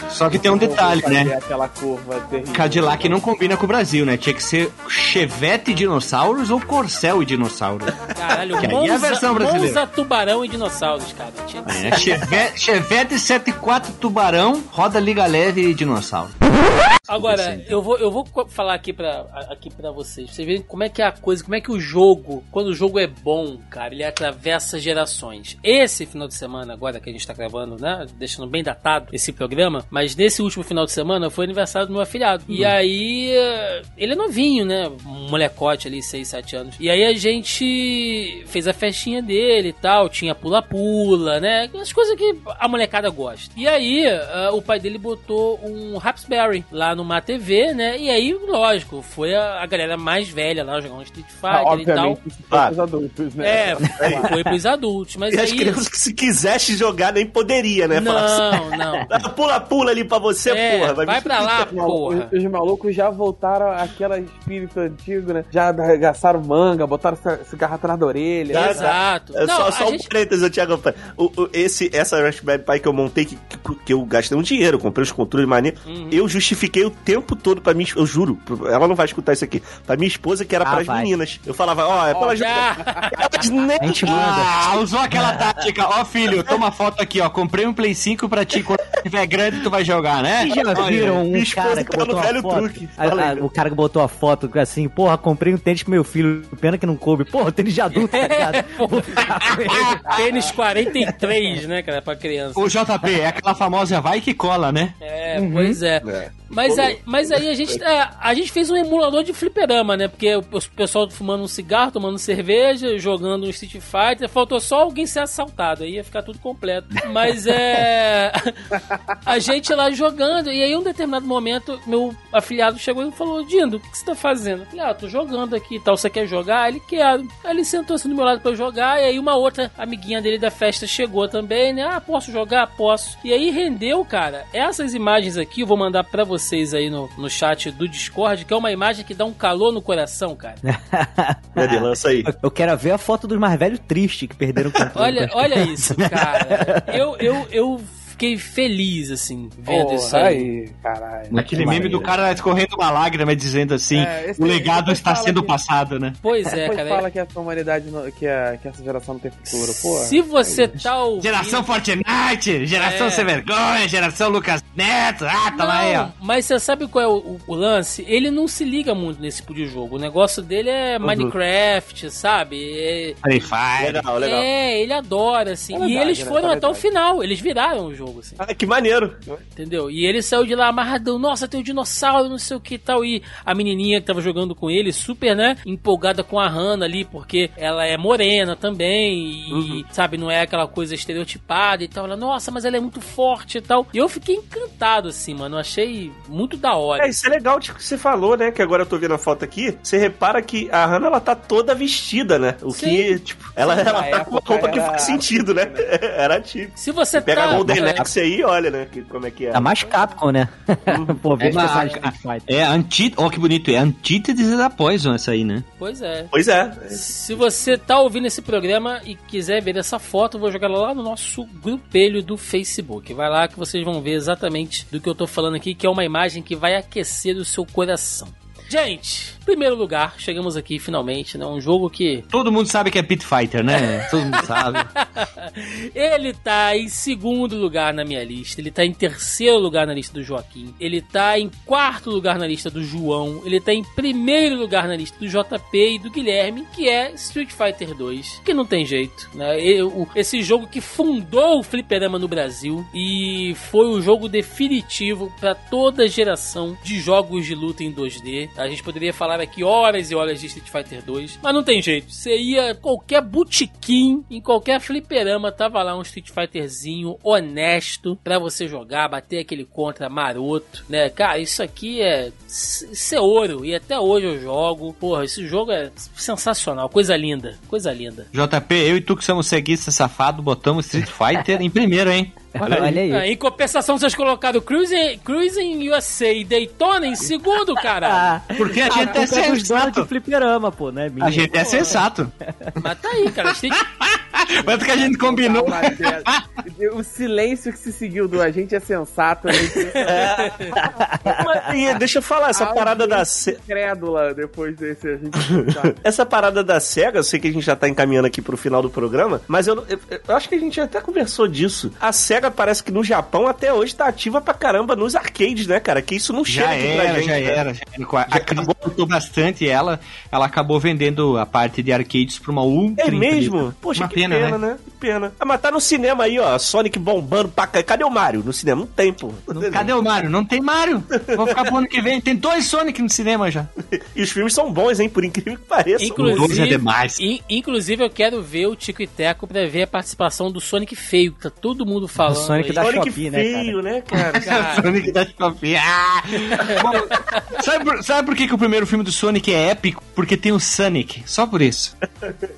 Só que tem um detalhe, né? Aquela curva terrível. Cadillac não combina com o Brasil, né? Tinha que ser Chevette e dinossauros ou Corcel e dinossauro. Caralho, Que aí é a Monza, versão brasileira. Monza, tubarão e dinossauros, cara. Tinha que ser. É, Chevette, Chevette 74 Tubarão, roda liga leve e dinossauro. Agora, eu vou, eu vou falar aqui pra, aqui pra vocês. Vocês verem como é que é a coisa, como é que o jogo, quando o jogo é bom, cara, ele atravessa gerações. Esse final de semana, agora que a gente tá gravando, né? Deixando bem datado esse programa, mas nesse último final de semana foi aniversário do meu afilhado. E aí, eh, ele é novinho, né? Um molecote ali, 6, 7 anos. E aí a gente fez a festinha dele e tal, tinha pula-pula, né? As coisas que a molecada gosta. E aí, ah, o pai dele botou um Raspberry lá numa TV, né? E aí, lógico, foi a, a galera mais velha lá jogando Street Ah, Fighter e tal. foi Ah. pros adultos, né? É, foi pros adultos, mas E as aí... crianças que se quisesse jogar nem poderia, né? Falar assim, Não, não. "Ah, Pula, pula ali pra você, É, porra. vai me pra lá, porra. os, os malucos já voltaram àquela espírito antigo, né? Já arregaçaram manga, botaram ci- cigarro atrás da orelha. Já, Exato. É Não, só só um gente- parênteses, Thiago. O, o- esse, essa Raspberry Pi que eu montei, que, que, que eu gastei um dinheiro, comprei os controles maneiros, Uhum. eu justifiquei o tempo todo pra mim, eu juro, ela não vai escutar isso aqui, pra minha esposa que era Ah, para as vai. meninas. Eu falava, ó, é pra elas. Já. Elas nem A gente manda. Ah, usou aquela tática. Ó, filho, toma foto aqui, ó. Comprei um Play 5 pra ti. Quando tiver grande, tu vai jogar, né? Vocês já viram um cara que botou uma velho foto? truque. A- a- o cara que botou a foto assim, porra, comprei um tênis pro meu filho, pena que não coube. Porra, tênis de adulto, tá ligado? Tênis 43, né, cara, pra criança. O JP, é aquela famosa vai que cola, né? É, pois é. É. Mas, aí, mas aí a gente, é, a gente fez um emulador de fliperama, né? Porque o o pessoal fumando um cigarro, tomando cerveja, jogando um Street Fighter. Faltou só alguém ser assaltado, aí ia ficar tudo completo. Mas é. A gente lá jogando, e aí em um determinado momento, meu afilhado chegou e falou: Dindo, o que você tá fazendo? Eu falei: Ah, tô jogando aqui e tal. Você quer jogar? Ele quer. Aí ele sentou assim do meu lado pra eu jogar, e aí uma outra amiguinha dele da festa chegou também, né? Ah, posso jogar? Posso. E aí rendeu, cara. Essas imagens aqui eu vou mandar pra vocês aí no, no chat do Discord, que é uma imagem que dá um calor no coração, cara. Cadê? Lança aí. Eu quero ver a foto dos mais velhos tristes que perderam o controle. Olha, olha isso, cara. Eu, eu, eu fiquei feliz, assim, vendo isso Porra, aí. aí, caralho. Aquele meme do cara escorrendo uma lágrima dizendo assim: É, o legado está sendo que- passado, né? Pois é, Depois cara. fala que essa humanidade, não- que, a, que essa geração não tem futuro, porra. Se você tá ouvindo... Geração Fortnite, geração É. sem vergonha, geração Lucas Neto, ah, toma aí, ó. Mas você sabe qual é o, o- o lance? Ele não se liga muito nesse tipo de jogo. O negócio dele é Minecraft, sabe? É, Free Fire. Legal, legal. é, ele adora, assim. É e verdade, eles né? foram É até o final. Eles viraram o jogo, assim. Ah, que maneiro. Entendeu? E ele saiu de lá amarradão. Nossa, tem um dinossauro, não sei o que e tal. E a menininha que tava jogando com ele, super, né? Empolgada com a Hannah ali, porque ela é morena também. E, Uhum. sabe, não é aquela coisa estereotipada e tal. Ela, nossa, mas ela é muito forte e tal. E eu fiquei encantado, assim, mano. Achei muito da hora. É, isso é legal de que você falou, né? Que agora eu tô vendo a foto aqui. Você repara que a Hannah, ela tá toda vestida, né? O Sim. que, tipo, ela, ela tá com uma roupa que faz sentido, né? Era tipo. Se você Pega tá. a Golden Axe aí olha, né? Que, como é que é. Tá mais Capcom, né? Pô, veja É, essa Street Fighter. É anti... Ó, que bonito, é antítese da Poison essa aí, né? Pois é. Pois é. Se você tá ouvindo esse programa e quiser ver essa foto, eu vou jogar lá no nosso grupelho do Facebook. Vai lá que vocês vão ver exatamente exatamente do que eu tô falando aqui, que é uma imagem que vai aquecer o seu coração. Gente, primeiro lugar, chegamos aqui finalmente, né? Um jogo que Todo mundo sabe que é Pit Fighter, né? Todo mundo sabe. ele tá em segundo lugar na minha lista, ele tá em terceiro lugar na lista do Joaquim, ele tá em quarto lugar na lista do João, ele tá em primeiro lugar na lista do JP e do Guilherme, que é Street Fighter 2, que não tem jeito, né? Esse jogo que fundou o fliperama no Brasil e foi o jogo definitivo para toda geração de jogos de luta em 2D. A gente poderia falar aqui horas e horas de Street Fighter 2, mas não tem jeito. Você ia qualquer botequim, em qualquer fliperama, tava lá um Street Fighterzinho honesto pra você jogar, bater aquele contra maroto, né? Cara, isso aqui é isso é ouro e até hoje eu jogo. Porra, esse jogo é sensacional, coisa linda, coisa linda. JP, eu e tu que somos ceguistas safados, botamos Street Fighter em primeiro, hein? Olha aí. Ah, em compensação, vocês colocaram Cruising, Cruising USA e Daytona em segundo, cara. Ah, Porque a gente é dos donos de sensato. fliperama, pô, né? minha. A gente é sensato. Mas tá aí, cara. Street, Mas que a gente combinou. O silêncio que se seguiu do a gente é sensato, a gente é Mas, deixa eu falar, essa parada da. Crédula depois desse a gente sensato. Essa parada da SEGA, eu sei que a gente já tá encaminhando aqui pro final do programa, mas eu, eu- eu acho que a gente até conversou disso. A SEGA parece que no Japão até hoje tá ativa pra caramba nos arcades, né, cara? Que isso não chega Já aqui pra era, gente. já né? era, já era. A crise aumentou bastante ela. Ela acabou vendendo a parte de arcades pra uma ultra É mesmo? empresa. Poxa, Uma que pena, pena, né? né? Que pena. Ah, mas tá no cinema aí, ó. Sonic bombando pra cá. Cadê o Mario no cinema? Não tem, pô. Cadê o Mario? Não tem Mario. Vou ficar pro ano que vem. Tem dois Sonic no cinema já. E os filmes são bons, hein? Por incrível que pareça. Dois é inclusive, demais. in- inclusive, eu quero ver o Tico e Teco pra ver a participação do Sonic feio, que tá todo mundo falando. Sonic aí. da Sonic Shopee, né, feio, né, cara? Cara, Sonic da Shopee. Ah! Bom, sabe, por, sabe por que, que o primeiro filme do Sonic é épico? Porque tem o Sonic. Só por isso.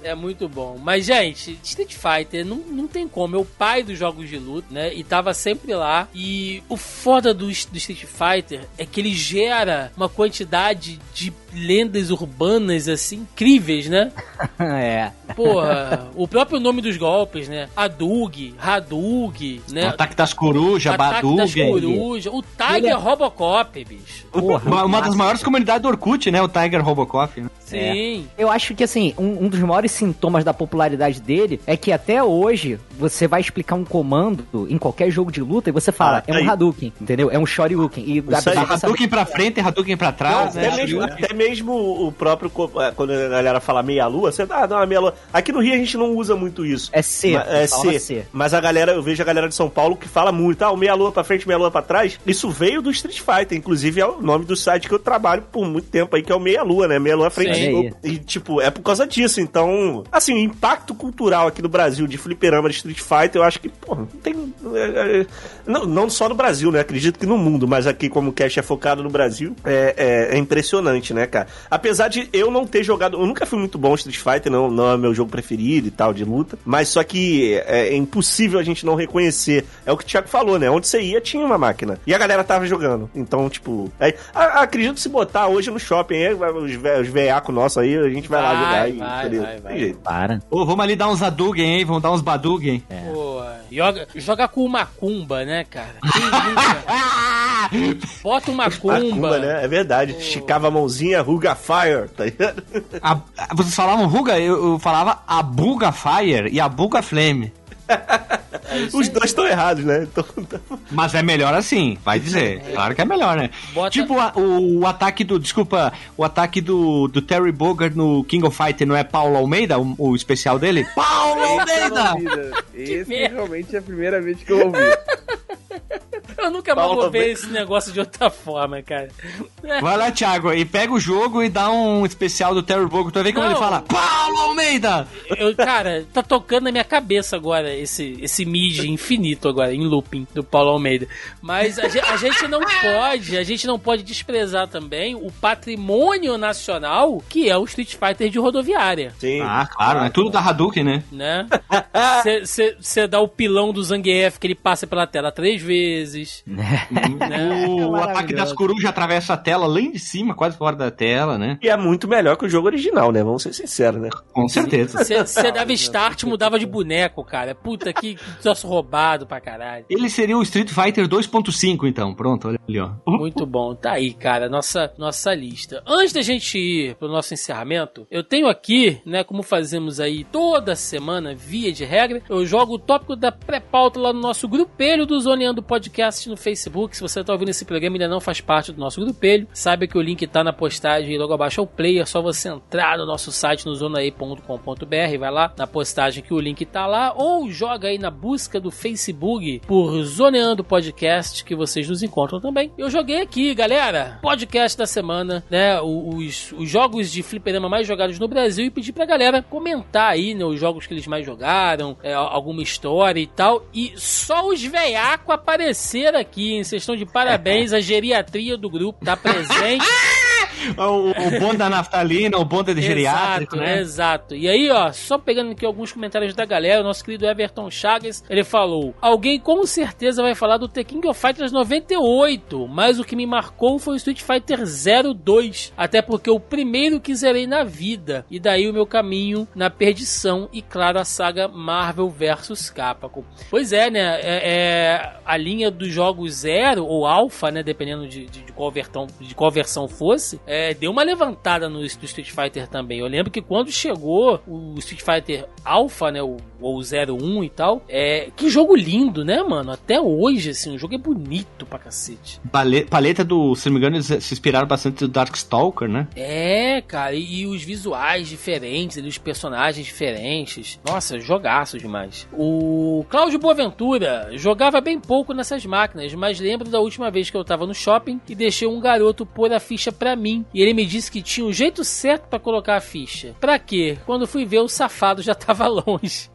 É muito bom. Mas, gente, Street Fighter não, não tem como. É o pai dos jogos de luta, né? E tava sempre lá. E o foda do, do Street Fighter é que ele gera uma quantidade de lendas urbanas, assim, incríveis, né? é. Porra, o próprio nome dos golpes, né? Adug, Hadug, né? Ataque das Corujas, Ataque das Badug. Corujas. O Tiger é- Robocop, bicho. Porra, Uma, uma das maiores comunidades do Orkut, né? O Tiger Robocop. Né? Sim. Eu acho que, assim, um, um dos maiores sintomas da popularidade dele é que até hoje você vai explicar um comando em qualquer jogo de luta e você fala, Ah, é um aí. Hadouken, entendeu? É um Shoryuken. E dá, saber- Hadouken pra frente, Hadouken pra trás, Não, né? até, mesmo, até mesmo o próprio. é, Quando a galera fala meia-lua, você ah, dá uma meia-lua. Aqui no Rio a gente não usa muito isso. É C. É C. C. Mas a galera, eu vejo a galera de São Paulo que fala muito, ah, o meia-lua pra frente, meia-lua pra trás. Isso veio do Street Fighter. Inclusive é o nome do site que eu trabalho por muito tempo aí, que é o meia-lua, né? Meia-lua frente. Sim. E, tipo, é por causa disso. Então, assim, o impacto cultural aqui no Brasil de fliperama de Street Fighter, eu acho que, pô, não tem. é, é, não, não só no Brasil, né? Acredito que no mundo, mas aqui, como o Cash é focado no Brasil, é, é, é impressionante, né, cara? Apesar de eu não ter jogado. Eu nunca fui muito bom em Street Fighter, não, não é meu jogo preferido e tal, de luta. Mas só que é, é impossível a gente não reconhecer. É o que o Thiago falou, né? Onde você ia, tinha uma máquina. E a galera tava jogando. Então, tipo. é- a- acredito que se botar hoje no shopping, aí, vai- os, os veiacos nossos aí, a gente vai, lá Vai, jogar e. vai, beleza. vai, vai. Jeito. Para. Ô, vamos ali dar uns Hadouken, hein? Vamos dar uns Badouken. Pô, joga, joga com o Macumba, né, cara? Quem nunca? Bota o Macumba. Macumba, né? É verdade. Esticava a mãozinha, Ruga Fire, tá ligado? A- vocês falavam Ruga? Eu, eu falava a Buga Fire e a Buga Flame. Os dois estão errados, né? Então, Mas é melhor assim, vai dizer. Claro que é melhor, né? Bota- Tipo a- o, o ataque do. Desculpa, o ataque do, do Terry Bogard no King of Fighter não é Paulo Almeida, o, o especial dele? Paulo Almeida! Esse realmente é a primeira vez que eu ouvi. Eu nunca mais vou ver esse negócio de outra forma, cara. Vai lá, Thiago, e pega o jogo e dá um especial do Terry Bogard. Tu vai ver como Não. ele fala: Paulo Almeida! Eu, cara, tá tocando na minha cabeça agora esse, esse mid infinito agora, em looping, do Paulo Almeida. Mas a, a gente não pode, a gente não pode desprezar também o patrimônio nacional que é o Street Fighter de rodoviária, sim. Ah, claro, né? Tudo da Hadouken, né? né? Você dá o pilão do Zangief que ele passa pela tela três vezes, O É ataque maravilhoso. das corujas atravessa a tela lá de cima, quase fora da tela, né? E é muito melhor que o jogo original, né? Vamos ser sinceros, né? Com certeza. Você dava start e mudava de boneco, cara. Puta, que, que troço roubado pra caralho. Ele seria o Street Fighter 2.5, então. Pronto, olha ali, ó. Muito bom. Tá aí, cara, nossa, nossa lista. Antes da gente ir pro nosso encerramento, eu tenho aqui, né, como fazemos aí toda semana, via de regra, eu jogo o tópico da pré-pauta lá no nosso grupelho do Zoneando Podcast no Facebook. Se você tá ouvindo esse programa e ainda não faz parte do nosso grupelho, saiba que o link tá na postagem logo abaixo ao player. É só você entrar no nosso site no zonae.com.br, vai lá na postagem que o link tá lá, ou joga aí na busca do Facebook por Zoneando Podcast, que vocês nos encontram também. Eu joguei aqui, galera, podcast da semana, né? Os, os jogos de fliperama mais jogados no Brasil e pedi pra galera comentar aí, né? Os jogos que eles mais jogaram, é, alguma história e tal. E só os veiacos apareceram aqui, hein? Vocês estão de parabéns, a geriatria do grupo tá presente. O, o bonde da naftalina, o bonde de geriátrico, exato, né? Exato. E aí, ó, só pegando aqui alguns comentários da galera, o nosso querido Everton Chagas, ele falou: Alguém com certeza vai falar do The King of Fighters 98, mas o que me marcou foi o Street Fighter 02. Até porque o primeiro que zerei na vida. E daí o meu caminho na perdição e, claro, a saga Marvel vs Capcom. Pois é, né? É, é a linha dos jogos Zero ou Alpha, né? Dependendo de, de, de qual, versão, de qual versão fosse, é, deu uma levantada no, no Street Fighter também. Eu lembro que quando chegou o Street Fighter Alpha, né? O, ou 01 e tal, é, que jogo lindo, né, mano? Até hoje, assim, o jogo é bonito pra cacete. Pale- Paleta do, se não me engano, eles se inspiraram bastante do Darkstalker, né? É, cara, e, e os visuais diferentes, os personagens diferentes. Nossa, jogaço demais. O Cláudio Boaventura jogava bem pouco nessas máquinas, mas lembro da última vez que eu tava no shopping e deixei um garoto pôr a ficha pra mim. E ele me disse que tinha o jeito certo pra colocar a ficha. Pra quê? Quando fui ver, o safado já tava longe.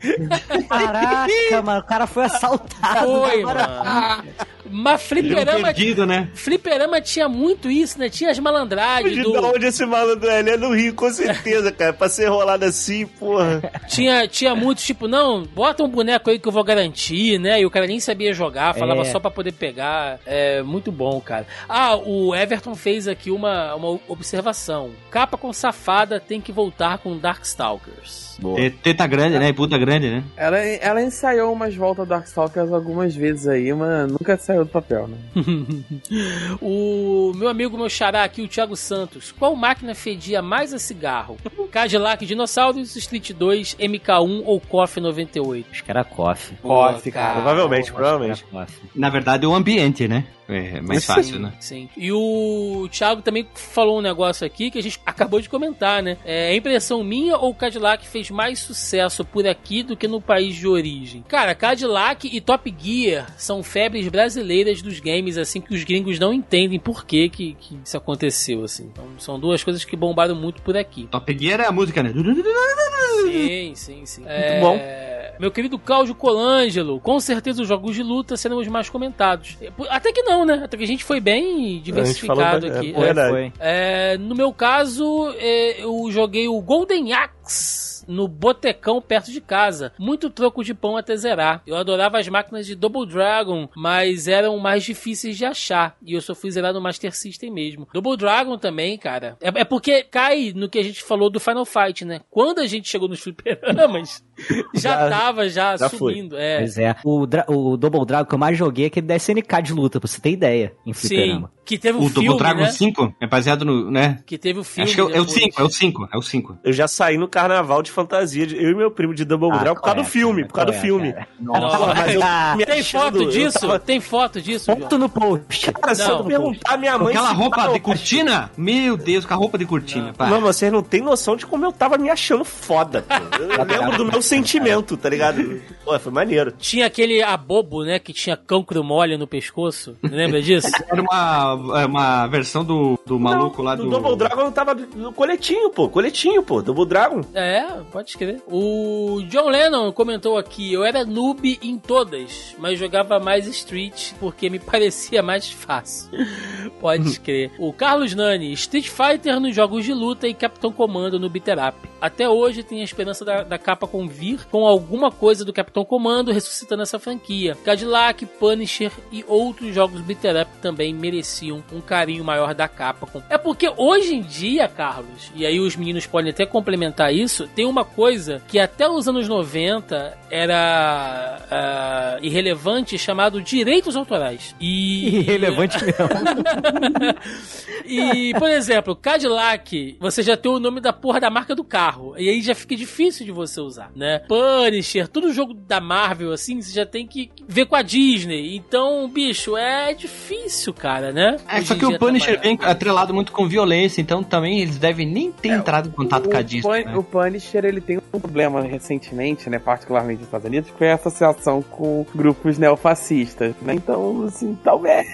Caraca, mano, o cara foi assaltado. Foi, mano. Mas fliperama, perdido, né? fliperama tinha muito isso, né? Tinha as malandragens De do... onde esse malandro é? Ele é no Rio, com certeza, cara. Pra ser rolado assim, porra. Tinha, tinha muitos, tipo, não, bota um boneco aí que eu vou garantir, né? E o cara nem sabia jogar, falava É. só pra poder pegar. É muito bom, cara. Ah, o Everton fez aqui uma, uma observação. Capa com safada tem que voltar com Darkstalkers. Te- Teta grande, né? E puta grande, né? Ela, ela ensaiou umas voltas Darkstalkers algumas vezes aí, mas nunca saiu do papel, né? o meu amigo, meu xará aqui, o Thiago Santos. Qual máquina fedia mais a cigarro? Cadillac Dinossauros, Street 2, MK1 ou KOF 98? Acho que era coffee. KOF, cara. Provavelmente, provavelmente. Na verdade, é o ambiente, né? É mais fácil, né? Sim. E o Thiago também falou um negócio aqui que a gente acabou de comentar, né? É impressão minha ou o Cadillac fez mais sucesso por aqui do que no país de origem? Cara, Cadillac e Top Gear são febres brasileiras dos games, assim, que os gringos não entendem por que, que, que isso aconteceu, assim. Então, são duas coisas que bombaram muito por aqui. Top Gear é a música, né? Sim, sim, sim. Muito bom. Meu querido Cláudio Colangelo, com certeza os jogos de luta serão os mais comentados. Até que não, né? Até que a gente foi bem diversificado aqui. é. Foi. É, no meu caso, é, eu joguei o Golden Axe no botecão perto de casa. Muito troco de pão até zerar. Eu adorava as máquinas de Double Dragon, mas eram mais difíceis de achar. E eu só fui zerar no Master System mesmo. Double Dragon também, cara. É, é porque cai no que a gente falou do Final Fight, né? Quando a gente chegou nos fliperamas, já, Já- tava já, já foi. subindo. É. Pois é. O, o Double Dragon que eu mais joguei é aquele da SNK de luta, pra você ter ideia, em Sim, fliperama. Que teve o, O filme, Double Dragon né? 5 é baseado no, né? Que teve o filme. Acho que é, o- é o depois. 5, é o 5, é o 5. Eu já saí no carnaval de fantasia, de- eu e meu primo de Double Ah, Dragon, por causa do filme, por causa do é, filme. Tem foto disso? Tem foto disso? Ponto no post. Cara, se Não. eu perguntar a minha mãe... aquela roupa tá, de cortina? Meu Deus, com a roupa de cortina. pá. Não, vocês não têm noção de como eu tava me achando foda, pô. Eu lembro do meu sentimento, tá ligado? Pô, foi maneiro. Tinha aquele abobo, né? Que tinha cancro mole no pescoço. Lembra disso? Era uma, uma versão do, do maluco lá do. No Double Dragon tava no coletinho, pô. Coletinho, pô. Double Dragon. é, pode escrever. O John Lennon comentou aqui: eu era noob em todas, mas jogava mais Street porque me parecia mais fácil. pode crer. O Carlos Nani: Street Fighter nos jogos de luta e Capitão Comando no Beater Up. até hoje tem a esperança da, da capa com vir com alguma coisa do Capitão Comando ressuscitando essa franquia. Cadillac, Punisher e outros jogos beat'em up também mereciam um carinho maior da Capcom. É porque hoje em dia, Carlos, e aí os meninos podem até complementar isso, tem uma coisa que até os anos 90 era ah, irrelevante chamado direitos autorais. E Irrelevante mesmo. e, por exemplo, Cadillac, você já tem o nome da porra da marca do carro. E aí já fica difícil de você usar, né? Punisher, todo jogo da Marvel, assim, você já tem que ver com a Disney. Então, bicho, é difícil, cara, né? É, só que o dia Punisher trabalhar. vem atrelado muito com violência, então também eles devem nem ter entrado em contato com a O, Disney. Né? o Punisher ele tem um problema recentemente, né, particularmente nos Estados Unidos, que foi a associação com grupos neofascistas. Né? Então, assim, talvez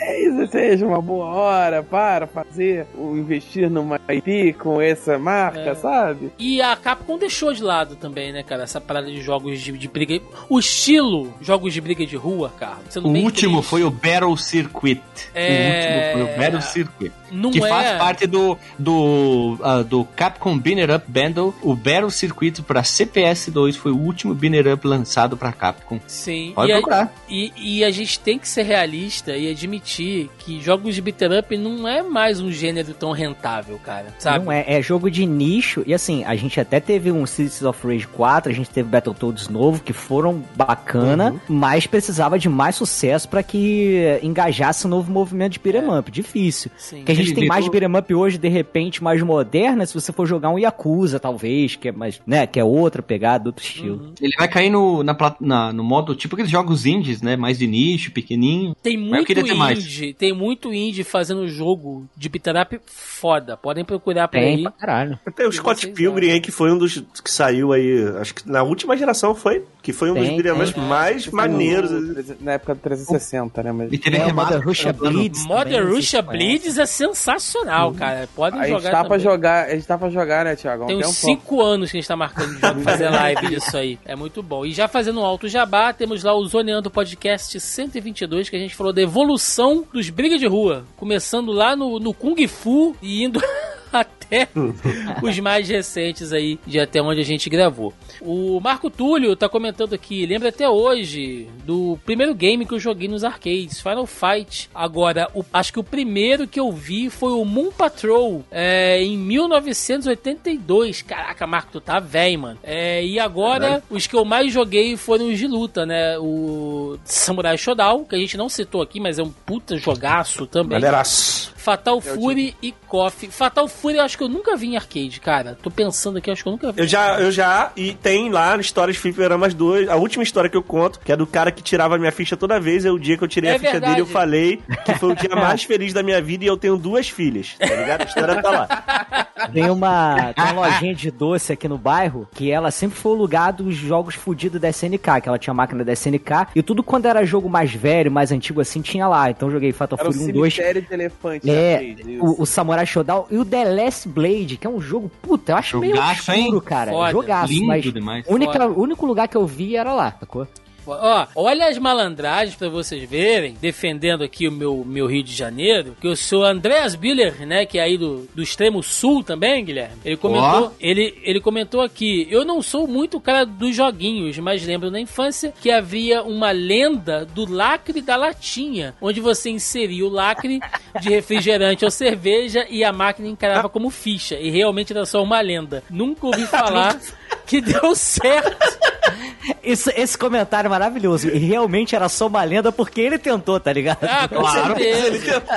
seja uma boa hora para fazer, ou investir numa IP com essa marca, É. sabe? E a Capcom deixou de lado também, né, cara? Essa parada de jogos de, de briga. O estilo jogos de briga de rua, sendo O bem último triste. foi o Battle Circuit. É. O último foi o Battle Circuit. Não que é... faz parte do, do, ah, do Capcom Binner Up Bundle. O Battle Circuit para CPS2 foi o último Binner Up lançado para Capcom. Sim. Pode e a- procurar. E, e a gente tem que ser realista e admitir que jogos de beat'em up não é mais um gênero tão rentável, cara. Sabe? Não é, é jogo de nicho. E assim, a gente até teve um Cities of Rage 4, a gente teve Battletoads novo, que foram bacana, Uhum. mas precisava de mais sucesso pra que engajasse um novo movimento de beat'em É. up. Difícil. Sim. Que a gente Ele tem mais beat'em up hoje, de repente, mais moderna, se você for jogar um Yakuza, talvez, que é mais, né, que é outra pegada, outro estilo. Uhum. Ele vai cair no, na, na- no modo tipo aqueles jogos indies, né? Mais de nicho, pequenininho. Tem muito indie, tem muito indie fazendo jogo de beat'em up foda. Podem procurar por Tem aí. pra caralho. Tem o E Scott Pilgrim aí, que foi um dos que saiu aí, acho que na última geração foi, que foi um dos Tem, ups tem. mais maneiros. No- Na época do 360, né? Mas... E teve É, Mother Russia. Blitz. Modern Russia. Blitz é sensacional, cara. Podem A gente jogar tá pra jogar, a gente tá pra jogar, né, Thiago? Um Tem uns tempão. 5 anos que a gente tá marcando de jogo fazer live disso aí. É muito bom. E já fazendo um alto jabá, temos lá o Zoneando Podcast 122, que a gente falou da evolução dos brigas de rua. Começando lá no, no Kung Fu e indo até os mais recentes aí, de até onde a gente gravou. O Marco Túlio tá comentando aqui, lembra até hoje do primeiro game que eu joguei nos arcades, Final Fight. Agora, o- acho que o primeiro que eu vi foi o Moon Patrol, é, em 1982. Caraca, Marco, tu tá velho, mano. É, e agora, os que eu mais joguei foram os de luta, né? O Samurai Shodown, que a gente não citou aqui, mas é um puta jogaço também. Galeraço. Fatal Fury e Coffee. Fatal Fury eu acho que eu nunca vi em arcade, cara. Tô pensando aqui, acho que eu nunca vi. Eu já, eu já, e tem lá no Histórias de Fliperamas 2, a última história que eu conto, que é do cara que tirava a minha ficha toda vez, é o dia que eu tirei É a ficha verdade. dele, eu falei que foi o dia mais feliz da minha vida e eu tenho duas filhas, tá ligado? A história tá lá. Tem uma, tem uma lojinha de doce aqui no bairro que ela sempre foi o lugar dos jogos fudidos da SNK, que ela tinha máquina da SNK e tudo quando era jogo mais velho, mais antigo assim, tinha lá. Então eu joguei Fatal Era Fury 1, 2. cemitério de elefante. É, arcade, isso. o, o Samurai Shodown e o The Last Blade, que é um jogo, puta, eu acho meio Jogaço, obscuro, hein? cara. Foda. Jogaço, Lindo mas demais. única, o único lugar que eu vi era lá, sacou? Ó, olha as malandragens pra vocês verem, defendendo aqui o meu, meu Rio de Janeiro, que eu sou Andreas Biller, né, que é aí do, do extremo sul também, Guilherme. Ele comentou, ele, ele comentou aqui, eu não sou muito o cara dos joguinhos, mas lembro na infância que havia uma lenda do lacre da latinha, onde você inseria o lacre de refrigerante ou cerveja e a máquina encarava como ficha, e realmente era só uma lenda. Nunca ouvi falar que deu certo. Esse, esse comentário é maravilhoso. E realmente era só uma lenda porque ele tentou, tá ligado? Ah, com Claro. certeza.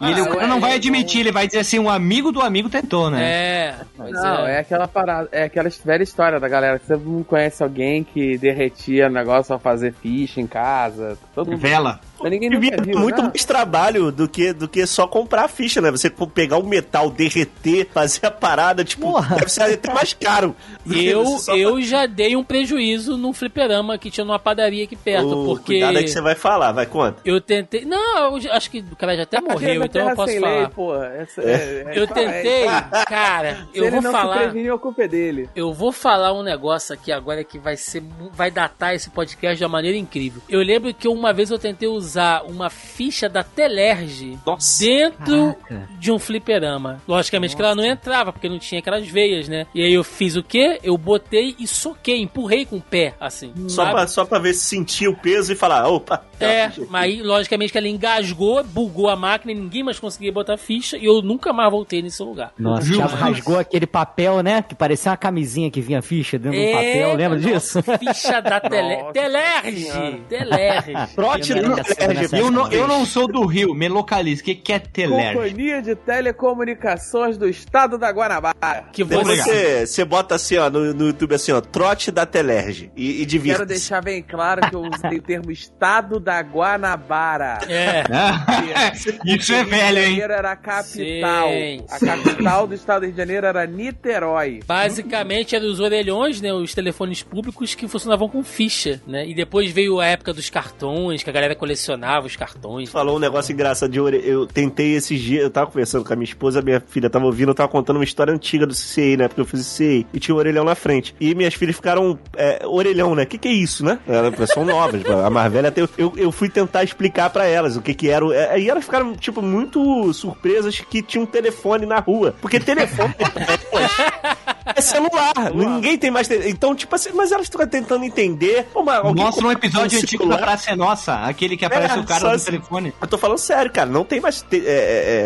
E ele, o cara não vai admitir, ele vai dizer assim, um amigo do amigo tentou, né? É, Não, é. aquela parada, é aquela velha história da galera que você não conhece alguém que derretia o negócio pra fazer ficha em casa. Todo mundo. Vela. Mas ninguém nunca viu, muito né? mais trabalho do que, do que só comprar a ficha, né? Você pegar o metal, derreter, fazer a parada, tipo, Porra. deve ser até mais caro. Eu, eu já dei um prejuízo num fliperama que tinha numa padaria aqui perto, Ô, porque Cuidado aí que você vai falar, vai, conta. eu tentei. Não, eu acho que o cara já até morreu, então eu posso falar. Lei, porra. Essa, é, é, Eu é, tentei, cara, Se eu ele vou não falar. se a culpa é dele. Eu vou falar um negócio aqui agora que vai ser. Vai datar esse podcast de uma maneira incrível. Eu lembro que uma vez eu tentei usar usar uma ficha da Telerge Nossa. dentro Caraca. de um fliperama. Logicamente que ela não entrava, porque não tinha aquelas veias, né? E aí eu fiz o quê? Eu botei e soquei, empurrei com o pé, assim. Só sabe? pra, só pra ver se sentia o peso e falar, opa. É, mas aí, logicamente que ela engasgou, bugou a máquina e ninguém mais conseguia botar ficha e eu nunca mais voltei nesse lugar. Nossa, o Viu? Thiago rasgou aquele papel, né? Que parecia uma camisinha que vinha ficha dentro do papel, lembra nossa, disso? Ficha da tele... Nossa Telerge! Telerge! Trote Dessa Eu não, eu não sou do Rio, me localize. O que, que é Telerge? Companhia de Telecomunicações do Estado da Guanabara. Que você... você, bota assim, ó, no, no YouTube assim, ó, trote da Telerge. E, e divirta. Quero deixar bem claro que eu usei o termo Estado da Guanabara. É, Isso é Rio velho, de hein? Janeiro era a capital. Sim, a capital do estado do Rio de Janeiro era Niterói. basicamente eram os orelhões, né? Os telefones públicos que funcionavam com ficha, né? E depois veio a época dos cartões, que a galera colecionava os cartões. Falou um negócio engraçado de orelha. Eu tentei esses dias, eu tava conversando com a minha esposa, minha filha tava ouvindo, eu tava contando uma história antiga do CCI, né? Porque eu fiz CCI e tinha um orelhão na frente. E minhas filhas ficaram, é, orelhão, né? O que que é isso, né? Elas são novas, a mais velha até. Eu, eu fui tentar explicar pra elas o que que era. o- é, Aí elas ficaram, tipo, muito surpresas que tinha um telefone na rua. Porque telefone. É celular, ninguém tem mais. te- Então, tipo assim, mas elas ficam tentando entender. Pô, Mostra um episódio antigo da celular? Praça é Nossa, aquele que aparece É, o cara do assim. telefone. Eu tô falando sério, cara. Não tem mais te- é, é,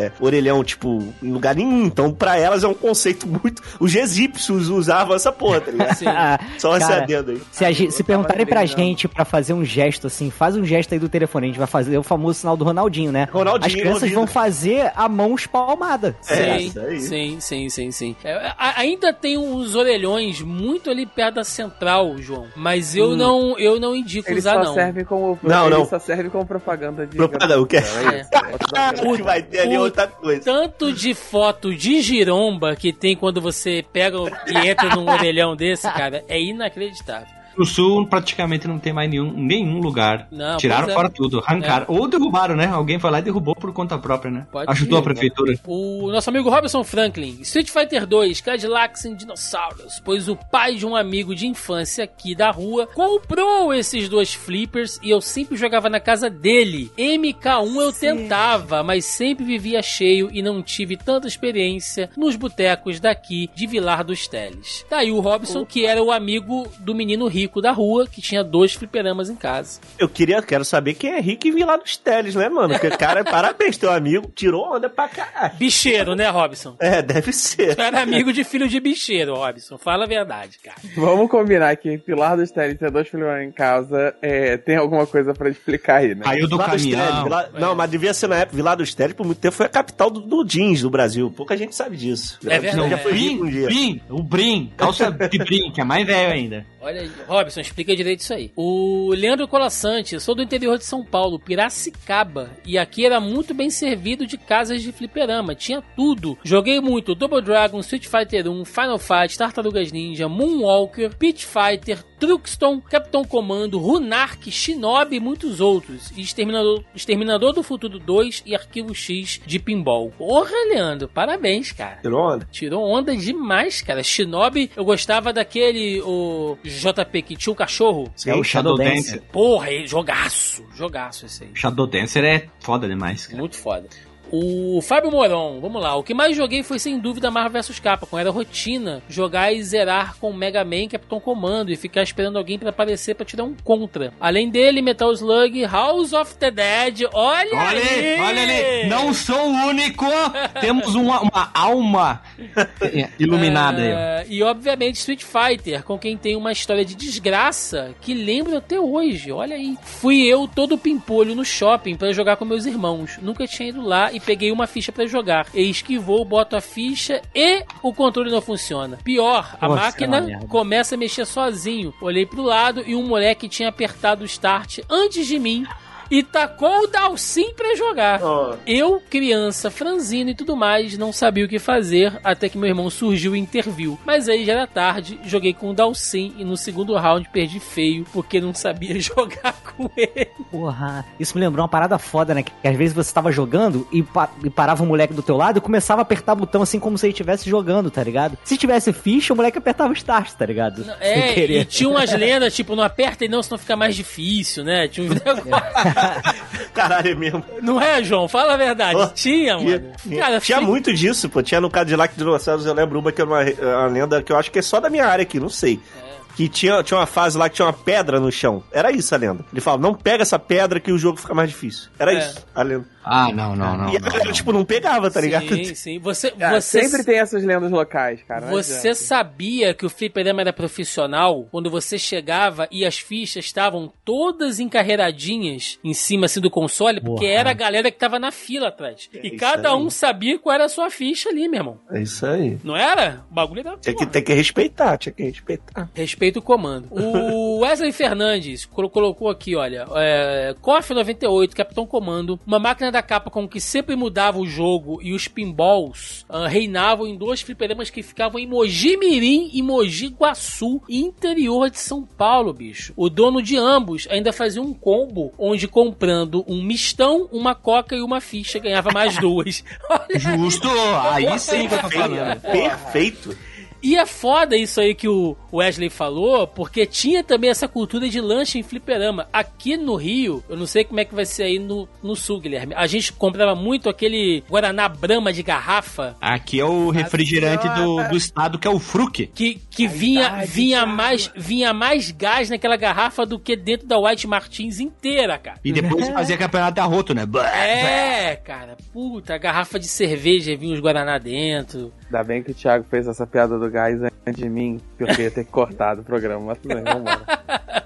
é, orelhão, tipo, em lugar nenhum. Então, pra elas é um conceito muito. Os egípcios usavam essa porra, tá ligado? Ah, Só esse cara, adendo aí. Se, a se perguntarem pra gente pra fazer um gesto assim, faz um gesto aí do telefone, a gente vai fazer o famoso sinal do Ronaldinho, né? Ronaldinho, As crianças ouvido. vão fazer a mão espalmada. É, Sim, isso aí. sim, sim, sim, sim. É, ainda tem uns orelhões muito ali perto da central, João. Mas eu não, eu não indico Eles usar só não. servem como Não, não. só servem como propaganda de Propaganda, o que é? É isso. O que vai ter ali é outra coisa. Tanto de foto de giromba que tem quando você pega e entra num orelhão desse, cara, é inacreditável. No sul, praticamente não tem mais nenhum, nenhum lugar. Não, Tiraram é. fora tudo, arrancaram. Ou derrubaram, né? Alguém foi lá e derrubou por conta própria, né? Pode Ajudou ser, a prefeitura. O nosso amigo Robson Franklin, Street Fighter 2, Cadillacs em Dinossauros, pois o pai de um amigo de infância aqui da rua comprou esses dois flippers e eu sempre jogava na casa dele. MK1 eu tentava, mas sempre vivia cheio e não tive tanta experiência nos botecos daqui de Vilar dos Teles. Daí o Robson, que era o amigo do menino rico da rua, que tinha dois fliperamas em casa. Eu queria, quero saber quem é rico e vir lá dos teles, né, mano? Porque, cara, parabéns, teu amigo tirou onda pra caralho. Bicheiro, né, Robson? É, deve ser. Tu era amigo de filho de bicheiro, Robson. Fala a verdade, cara. Vamos combinar que Pilar dos Teles ter dois filhos em casa é, tem alguma coisa pra explicar aí, né? Caiu do Vila dos Teles, caminhão. Vila- Não, mas devia ser na época. Vilar dos Teles, por muito tempo, foi a capital do, do jeans do Brasil. Pouca gente sabe disso. É verdade. Já foi Brim, rico um dia. Brim, o Brim, calça de Brim, que é mais velho ainda. Olha aí, Robson, explica direito isso aí. O Leandro Colassante, eu sou do interior de São Paulo, Piracicaba, e aqui era muito bem servido de casas de fliperama, tinha tudo. Joguei muito Double Dragon, Street Fighter 1, Final Fight, Tartarugas Ninja, Moonwalker, Pit Fighter, Truxton, Capitão Comando, Runark, Shinobi e muitos outros. E Exterminador, Exterminador do Futuro 2 e Arquivo X de Pinball. Porra, Leandro, parabéns, cara. Tirou onda? Tirou onda demais, cara. Shinobi, eu gostava daquele o JP que tinha o cachorro. É o Shadow Shadow Dancer. Porra, ele- jogaço. Jogaço esse aí. Shadow Dancer é foda demais, cara. Muito foda. O Fábio Moron, vamos lá. O que mais joguei foi sem dúvida Marvel vs Capcom. Era rotina jogar e zerar com Mega Man e Capitão Comando e ficar esperando alguém pra aparecer pra tirar um contra. Além dele, Metal Slug, House of the Dead. Olha, Olha aí! ali, olha ali, não sou o único, temos uma, uma alma iluminada aí. ó. Ah, E obviamente Street Fighter, com quem tem uma história de desgraça que lembro até hoje. Olha aí. Fui eu todo pimpolho no shopping pra jogar com meus irmãos. Nunca tinha ido lá e peguei uma ficha pra jogar. Eis que vou, boto a ficha e o controle não funciona. Pior, a Nossa, máquina é começa a mexer sozinho. Olhei pro lado e um moleque tinha apertado o start antes de mim. E tacou o Dalsim pra jogar. Ó, Eu, criança, franzino e tudo mais, não sabia o que fazer até que meu irmão surgiu e interviu. Mas aí já era tarde, joguei com o Dalsin e no segundo round perdi feio porque não sabia jogar com ele. Porra, isso me lembrou uma parada foda, né? Que, que às vezes você tava jogando e, pa- e parava um moleque do teu lado e começava a apertar botão assim como se ele estivesse jogando, tá ligado? Se tivesse ficha, o moleque apertava o start, tá ligado? Sem É, querer. e tinha umas lendas, tipo, não aperta e não, senão fica mais difícil, né? Tinha uns negócios. Caralho, é mesmo. Não é, João? Fala a verdade. Oh, tinha, mano. Tinha, Cara, tinha fi- muito disso, pô. Tinha no Cadillac Dinossauros, eu lembro uma que é uma, uma lenda que eu acho que é só da minha área aqui, não sei. Que tinha, tinha uma fase lá que tinha uma pedra no chão. Era isso a lenda. Ele falava, não pega essa pedra que o jogo fica mais difícil. Era É. isso a lenda. Ah, não, não, não. e a galera, tipo, não pegava, tá ligado? Sim, sim. Você, Cara, você sempre tem essas lendas locais, cara. Você adianta. sabia que o fliperama era profissional quando você chegava e as fichas estavam todas encarreiradinhas em cima assim do console? Porque Porra. era a galera que tava na fila atrás. e isso cada aí. um sabia qual era a sua ficha ali, meu irmão. É isso aí. Não era? O bagulho era. Tinha que, tem que respeitar, tinha que respeitar. Respeita o comando. O Wesley Fernandes colo- colocou aqui, olha, é, KOF 98, Capitão Comando, uma máquina da capa com que sempre mudava o jogo e os pinballs ah, reinavam em dois fliperamas que ficavam em Mogi Mirim e Mogi Guaçu, interior de São Paulo, bicho. O dono de ambos ainda fazia um combo onde comprando um mistão, uma coca e uma ficha ganhava mais duas. Justo! Aí sim que eu tô falando. Perfeito. E é foda isso aí que o Wesley falou, porque tinha também essa cultura de lanche em fliperama. Aqui no Rio, eu não sei como é que vai ser aí no, no sul, Guilherme. A gente comprava muito aquele Guaraná Brahma de garrafa. Aqui é o refrigerante do, do estado, que é o Fruc. Que, que vinha, vinha, mais, vinha mais gás naquela garrafa do que dentro da White Martins inteira, cara. E depois fazia campeonato arroto, né? É, cara. Puta, a garrafa de cerveja vinha os Guaraná dentro. Ainda bem que o Thiago fez essa piada do gás antes de mim, porque eu ia ter cortar o programa, mas tudo bem, vambora.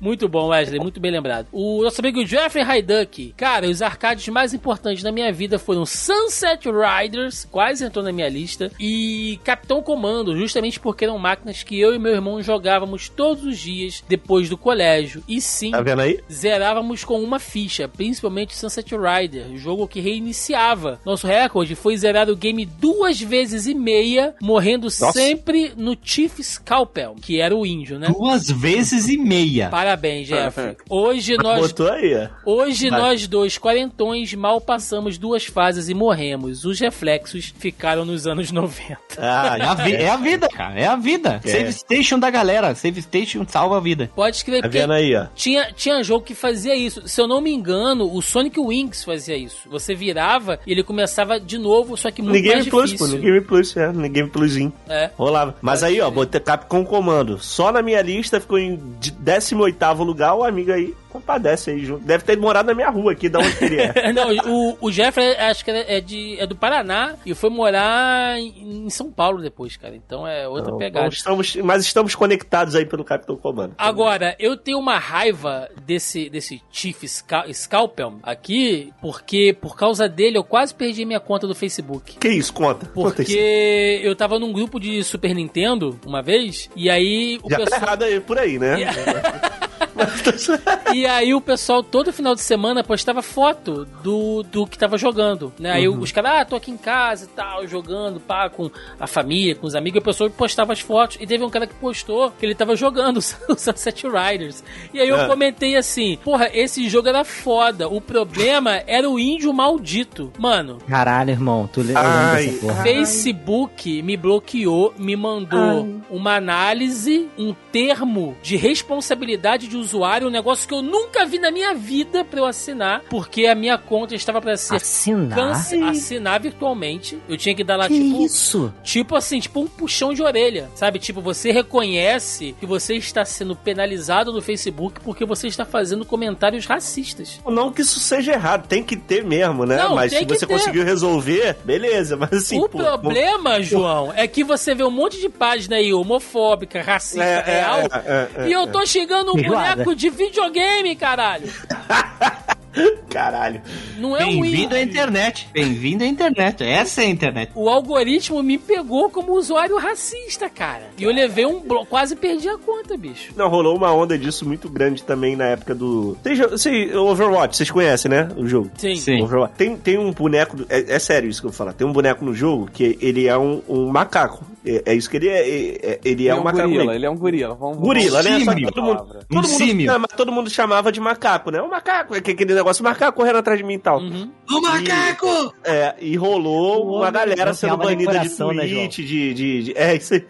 Muito bom, Wesley, muito bem lembrado. O nosso amigo Jeffrey Hyduck. Cara, os arcades mais importantes da minha vida foram Sunset Riders, quase entrou na minha lista, e Capitão Comando, justamente porque eram máquinas que eu e meu irmão jogávamos todos os dias depois do colégio. E sim, Tá zerávamos com uma ficha, principalmente Sunset Rider, jogo que reiniciava. Nosso recorde foi zerar o game duas vezes e meia, morrendo sempre no Chief Scalpel, que era o índio, né? Duas vezes e meia. Parabéns, Jeff. Hoje nós. Botou aí. Hoje Vai. nós dois, quarentões, mal passamos duas fases e morremos. Os reflexos ficaram nos anos 90. Ah, é a, vi é a vida, cara. É a vida. É. Save Station da galera. Save Station salva a vida. Pode escrever. Tá vendo aí, ó. Tinha, tinha jogo que fazia isso. Se eu não me engano, o Sonic Wings fazia isso. Você virava e ele começava de novo, só que muito no mais Plus, difícil. Pô, no Game Plus, é. Ninguém Game Plusinho. É. Rolava. Mas Pode aí, ver. ó, botei Capcom Comando. Só na minha lista ficou em 12 18 lugar, o amigo aí compadece aí junto. Deve ter morado na minha rua aqui, da onde ele é. Não, o, o Jeffrey acho que é, de, é do Paraná e foi morar em, em São Paulo depois, cara. Então é outra Então, pegada. estamos, mas estamos conectados aí pelo Capitão Comando. Agora, eu tenho uma raiva desse, desse Chief Scal- Scalpel aqui, porque por causa dele eu quase perdi minha conta do Facebook. Que isso, conta. Porque eu tava num grupo de Super Nintendo uma vez, e aí o Já tá pessoal. errado aí por aí, né? E aí o pessoal todo final de semana postava foto do, do que tava jogando, né? Aí Uhum. os caras, ah, tô aqui em casa e tal, jogando, pá, com a família, com os amigos, e o pessoal postava as fotos. E teve um cara que postou que ele tava jogando o Sunset Riders. E aí eu É. comentei assim, porra, esse jogo era foda. O problema era o índio maldito. Mano, Caralho, irmão, tu lembra Ai. dessa porra? Facebook me bloqueou, me mandou uma análise, um termo de responsabilidade de usuário, um negócio que eu nunca vi na minha vida pra eu assinar, porque a minha conta estava pra ser Assinar? cance- assinar virtualmente. Eu tinha que dar lá Que tipo isso? Tipo assim, tipo um puxão de orelha, sabe? Tipo, você reconhece que você está sendo penalizado no Facebook porque você está fazendo comentários racistas. Não que isso seja errado, tem que ter mesmo, né? Não, mas tem se que você ter. conseguiu resolver, beleza. Mas assim, o pô, problema, João, é que você vê um monte de página aí homofóbica, racista, É, é, real, é, é, e eu é. tô xingando um. Boneco de videogame, caralho. Caralho. Não é um Bem-vindo à internet. Bem-vindo à internet. Essa é a internet. O algoritmo me pegou como usuário racista, cara. E eu levei um blo... quase perdi a conta, bicho. Não, rolou uma onda disso muito grande também na época do. Sei, Overwatch, vocês conhecem, né? O jogo. Sim. Sim. Overwatch. Tem, tem um boneco. É, é sério isso que eu vou falar. Tem um boneco no jogo que ele é um, um macaco. É, é isso que ele é. é- é- ele é, Ele um macaco. gorila, ele é um gorila. Vamos, Gorila, né? Só que símio. todo mundo, todo, Um mundo chama- todo mundo chamava de macaco, né? O macaco, é aquele negócio, macaco correndo atrás de mim e tal. Uhum. O macaco! É, e rolou O uma galera sendo banida de coração, né, Twitch, de, de, de- É, isso aí.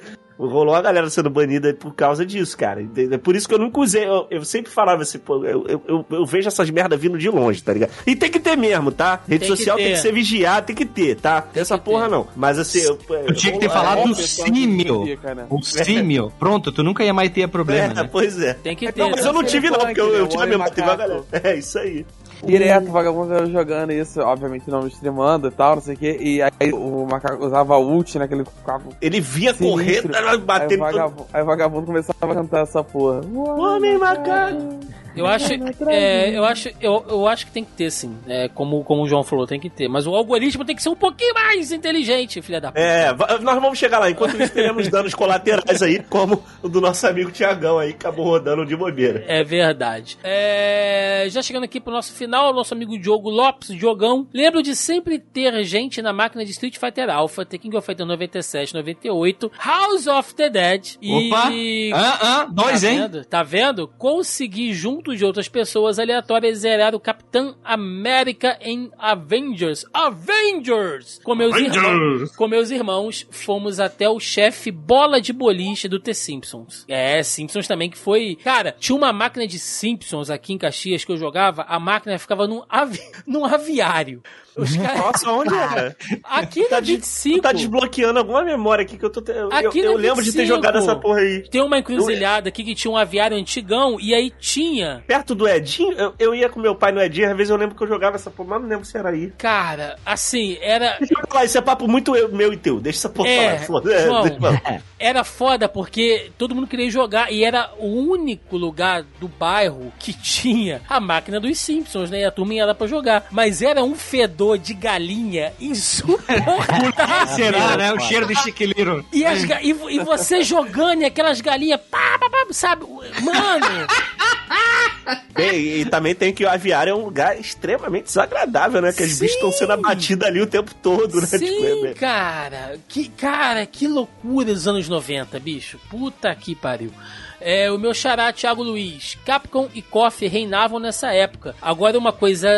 Rolou a galera sendo banida por causa disso, cara. É por isso que eu nunca usei. Eu, eu sempre falava assim, pô, eu, eu, eu, vejo essas merda vindo de longe, tá ligado? E tem que ter mesmo, tá? Rede Tem que social tem que ser vigiada, tem que ter, tá? Tem essa porra ter. não. Mas assim, eu, Eu tinha que ter falado do que símio. né? O símio. Pronto, tu nunca ia mais ter problema, É, né? pois é. Tem que ter. Não, mas eu não tive não, porque eu, né? eu O tive a homem mesma. Teve uma macaco. galera. É isso aí. Direto, o vagabundo jogando isso, obviamente não streamando e tal, não sei o que. E aí o macaco usava ult, né? Que ele ficava Ele vinha sinistro. Aí o, batendo. todo- aí o vagabundo começava a cantar essa porra. Homem macaco. Eu acho, é, eu acho, eu, eu acho que tem que ter, sim. É, como, como o João falou, tem que ter. Mas o algoritmo tem que ser um pouquinho mais inteligente, filha da puta. É, nós vamos chegar lá. Enquanto isso, teremos danos colaterais aí, como o do nosso amigo Tiagão aí, que acabou rodando de bobeira. É verdade. É, já chegando aqui pro nosso final, nosso amigo Diogo Lopes, Diogão. Lembro de sempre ter gente na máquina de Street Fighter Alpha, The King of Fighter 97, 98, House of the Dead Opa! e... Ah, ah, dois, tá hein? Vendo? Tá vendo? Consegui, junto de outras pessoas aleatórias, zerar o Capitão América em Avengers. Avengers! Com meus, irmãos, com meus irmãos, fomos até o chefe bola de boliche do The Simpsons. É, Simpsons também que foi... Cara, tinha uma máquina de Simpsons aqui em Caxias que eu jogava, a máquina ficava num, avi... num aviário. Os caras... Nossa, onde era? Aqui Tá na de- 25... Tu tá desbloqueando alguma memória aqui que eu tô. te- Eu, Aqui eu no lembro de ter 25. jogado essa porra aí. Tem uma encruzilhada aqui que tinha um aviário antigão e aí tinha Perto do Edinho, eu, eu ia com meu pai no Edinho, às vezes eu lembro que eu jogava essa porra, mas não lembro se era aí. Cara, assim, era. Deixa eu falar, isso é papo muito eu- meu e teu. Deixa essa porra É, falar. foda- João. deixa eu. Era foda porque todo mundo queria jogar e era o único lugar do bairro que tinha a máquina dos Simpsons, né? E a turma ia lá pra jogar. Mas era um fedor de galinha insuportável. Será, né? O cheiro de chiquiliro. E, as e, e você jogando e aquelas galinhas, pá, pá, pá, sabe? Mano, Bem, e, também tem que o aviário é um lugar extremamente desagradável, né? Que os Sim. bichos estão sendo abatidos ali o tempo todo, né? sim, Tipo, é- cara. Que, cara, que loucura dos anos 90, bicho. Puta que pariu. É, o meu xará, Thiago Luiz. Capcom e KOF reinavam nessa época. Agora, uma coisa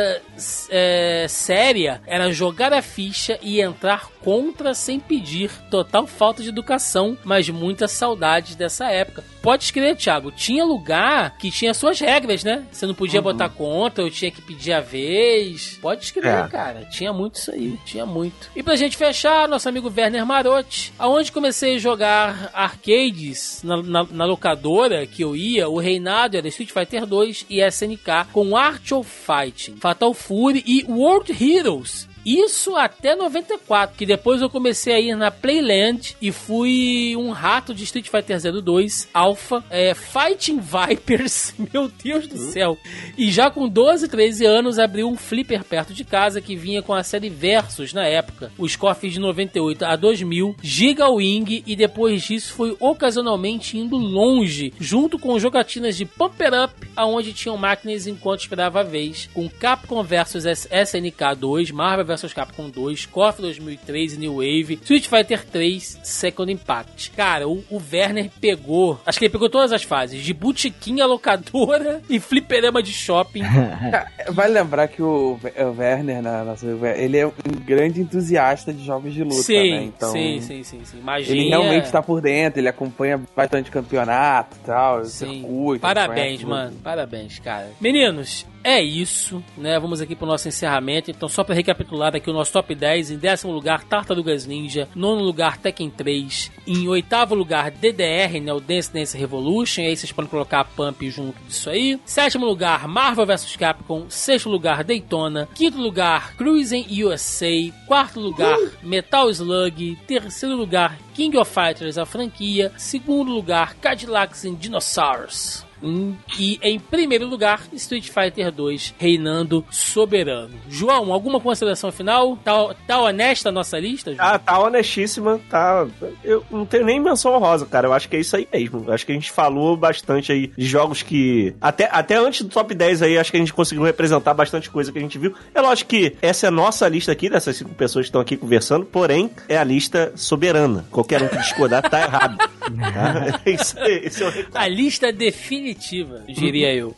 é, séria era jogar a ficha e entrar contra sem pedir. Total falta de educação, mas muita saudade dessa época. Pode escrever, Thiago. Tinha lugar que tinha suas regras, né? Você não podia botar contra, eu tinha que pedir a vez. Pode escrever, É. cara. Tinha muito isso aí. Tinha muito. E pra gente fechar, nosso amigo Werner Marotti. Aonde comecei a jogar arcades na, na- na locadora que eu ia, o reinado era Street Fighter 2 e SNK com Art of Fighting, Fatal Fury e World Heroes. Isso até 94, que depois eu comecei a ir na Playland e fui um rato de Street Fighter 02 Alpha, é, Fighting Vipers, meu Deus do céu. E já com 12, 13 anos abriu um flipper perto de casa que vinha com a série Versus na época, os cofres de 98 a 2000, Giga Wing e depois disso foi ocasionalmente indo longe, junto com jogatinas de Pumper Up, aonde tinham máquinas enquanto esperava a vez, com Capcom vs SNK 2, Marvel vs Capcom 2, KOF 2003 e New Wave, Street Fighter 3, Second Impact. Cara, o, o Werner pegou, acho que ele pegou todas as fases, de botiquinha locadora e fliperama de shopping. Vai lembrar que o o Werner, na, na ele é um grande entusiasta de jogos de luta, sim, né? Então, sim, sim, sim, sim. Imagina. Ele realmente tá por dentro, ele acompanha bastante campeonato e tal, Sim. circuito. Parabéns, mano. Parabéns, cara. Meninos, é isso, né? Vamos aqui pro nosso encerramento. Então, só pra recapitular aqui o nosso top 10. Em décimo lugar, Tartarugas Ninja. Nono lugar, Tekken 3. Em oitavo lugar, DDR, né? O Dance Dance Revolution. E aí vocês podem colocar a Pump junto disso aí. Sétimo lugar, Marvel vs Capcom. Sexto lugar, Daytona. Quinto lugar, Cruising USA. Quarto lugar, Metal Slug. Terceiro lugar, King of Fighters, a franquia. Segundo lugar, Cadillacs and Dinosaurs. E em primeiro lugar, Street Fighter 2 reinando soberano. João, alguma consideração final? Tá, tá honesta a nossa lista? João? Ah, tá honestíssima, tá. Eu não tenho nem menção honrosa, cara. Eu acho que é isso aí mesmo. Eu acho que a gente falou bastante aí de jogos que. Até, até antes do top 10 aí, acho que a gente conseguiu representar bastante coisa que a gente viu. É lógico que essa é a nossa lista aqui, dessas cinco pessoas que estão aqui conversando, porém, é a lista soberana. Qualquer um que discordar tá errado. Tá? Isso, esse é. A lista definitiva, diria eu.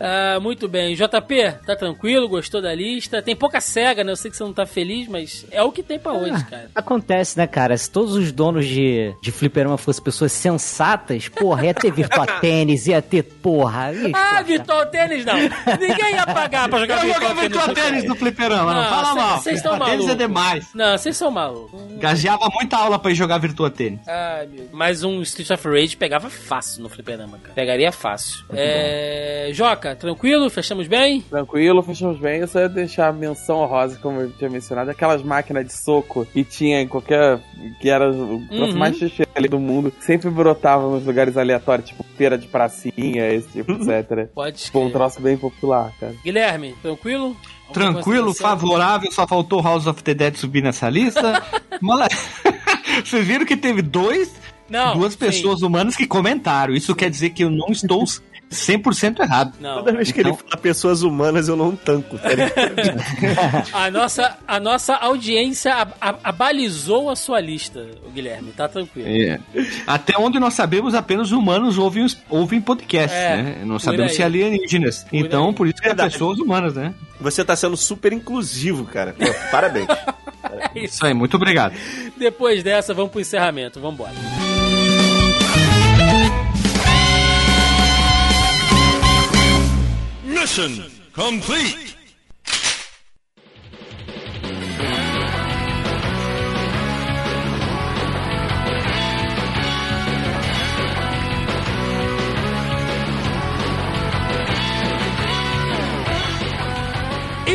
Ah, muito bem. JP, tá tranquilo? Gostou da lista? Tem pouca cega, né? Eu sei que você não tá feliz, mas é o que tem pra hoje, cara. Acontece, né, cara? Se todos os donos de, de fliperama fossem pessoas sensatas, porra, ia ter Virtua Tênis, ia ter, porra. Ah, virtual tênis não. Ninguém ia pagar pra jogar Eu virtual jogava tênis. virtual tênis no fliperama, não, Não, fala cê- mal. cês tão Virtua tênis é malucos. demais. Não, vocês são malucos. Gaseava muita aula pra ir jogar virtua tênis. Ai, meu. Mas um Street of Rage pegava fácil no fliperama, cara. Pegaria fácil. É... Joca, tranquilo? Fechamos bem? Tranquilo, fechamos bem. Eu só ia deixar a menção rosa, como eu tinha mencionado, aquelas máquinas de soco que tinha em qualquer. que era o troço Uhum. mais xixi ali do mundo, sempre brotava nos lugares aleatórios, tipo feira de pracinha, esse tipo, etc. Pode Tipo, um troço bem popular, cara. Guilherme, tranquilo? Alguma Tranquilo, favorável, só faltou House of the Dead subir nessa lista. Vocês viram que teve dois, Não, duas sim. pessoas humanas que comentaram. Isso quer dizer que eu não estou 100% errado. Não. Toda vez que ele fala pessoas humanas, eu não tanco. Tá? A nossa, a nossa audiência ab- ab- abalizou a sua lista, o Guilherme. Tá tranquilo. É. Até onde nós sabemos, apenas humanos ouvem, ouvem podcast, É, né? Não por sabemos aí. se alienígenas. então, aí. por isso que é Verdade. pessoas humanas, né? Você tá sendo super inclusivo, cara. Pô, parabéns. É isso. Isso aí, muito obrigado. Depois dessa, vamos pro encerramento. Vamos embora. Mission complete.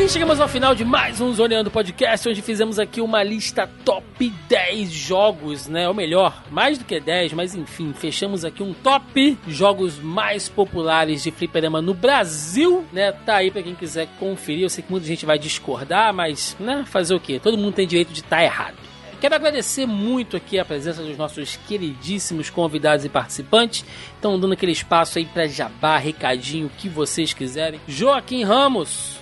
E chegamos ao final de mais um Zoneando Podcast, onde fizemos aqui uma lista top 10 jogos, né? Ou melhor, mais do que 10, mas enfim, fechamos aqui um top jogos mais populares de fliperama no Brasil, né? Tá aí pra quem quiser conferir. Eu sei que muita gente vai discordar, mas, né? Fazer o quê? Todo mundo tem direito de estar errado. Quero agradecer muito aqui a presença dos nossos queridíssimos convidados e participantes. Estão dando aquele espaço aí pra jabá, recadinho, o que vocês quiserem. Joaquim Ramos.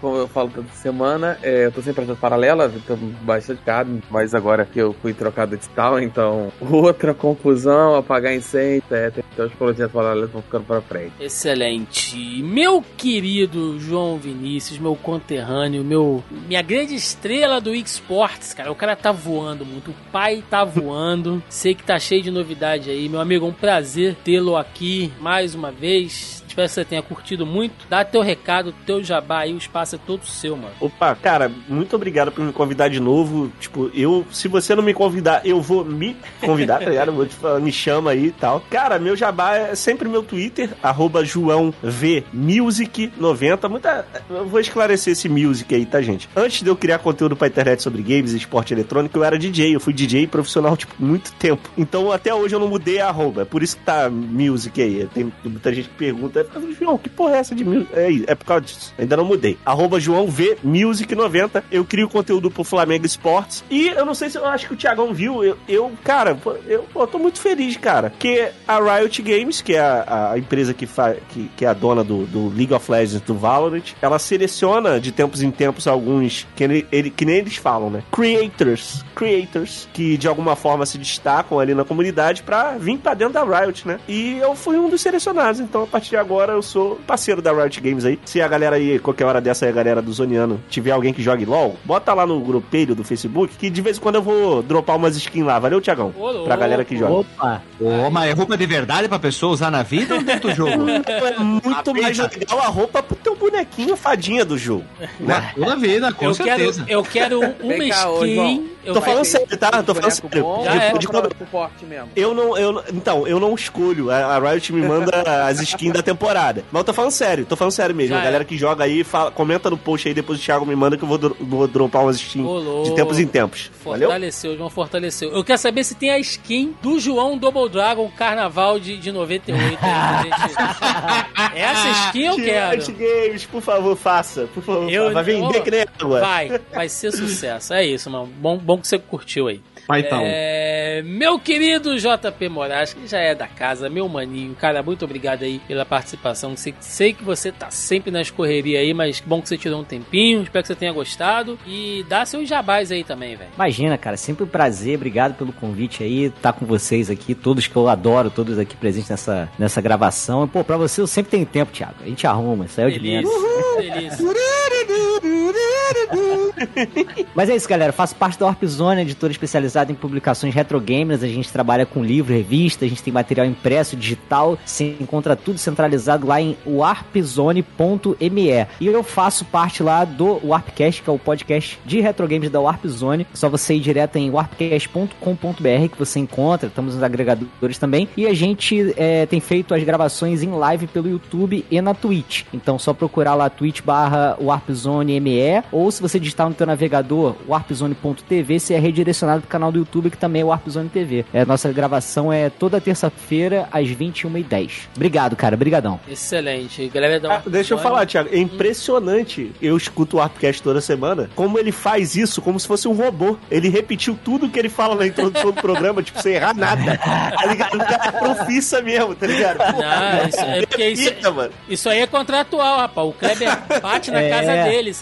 Como eu falo toda semana, é, eu tô sem projeto paralela, tô bastante caro, mas agora que eu fui trocado de tal, então outra confusão, apagar incêndio, etc. Então os projetos paralelos vão ficando pra frente. Excelente. Meu querido João Vinícius, meu conterrâneo, meu minha grande estrela do esportes, cara. O cara tá voando muito, o pai tá voando. Sei que tá cheio de novidade aí, meu amigo. É um prazer tê-lo aqui mais uma vez. Espero que você tenha curtido muito. Dá teu recado, teu jabá aí, o espaço é todo seu, mano. Opa, cara, muito obrigado por me convidar de novo. Tipo, eu, se você não me convidar, eu vou me convidar, tá ligado? Vou falar, me chama aí e tal. Cara, meu jabá é sempre meu Twitter, arroba JoãoVMusic90. Muita, eu vou esclarecer esse music aí, tá, gente? Antes de eu criar conteúdo pra internet sobre games e esporte eletrônico, eu era DJ. Eu fui DJ profissional, tipo, muito tempo. Então, até hoje eu não mudei a arroba. É por isso que tá music aí. Tem muita gente que pergunta, "Ah, João, que porra é essa de music? É, é por causa disso. Ainda não mudei. Arroba João V Music 90. Eu crio conteúdo pro Flamengo Esportes. E eu não sei se eu acho que o Thiagão viu. Eu, eu cara, eu pô, tô muito feliz, cara. Que a Riot Games, que é a, a empresa que, fa, que, que é a dona do, do League of Legends, do Valorant, ela seleciona de tempos em tempos alguns, que, ele, ele- que nem eles falam, né? Creators. Creators. Que de alguma forma se destacam ali na comunidade pra vir pra dentro da Riot, né? E eu fui um dos selecionados. Então, a partir de agora, eu sou parceiro da Riot Games aí. Se a galera aí, qualquer hora dessa aí, a galera do Zoniano, tiver alguém que jogue LOL, bota lá no grupelho do Facebook, que de vez em quando eu vou dropar umas skins lá. Valeu, Tiagão? Pra galera que joga. Opa! Ô, mas é roupa de verdade pra pessoa usar na vida ou dentro do jogo? É muito mais legal a roupa pro teu bonequinho fadinha do jogo. Na toda vida, com eu certeza. quero, eu quero uma Vem cá, ô, João. skin. Eu Tô falando sério, tá? Tô falando sério. bom, Já ou é. de quando- suporte mesmo. Eu não, eu então, eu não escolho. A, a Riot me manda as skins da temporada. Mas eu tô falando sério, tô falando sério mesmo. Já a galera é. que joga aí, fala- comenta no post aí, depois o Thiago me manda que eu vou, vou dropar umas skins Ô, louco. de tempos em tempos. Valeu? Fortaleceu, João fortaleceu. Eu quero saber se tem a skin do João Double Dragon Carnaval de, de 98. aí, gente. Essa skin eu quero. Riot Games, por favor, faça. Por favor, Eu- vai vender Ô, que nem água. Vai, vai ser sucesso. É isso, mano. Bom, bom que você curtiu aí. Paitão. É, meu querido JP Moraes, que já é da casa, meu maninho, cara, muito obrigado aí pela participação. Sei, sei que você tá sempre nas correrias aí, mas que bom que você tirou um tempinho. Espero que você tenha gostado. E dá seus jabás aí também, velho. Imagina, cara, sempre um prazer. Obrigado pelo convite aí, estar com vocês aqui, todos que eu adoro, todos aqui presentes nessa, nessa gravação. Pô, pra você eu sempre tenho tempo, Thiago. A gente arruma, é o de menos. Delícia. Mas é isso, galera. Faço parte da Warp Zone, editora especializada em publicações retro gamers. A gente trabalha com livro, revista, a gente tem material impresso, digital. Você encontra tudo centralizado lá em warpzone.me. E eu faço parte lá do Warpcast, que é o podcast de retro games da Warp Zone. É só você ir direto em warpcast.com.br que você encontra. Estamos nos agregadores também. E a gente é, tem feito as gravações em live pelo YouTube e na Twitch. Então só procurar lá twitch barra warpzone.me ou se você digitar no teu navegador warpzone.tv, você é redirecionado pro canal do YouTube que também é Warpzone TV. É, nossa gravação é toda terça-feira às 21h10. Obrigado, cara. Brigadão. Excelente. Galera Ah, deixa eu falar, Thiago. É impressionante. Eu escuto o Arpcast toda semana. Como ele faz isso, como se fosse um robô. Ele repetiu tudo que ele fala na introdução do programa, tipo, sem errar nada. Tá ligado? O cara é profissa mesmo, tá ligado? Não, isso é porque isso, isso aí é contratual, rapaz. O Kleber bate na É. casa dele.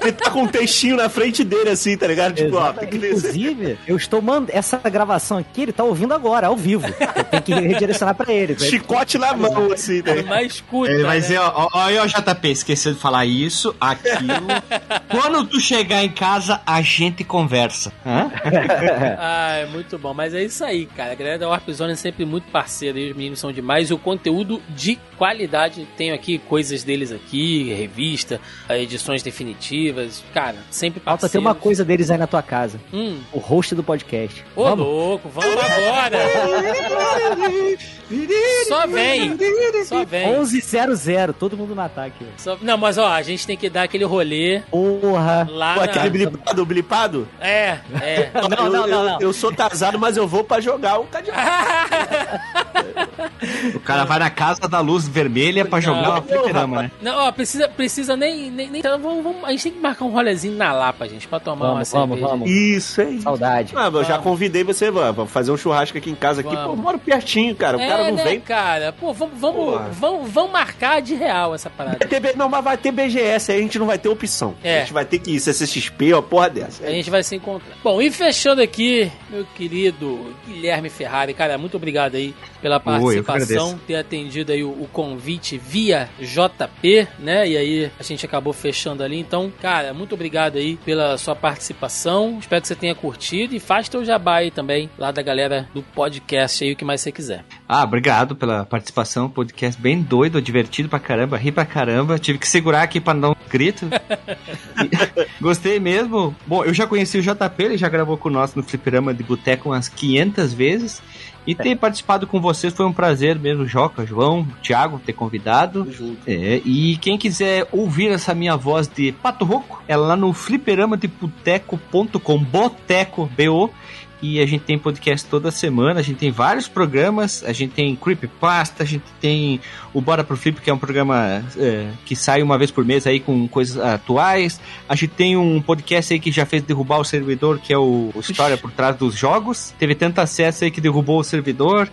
Ele tá com um textinho na frente dele, assim, tá ligado? Tipo, ó, tem que ler. Inclusive, eu estou mandando essa gravação aqui, ele tá ouvindo agora, ao vivo. Eu tenho que redirecionar pra ele. Chicote na mão, assim, tá É mais curta, Ele vai né? dizer, ó, ó, ó, JP, esqueceu de falar isso, aquilo. Quando tu chegar em casa, a gente conversa. Hã? Ah, é muito bom. Mas é isso aí, cara. A galera da Warp Zone é sempre muito parceira e os meninos são demais. E o conteúdo de qualidade. Tenho aqui coisas deles aqui, revista, edições definitivas. Cara, sempre Falta parceiro. ter uma coisa deles aí na tua casa. Hum, O host do podcast. Ô Vamos? louco, vamos agora. Só vem. Só vem. 1100, todo mundo no ataque. Só- Não, mas ó, a gente tem que dar aquele rolê Porra. lá Pô, na... aquele blipado, blipado? É, é. Não, não, eu, não, eu, não. eu sou casado, mas eu vou pra jogar um cadeado. O cara vai na casa da luz vermelha pra jogar Não, uma fliperama, né? Não, ó, precisa, precisa nem. nem, nem- então, vamos, vamos- a gente tem que marcar um rolezinho na Lapa, gente, pra tomar uma Vamos, vamos, cerveja. vamos. Isso aí. Saudade. Ah, mas eu já Vamos. convidei você, pra fazer um churrasco aqui em casa aqui. Pô, Vamos. eu moro pertinho, cara. O É, cara não né, vem. cara? Pô, vamos, vamos, vamos, vamos marcar de real essa parada. Ter não, mas vai ter BGS, aí a gente não vai ter opção. É. A gente vai ter que ir CCXP, uma porra dessa. A gente vai se encontrar. Bom, e fechando aqui, meu querido Guilherme Ferrari, cara, muito obrigado aí pela Oi, participação, agradeço. ter atendido aí o, o convite via JP, né? E aí a gente acabou fechando ali. Então, cara, muito obrigado aí pela sua participação. Espero que você tenha curtido e faz teu jabá aí também, lá da galera do podcast aí, o que mais você quiser. Ah, obrigado pela participação. Podcast bem doido, divertido pra caramba, ri pra caramba. Tive que segurar aqui pra não dar um grito. Gostei mesmo. Bom, eu já conheci o JP, ele já gravou com nós no Fliperama de Boteco umas 500 vezes. E ter participado com vocês foi um prazer mesmo, Joca, João, Thiago, ter convidado. É, e quem quiser ouvir essa minha voz de Pato Roco, é lá no fliperamadeboteco.com, Boteco, B-O. E a gente tem podcast toda semana, a gente tem vários programas, a gente tem Creepypasta, a gente tem o Bora Pro Flip, que é um programa é, que sai uma vez por mês aí com coisas atuais. A gente tem um podcast aí que já fez derrubar o servidor, que é o, História por Trás dos Jogos. Teve tanto acesso aí que derrubou o servidor.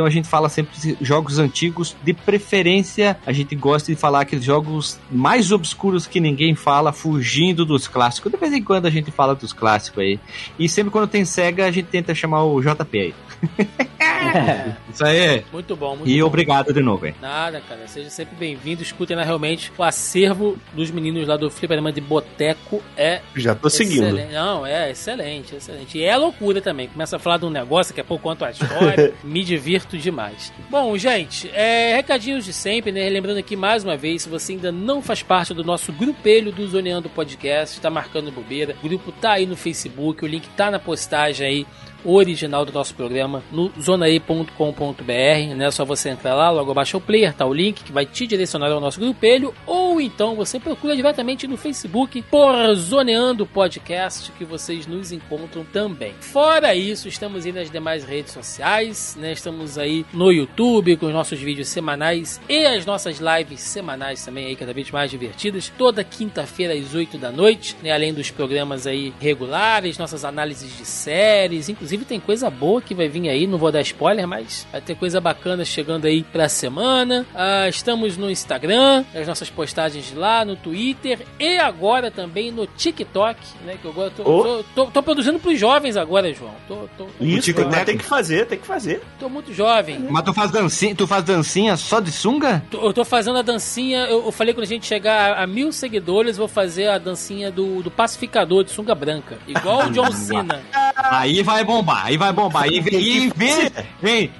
Então a gente fala sempre de jogos antigos, de preferência a gente gosta de falar aqueles jogos mais obscuros que ninguém fala, fugindo dos clássicos. De vez em quando a gente fala dos clássicos aí. E sempre quando tem SEGA a gente tenta chamar o JP aí. Isso aí. Muito bom, muito E bom. obrigado de novo, hein? Nada, cara. Seja sempre bem-vindo. Escutem lá realmente. O acervo dos meninos lá do Fliperama de Boteco é Já tô seguindo. Excelente. Não, é excelente, excelente. E é loucura também. Começa a falar de um negócio que é pouco quanto a história. me divirto demais. Bom, gente, é, recadinhos de sempre, né? Lembrando aqui mais uma vez, se você ainda não faz parte do nosso grupelho do Zoneando Podcast, está marcando bobeira. O grupo tá aí no Facebook, o link tá na postagem aí original do nosso programa no zonae.com.br, né? Só você entrar lá, logo abaixo é o player, tá o link que vai te direcionar ao nosso grupelho ou então você procura diretamente no Facebook por Zoneando Podcast que vocês nos encontram também. Fora isso, estamos aí nas demais redes sociais, né? Estamos aí no YouTube com os nossos vídeos semanais e as nossas lives semanais também aí cada vez mais divertidas, toda quinta-feira às 8 da noite, né? Além dos programas aí regulares, nossas análises de séries, inclusive tem coisa boa que vai vir aí, não vou dar spoiler, mas vai ter coisa bacana chegando aí pra semana. Ah, estamos no Instagram, as nossas postagens lá, no Twitter e agora também no TikTok, né? Que eu agora tô, Oh. tô, tô- tô produzindo pros jovens agora, João. Tô, tô, Isso, TikTok. mas tem que fazer, tem que fazer. tô muito jovem. Mas tu faz dancinha, tu faz dancinha só de sunga? Tô- Eu tô fazendo a dancinha. Eu, eu falei quando a gente chegar a, a mil seguidores, vou fazer a dancinha do, do pacificador de sunga branca. Igual o John Cena. Aí vai bombar, aí vai bombar. E, e em vez,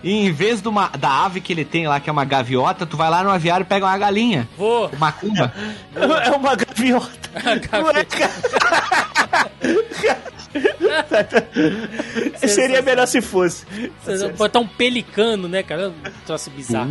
e em vez de uma, da ave que ele tem lá, que é uma gaviota, tu vai lá no aviário e pega uma galinha. Vou. Macumba. É uma gaviota. Não é, cara? Seria melhor se fosse. Botar um pelicano, né, cara? Um troço bizarro.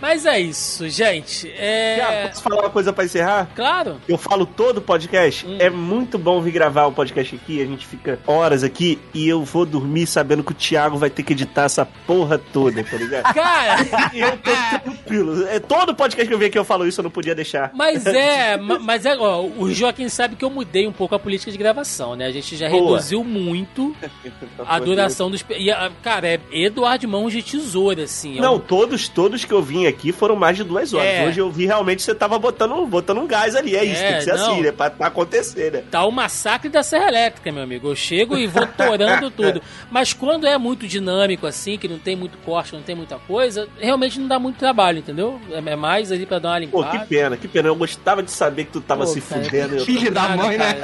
Mas é isso, gente. É. posso falar uma coisa pra encerrar? Claro. Eu falo todo o podcast. Hum. É muito bom vir gravar o podcast aqui. A gente fica horas aqui e eu vou dormir sabendo que o Thiago vai ter que editar essa porra toda, tá ligado? Cara, eu tô tranquilo. É, todo podcast que eu venho aqui eu falo isso, eu não podia deixar. mas é. ma- Mas é, ó, o Joaquim sabe que eu mudei um pouco a política de gravação, né? A gente já Boa. reduziu muito a duração dos. E, cara, é Eduardo Mãos de Tesoura, assim. é Não, um- todos, todos que eu vim aqui foram mais de duas horas. É. Hoje eu vi realmente você tava botando, botando um gás ali. É isso, É, tem que ser não. assim, né? Pra, pra acontecer, né? Tá o massacre da Serra Elétrica, meu amigo. Eu chego e vou torando tudo. Mas quando é muito dinâmico assim, que não tem muito corte, não tem muita coisa, realmente não dá muito trabalho, entendeu? É é mais ali pra dar uma Pô, limpada. que pena, que pena. Eu gostava de saber que tu tava Pô, se cara, fudendo. Eu- Filho da mãe, né?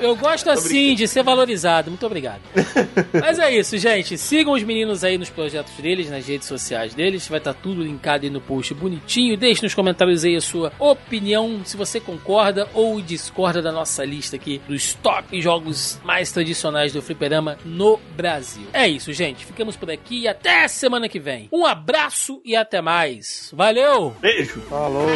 Eu gosto assim de ser valorizado. Muito obrigado. Mas é isso, gente. Sigam os meninos aí nos projetos deles, nas redes sociais deles. Vai estar tudo linkado aí no post bonitinho. Deixe nos comentários aí a sua opinião, se você concorda ou discorda da nossa lista aqui dos top jogos mais tradicionais do fliperama no Brasil. É isso, gente. Ficamos por aqui e até semana que vem. Um abraço e até mais. Valeu! Beijo. Falou.